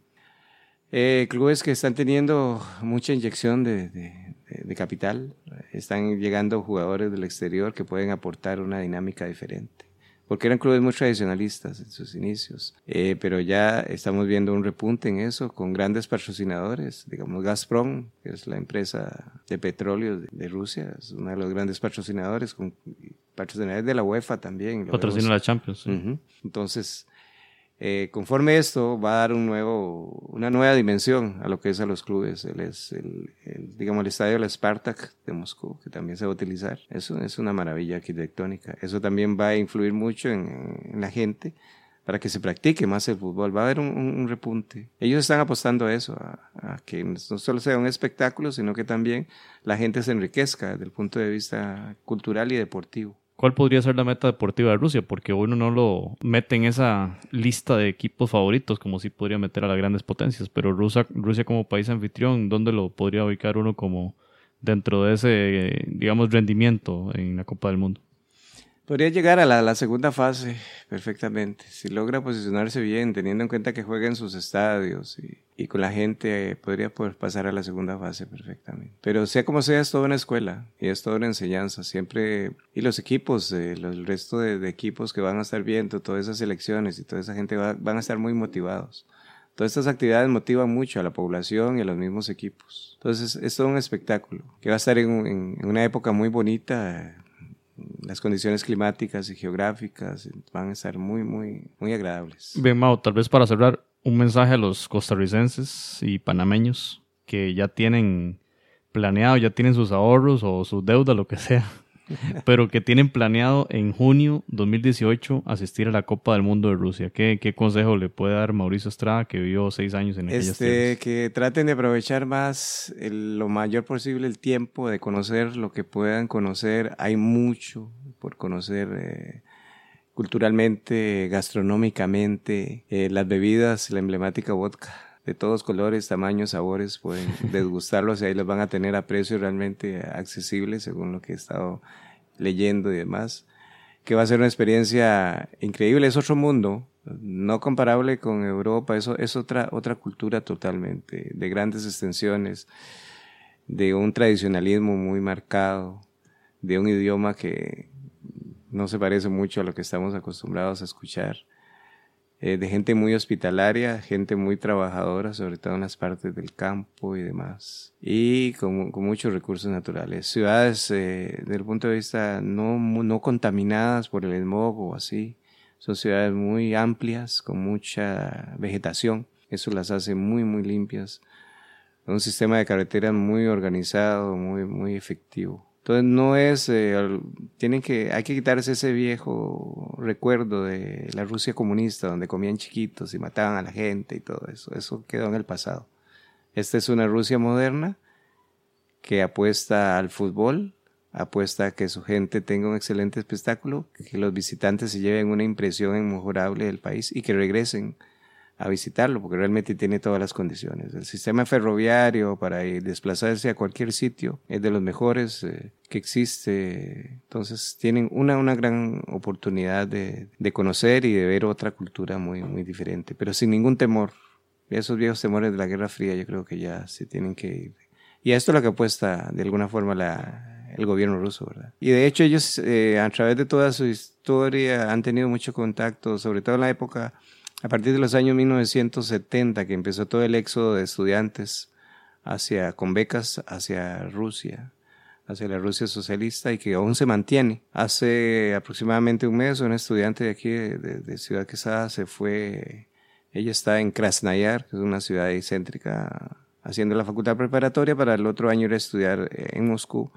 Eh, clubes que están teniendo mucha inyección de, de, capital, están llegando jugadores del exterior que pueden aportar una dinámica diferente porque eran clubes muy tradicionalistas en sus inicios, eh, pero ya estamos viendo un repunte en eso con grandes patrocinadores, digamos Gazprom, que es la empresa de petróleo de, Rusia, es uno de los grandes patrocinadores, con patrocinadores de la UEFA también. Patrocina la Champions. Entonces, eh, conforme esto va a dar un nuevo, una nueva dimensión a lo que es a los clubes. Él es el, digamos, el estadio del Spartak de Moscú, que también se va a utilizar. Eso es una maravilla arquitectónica. Eso también va a influir mucho en, la gente para que se practique más el fútbol. Va a haber un, repunte. Ellos están apostando a eso, a, que no solo sea un espectáculo, sino que también la gente se enriquezca desde el punto de vista cultural y deportivo. ¿Cuál podría ser la meta deportiva de Rusia? Porque uno no lo mete en esa lista de equipos favoritos como si podría meter a las grandes potencias, pero Rusia, Rusia como país anfitrión, ¿dónde lo podría ubicar uno como dentro de ese, digamos, rendimiento en la Copa del Mundo? Podría llegar a la, segunda fase perfectamente. Si logra posicionarse bien, teniendo en cuenta que juega en sus estadios y, con la gente, podría poder pasar a la segunda fase perfectamente. Pero sea como sea, es toda una escuela y es toda una enseñanza. Siempre, y los equipos, eh, el resto de, equipos que van a estar viendo todas esas elecciones y toda esa gente van a estar muy motivados. Todas estas actividades motivan mucho a la población y a los mismos equipos. Entonces es todo un espectáculo que va a estar en una época muy bonita las condiciones climáticas y geográficas van a estar muy, muy, muy agradables. Bien, Mao, tal vez para cerrar, un mensaje a los costarricenses y panameños que ya tienen planeado, ya tienen sus ahorros o su deuda, lo que sea, pero que tienen planeado en junio 2018 asistir a la Copa del Mundo de Rusia. ¿Qué, qué consejo le puede dar Mauricio Estrada, que vivió seis años en aquellas este, Que traten de aprovechar más lo mayor posible el tiempo de conocer lo que puedan conocer. Hay mucho por conocer. Eh, culturalmente, gastronómicamente, eh, las bebidas, la emblemática vodka de todos colores, tamaños, sabores, pueden desgustarlos y ahí los van a tener a precios realmente accesibles según lo que he estado leyendo y demás, que va a ser una experiencia increíble, es otro mundo, no comparable con Europa, eso es otra, otra cultura totalmente, de grandes extensiones, de un tradicionalismo muy marcado, de un idioma que no se parece mucho a lo que estamos acostumbrados a escuchar eh, de gente muy hospitalaria, gente muy trabajadora, sobre todo en las partes del campo y demás, y con, con muchos recursos naturales. Ciudades, eh, desde el punto de vista no, no contaminadas por el smog o así, son ciudades muy amplias, con mucha vegetación, eso las hace muy, muy limpias. Un sistema de carreteras muy organizado, muy, muy efectivo. Entonces no es, eh, tienen que, hay que quitarse ese viejo recuerdo de la Rusia comunista donde comían chiquitos y mataban a la gente y todo eso. Eso quedó en el pasado. Esta es una Rusia moderna que apuesta al fútbol, apuesta a que su gente tenga un excelente espectáculo, que los visitantes se lleven una impresión inmejorable del país y que regresen a visitarlo, porque realmente tiene todas las condiciones. El sistema ferroviario para desplazarse a cualquier sitio es de los mejores eh, que existe. Entonces tienen una, una gran oportunidad de, de, conocer y de ver otra cultura muy, muy diferente, pero sin ningún temor. Esos viejos temores de la Guerra Fría yo creo que ya se tienen que ir. Y a esto es lo que apuesta de alguna forma la, el gobierno ruso, ¿verdad? Y de hecho ellos eh, a través de toda su historia han tenido mucho contacto, sobre todo en la época a partir de los años 1970, que empezó todo el éxodo de estudiantes hacia, con becas hacia Rusia, hacia la Rusia socialista y que aún se mantiene. Hace aproximadamente un mes, un estudiante de aquí, de, Ciudad Quesada, se fue, ella está en Krasnayar, que es una ciudad excéntrica, haciendo la facultad preparatoria. Para el otro año ir a estudiar en Moscú,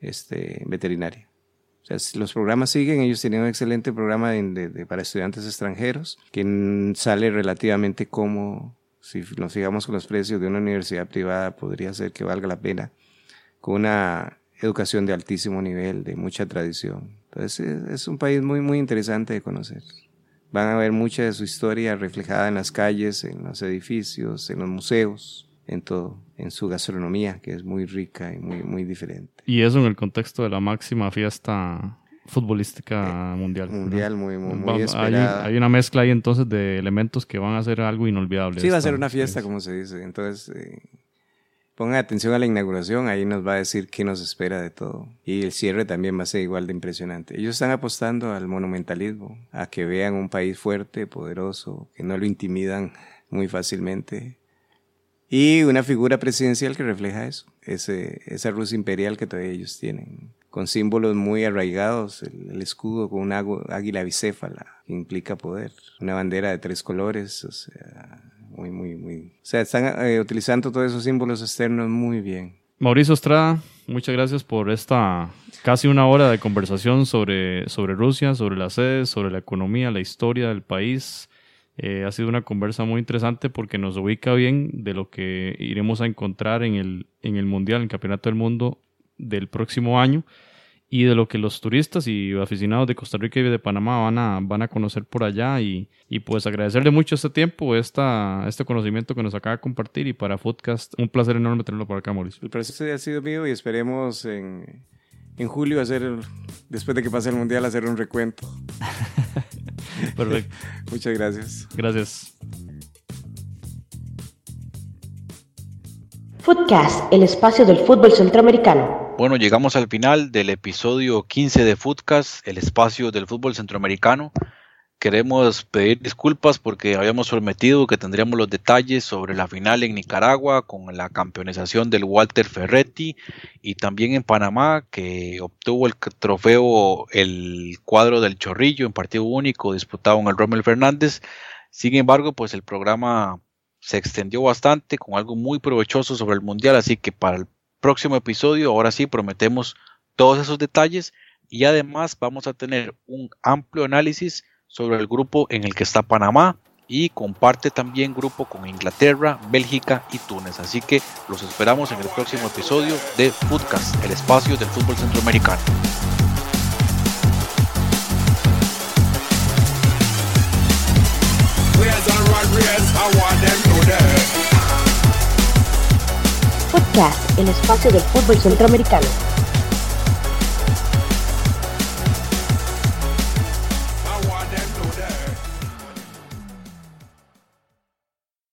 este, veterinaria los programas siguen, ellos tienen un excelente programa para estudiantes extranjeros que sale relativamente como, si nos fijamos con los precios de una universidad privada, podría ser que valga la pena, con una educación de altísimo nivel, de mucha tradición. Entonces es un país muy, muy interesante de conocer. Van a ver mucha de su historia reflejada en las calles, en los edificios, en los museos en todo, en su gastronomía, que es muy rica y muy, muy diferente. Y eso en el contexto de la máxima fiesta futbolística mundial. Mundial, muy, muy, muy esperada. Hay, una mezcla ahí entonces de elementos que van a ser algo inolvidable. Sí, va a ser una fiesta, como se dice. Entonces, eh, pongan atención a la inauguración, ahí nos va a decir qué nos espera de todo. Y el cierre también va a ser igual de impresionante. Ellos están apostando al monumentalismo, a que vean un país fuerte, poderoso, que no lo intimidan muy fácilmente y una figura presidencial que refleja eso, ese, esa Rusia imperial que todavía ellos tienen, con símbolos muy arraigados, el, escudo con un águila bicéfala, que implica poder, una bandera de tres colores, o sea, muy, muy, muy... O sea, están eh, utilizando todos esos símbolos externos muy bien. Mauricio Estrada, muchas gracias por esta casi una hora de conversación sobre, sobre Rusia, sobre las sedes, sobre la economía, la historia del país eh, ha sido una conversa muy interesante porque nos ubica bien de lo que iremos a encontrar en el, en el Mundial, en el Campeonato del Mundo del próximo año y de lo que los turistas y aficionados de Costa Rica y de Panamá van a, van a conocer por allá y, y pues agradecerle mucho este tiempo, esta, este conocimiento que nos acaba de compartir y para Foodcast un placer enorme tenerlo por acá, Mauricio. El placer ha sido mío y esperemos en en julio hacer, después de que pase el mundial, hacer un recuento. Perfecto. Muchas gracias. Gracias. Footcast, el espacio del fútbol centroamericano. Bueno, llegamos al final del episodio 15 de Footcast, el espacio del fútbol centroamericano. Queremos pedir disculpas porque habíamos prometido que tendríamos los detalles sobre la final en Nicaragua con la campeonización del Walter Ferretti y también en Panamá que obtuvo el trofeo el cuadro del Chorrillo en partido único disputado en el Rommel Fernández. Sin embargo, pues el programa se extendió bastante con algo muy provechoso sobre el Mundial, así que para el próximo episodio ahora sí prometemos todos esos detalles y además vamos a tener un amplio análisis sobre el grupo en el que está Panamá y comparte también grupo con Inglaterra, Bélgica y Túnez. Así que los esperamos en el próximo episodio de Footcast, el espacio del fútbol centroamericano. El espacio del fútbol centroamericano.